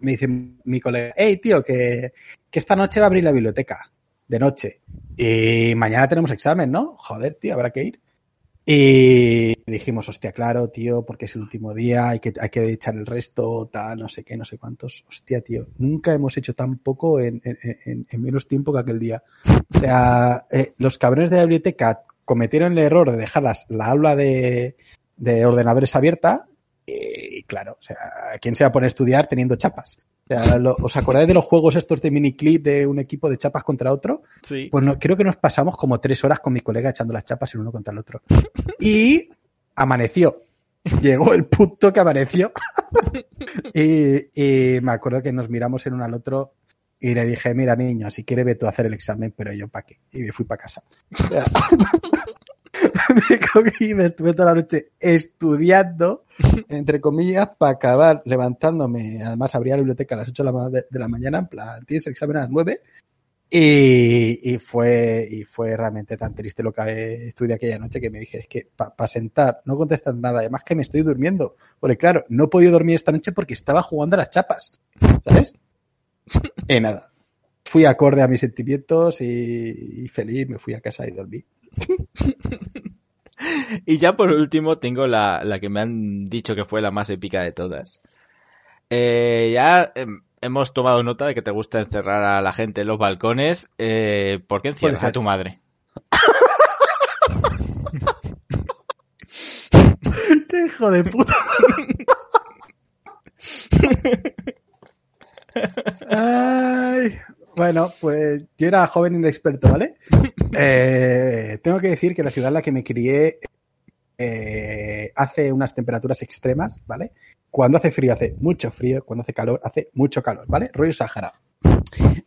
me dice mi colega, hey tío, que, que esta noche va a abrir la biblioteca, de noche. Y mañana tenemos examen, ¿no? Joder, tío, habrá que ir. Y dijimos, hostia, claro, tío, porque es el último día, hay que, hay que echar el resto, tal, no sé qué, no sé cuántos. Hostia, tío, nunca hemos hecho tan poco en, en- en- en menos tiempo que aquel día. O sea, eh, los cabrones de la biblioteca cometieron el error de dejar las- la aula de, de ordenadores abierta. Y claro, o sea, ¿quién se va a poner a estudiar teniendo chapas? O sea, lo- ¿os acordáis de los juegos estos de miniclip de un equipo de chapas contra otro? Sí. Pues no, creo que nos pasamos como tres horas con mi colega echando las chapas el uno contra el otro. Y amaneció. Llegó el punto que amaneció. y, y me acuerdo que nos miramos el uno al otro y le dije, mira niño, si quieres ve tú a hacer el examen, pero yo pa' qué. Y me fui para casa. Me cogí y me estuve toda la noche estudiando, entre comillas, para acabar levantándome. Además, abría la biblioteca a las 8 de la, mañana, en plan, tienes el examen a las 9. Y, y fue, y fue realmente tan triste lo que estudié aquella noche que me dije, es que para sentar, no contestar nada, además que me estoy durmiendo. Porque claro, no he podido dormir esta noche porque estaba jugando a las chapas, ¿sabes? y nada, fui acorde a mis sentimientos y, y feliz, me fui a casa y dormí. Y ya por último tengo la, la que me han dicho que fue la más épica de todas. Eh, ya em, hemos tomado nota de que te gusta encerrar a la gente en los balcones. Eh, ¿Por qué encierras a tu madre? ¡Qué hijo de puta! Ay, bueno, pues yo era joven inexperto, ¿vale? Eh, tengo que decir que la ciudad en la que me crié eh, hace unas temperaturas extremas, ¿vale? Cuando hace frío hace mucho frío, cuando hace calor hace mucho calor, ¿vale? Rollo Sahara.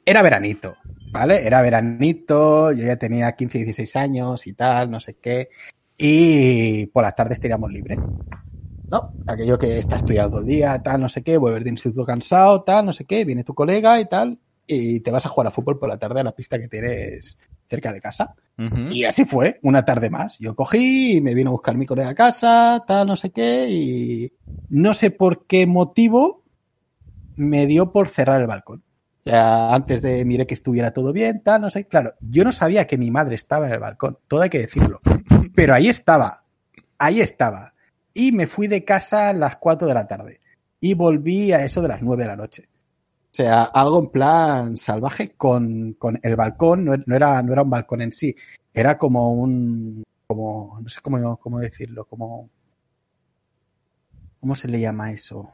Era veranito, ¿vale? Era veranito, yo ya tenía 15, 16 años y tal, no sé qué. Y por las tardes teníamos libre. ¿no? Aquello que está estudiando el día, tal, no sé qué, vuelves de instituto cansado, tal, no sé qué, viene tu colega y tal, y te vas a jugar a fútbol por la tarde a la pista que tienes cerca de casa. Y así fue, una tarde más. Yo cogí y me vino a buscar mi colega a casa, tal, no sé qué, y no sé por qué motivo me dio por cerrar el balcón. O sea, antes de miré que estuviera todo bien, tal, no sé. Claro, yo no sabía que mi madre estaba en el balcón, todo hay que decirlo. Pero ahí estaba, ahí estaba. Y me fui de casa a las 4 de la tarde. Y volví a eso de las 9 de la noche. O sea, algo en plan salvaje con, con el balcón, no, no era, no era un balcón en sí, era como un, como, no sé cómo, cómo decirlo, como, ¿cómo se le llama eso?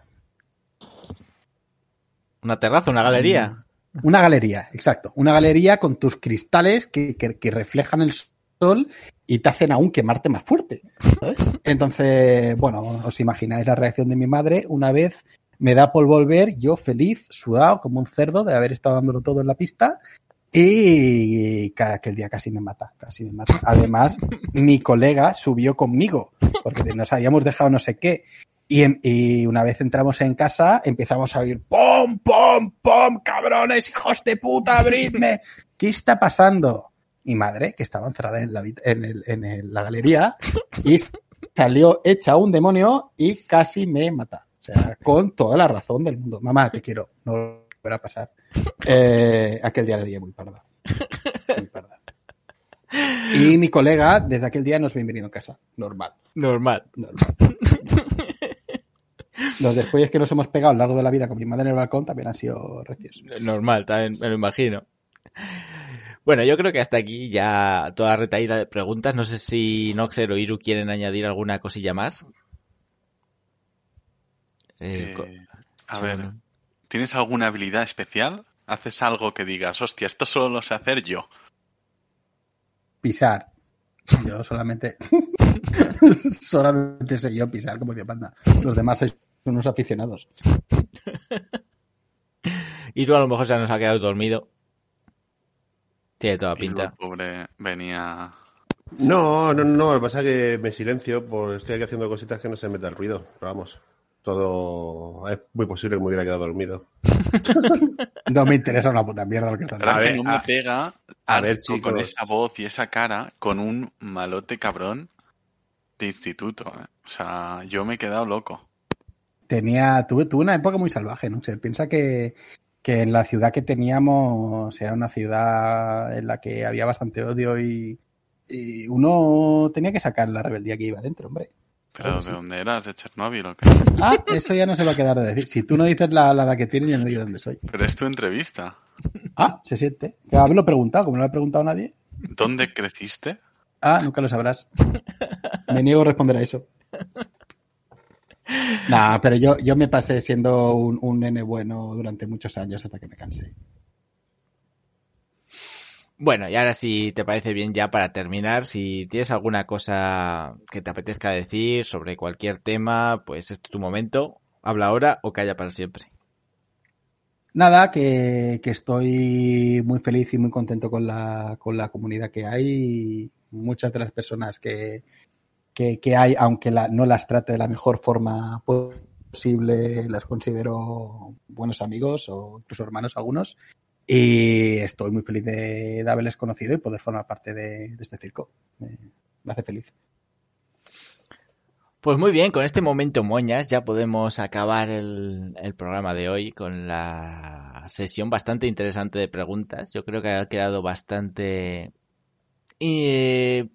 Una terraza, una galería. Una galería, exacto. Una galería con tus cristales que, que, que reflejan el sol y te hacen aún quemarte más fuerte. ¿sabes? Entonces, bueno, os imagináis la reacción de mi madre una vez me da por volver, yo feliz, sudado como un cerdo de haber estado dándolo todo en la pista Y aquel día casi me mata, casi me mata. Además, mi colega subió conmigo, porque nos habíamos dejado no sé qué. Y, en- y una vez entramos en casa, empezamos a oír ¡Pom, pom, pom! ¡Cabrones, hijos de puta, abridme! ¿Qué está pasando? Mi madre, que estaba encerrada en la, habit- en el- en el- la galería, y salió hecha un demonio y casi me mata. O sea, con toda la razón del mundo. Mamá, te quiero. No volverá a pasar. Eh, aquel día le di muy parda. Muy parda. Y mi colega, desde aquel día, nos bienvenido en casa. Normal. Normal. normal. Los después que nos hemos pegado a lo largo de la vida con mi madre en el balcón también han sido recios. Normal, también me lo imagino. Bueno, yo creo que hasta aquí ya toda la retaída de preguntas. No sé si Noxer o Iru quieren añadir alguna cosilla más. Eh, Eh, a ver, ¿tienes alguna habilidad especial? ¿Haces algo que digas, hostia, esto solo lo sé hacer yo? Pisar. Yo solamente. solamente sé yo pisar como Dios manda. Los demás sois unos aficionados. Iru a lo mejor se nos ha quedado dormido. Tiene toda Y pinta. el pobre venía... No, no, no, lo que pasa es que me silencio, pues estoy aquí haciendo cositas que no se meta el ruido, pero vamos. Todo es muy posible que me hubiera quedado dormido. No me interesa una puta mierda lo que Pero A ver, no me pega a ver, Arco con chicos. esa voz y esa cara con un malote cabrón de instituto. ¿eh? O sea, yo me he quedado loco. tenía, tuve, tuve una época muy salvaje, ¿no? sé, piensa que, que en la ciudad que teníamos era una ciudad en la que había bastante odio y, y uno tenía que sacar la rebeldía que iba dentro, hombre. ¿Pero Claro, de dónde eras? ¿De Chernóbil o qué? Ah, eso ya no se va a quedar de decir. Si tú no dices la, la edad que tienes, yo no digo dónde soy. Pero es tu entrevista. Ah, se siente. Haberlo preguntado, como no lo ha preguntado nadie. ¿Dónde creciste? Ah, nunca lo sabrás. Me niego a responder a eso. Nah, pero yo, yo me pasé siendo un, un nene bueno durante muchos años hasta que me cansé. Bueno, y ahora si te parece bien ya para terminar, si tienes alguna cosa que te apetezca decir sobre cualquier tema, pues este es tu momento. Habla ahora o calla para siempre. Nada, que, que estoy muy feliz y muy contento con la, con la comunidad que hay. Muchas de las personas que, que, que hay, aunque la- no las trate de la mejor forma posible, las considero buenos amigos o incluso hermanos algunos. Y estoy muy feliz de, haberles conocido y poder formar parte de, este circo. Me, hace feliz. Pues muy bien, con este momento moñas ya podemos acabar el, programa de hoy con la sesión bastante interesante de preguntas. Yo creo que ha quedado bastante...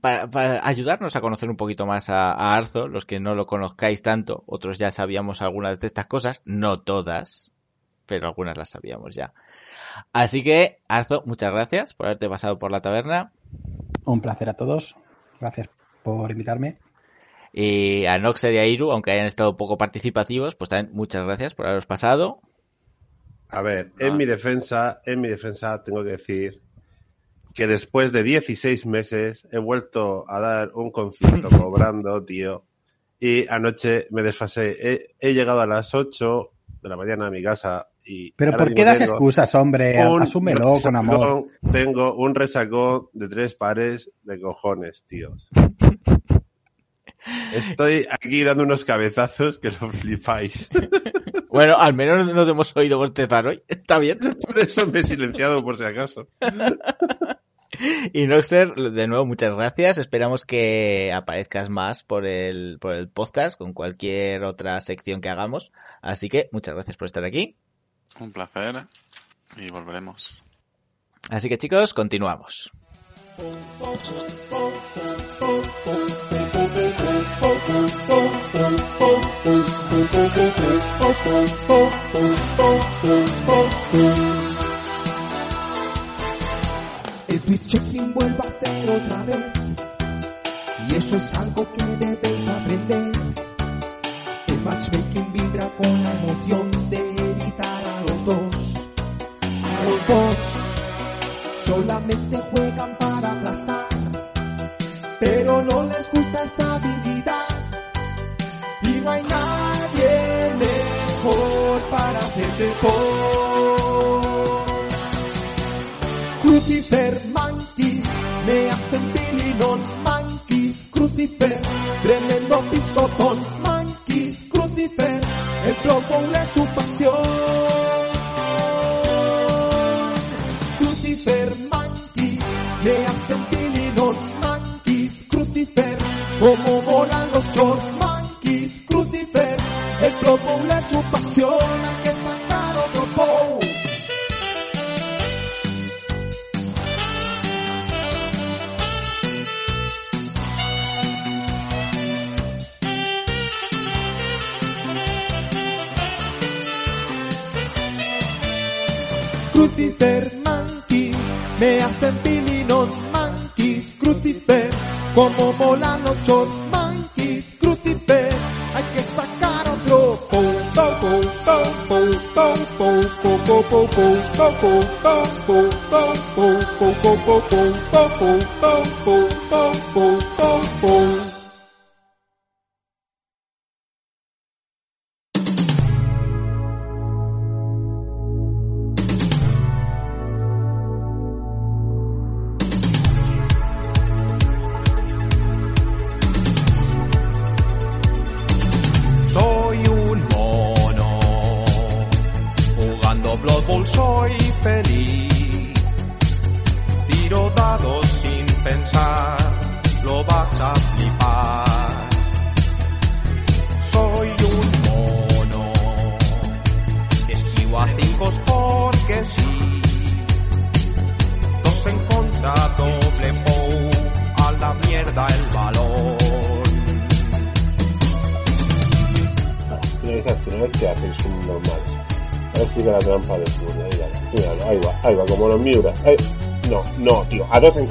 Para, para ayudarnos a conocer un poquito más a, a Arzo, los que no lo conozcáis tanto, otros ya sabíamos algunas de estas cosas, no todas, pero algunas las sabíamos ya. Así que, Arzo, muchas gracias por haberte pasado por la taberna. Un placer a todos. Gracias por invitarme. Y a Noxer y a Iru, aunque hayan estado poco participativos, pues también muchas gracias por haberos pasado. A ver, en Ah. mi defensa, en mi defensa tengo que decir que después de 16 meses he vuelto a dar un concierto cobrando, tío. Y anoche me desfasé. He, he llegado a las 8 de la mañana a mi casa y... Pero ¿por qué das tengo excusas, hombre? un Asúmelo con amor. Tengo un resacón de tres pares de cojones, tíos. Estoy aquí dando unos cabezazos que lo flipáis. Bueno, al menos no te hemos oído bostezar hoy. Está bien. Por eso me he silenciado por si acaso. Y Noxer, de nuevo, muchas gracias. Esperamos que aparezcas más por el, por el podcast con cualquier otra sección que hagamos. Así que muchas gracias por estar aquí. Un placer. Y volveremos. Así que chicos, continuamos. El quiz checking vuelve a hacer otra vez. Y eso es algo que debes aprender. El matchmaking vibra con la Solamente juegan para aplastar. Pero no les gusta esa habilidad. Y no hay nadie mejor para hacerte por. Club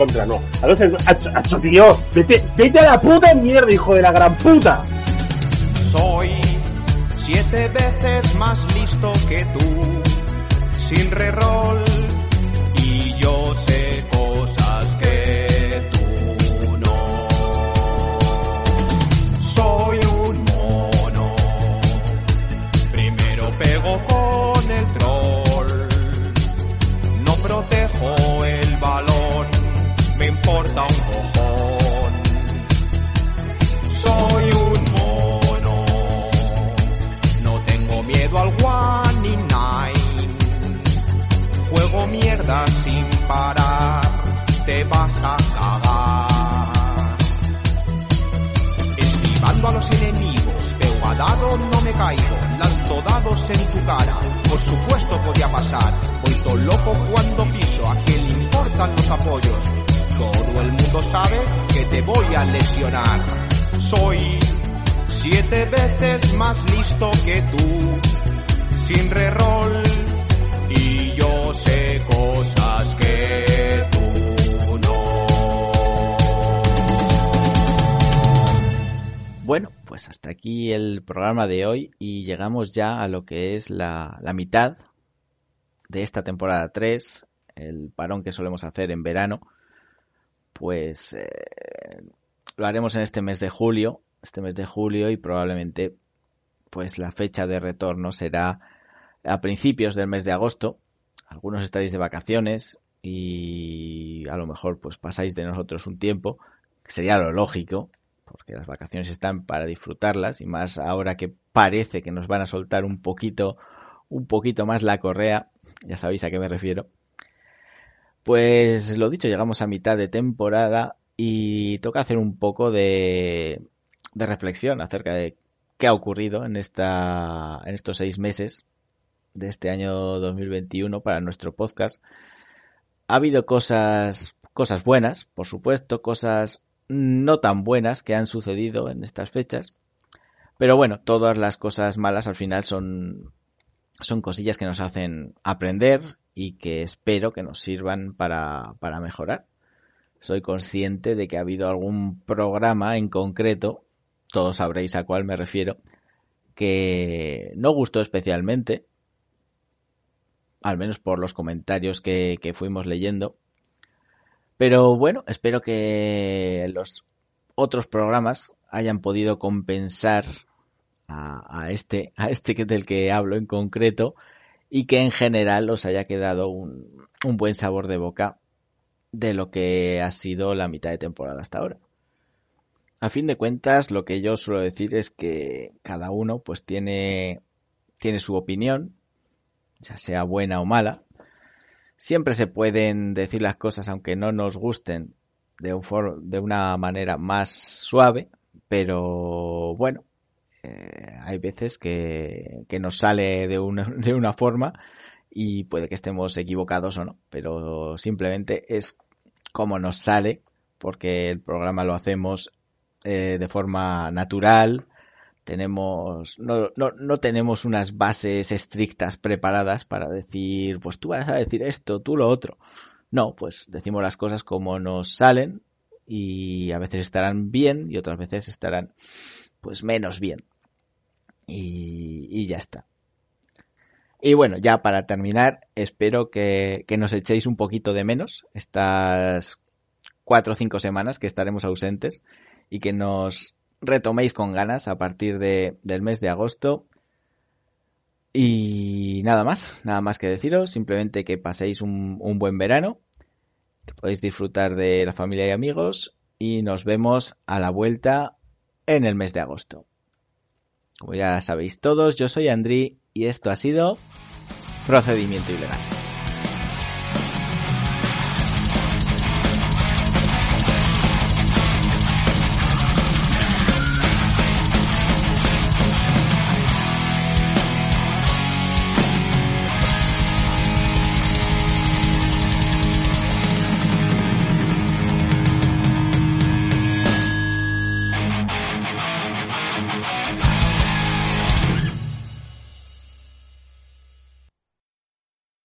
contra no. A dos en contra. Vete, vete a la puta mierda, hijo de la gran puta. Soy siete veces más listo que tú, sin reroll, programa de hoy y llegamos ya a lo que es la, la mitad de esta temporada 3, el parón que solemos hacer en verano. Pues eh, lo haremos en este mes de julio, este mes de julio y probablemente pues la fecha de retorno será a principios del mes de agosto. Algunos estaréis de vacaciones y a lo mejor pues pasáis de nosotros un tiempo, que sería lo lógico, porque las vacaciones están para disfrutarlas y más ahora que parece que nos van a soltar un poquito un poquito más la correa, ya sabéis a qué me refiero. Pues lo dicho, llegamos a mitad de temporada y toca hacer un poco de, reflexión acerca de qué ha ocurrido en esta en estos seis meses de este año 2021 para nuestro podcast. Ha habido cosas cosas buenas, por supuesto, cosas no tan buenas que han sucedido en estas fechas. Pero bueno, todas las cosas malas al final son, son cosillas que nos hacen aprender y que espero que nos sirvan para, para mejorar. Soy consciente de que ha habido algún programa en concreto, todos sabréis a cuál me refiero, que no gustó especialmente, al menos por los comentarios que, que fuimos leyendo. Pero bueno, espero que los otros programas hayan podido compensar a, este, a este que del que hablo en concreto y que en general os haya quedado un, un buen sabor de boca de lo que ha sido la mitad de temporada hasta ahora. A fin de cuentas, lo que yo suelo decir es que cada uno pues tiene, tiene su opinión, ya sea buena o mala. Siempre se pueden decir las cosas aunque no nos gusten de, un for- de una manera más suave, pero bueno, eh, hay veces que, que nos sale de una, de una forma y puede que estemos equivocados o no, pero simplemente es como nos sale, porque el programa lo hacemos eh, de forma natural, tenemos, no, no, no tenemos unas bases estrictas preparadas para decir, pues tú vas a decir esto, tú lo otro. No, pues decimos las cosas como nos salen y a veces estarán bien y otras veces estarán pues menos bien. Y, y ya está. Y bueno, ya para terminar, espero que, que nos echéis un poquito de menos estas cuatro o cinco semanas que estaremos ausentes y que nos retoméis con ganas a partir de, del mes de agosto. Y nada más, nada más que deciros, simplemente que paséis un, buen verano, que podéis disfrutar de la familia y amigos y nos vemos a la vuelta en el mes de agosto. Como ya sabéis todos, yo soy Andri y esto ha sido Procedimiento Ilegal.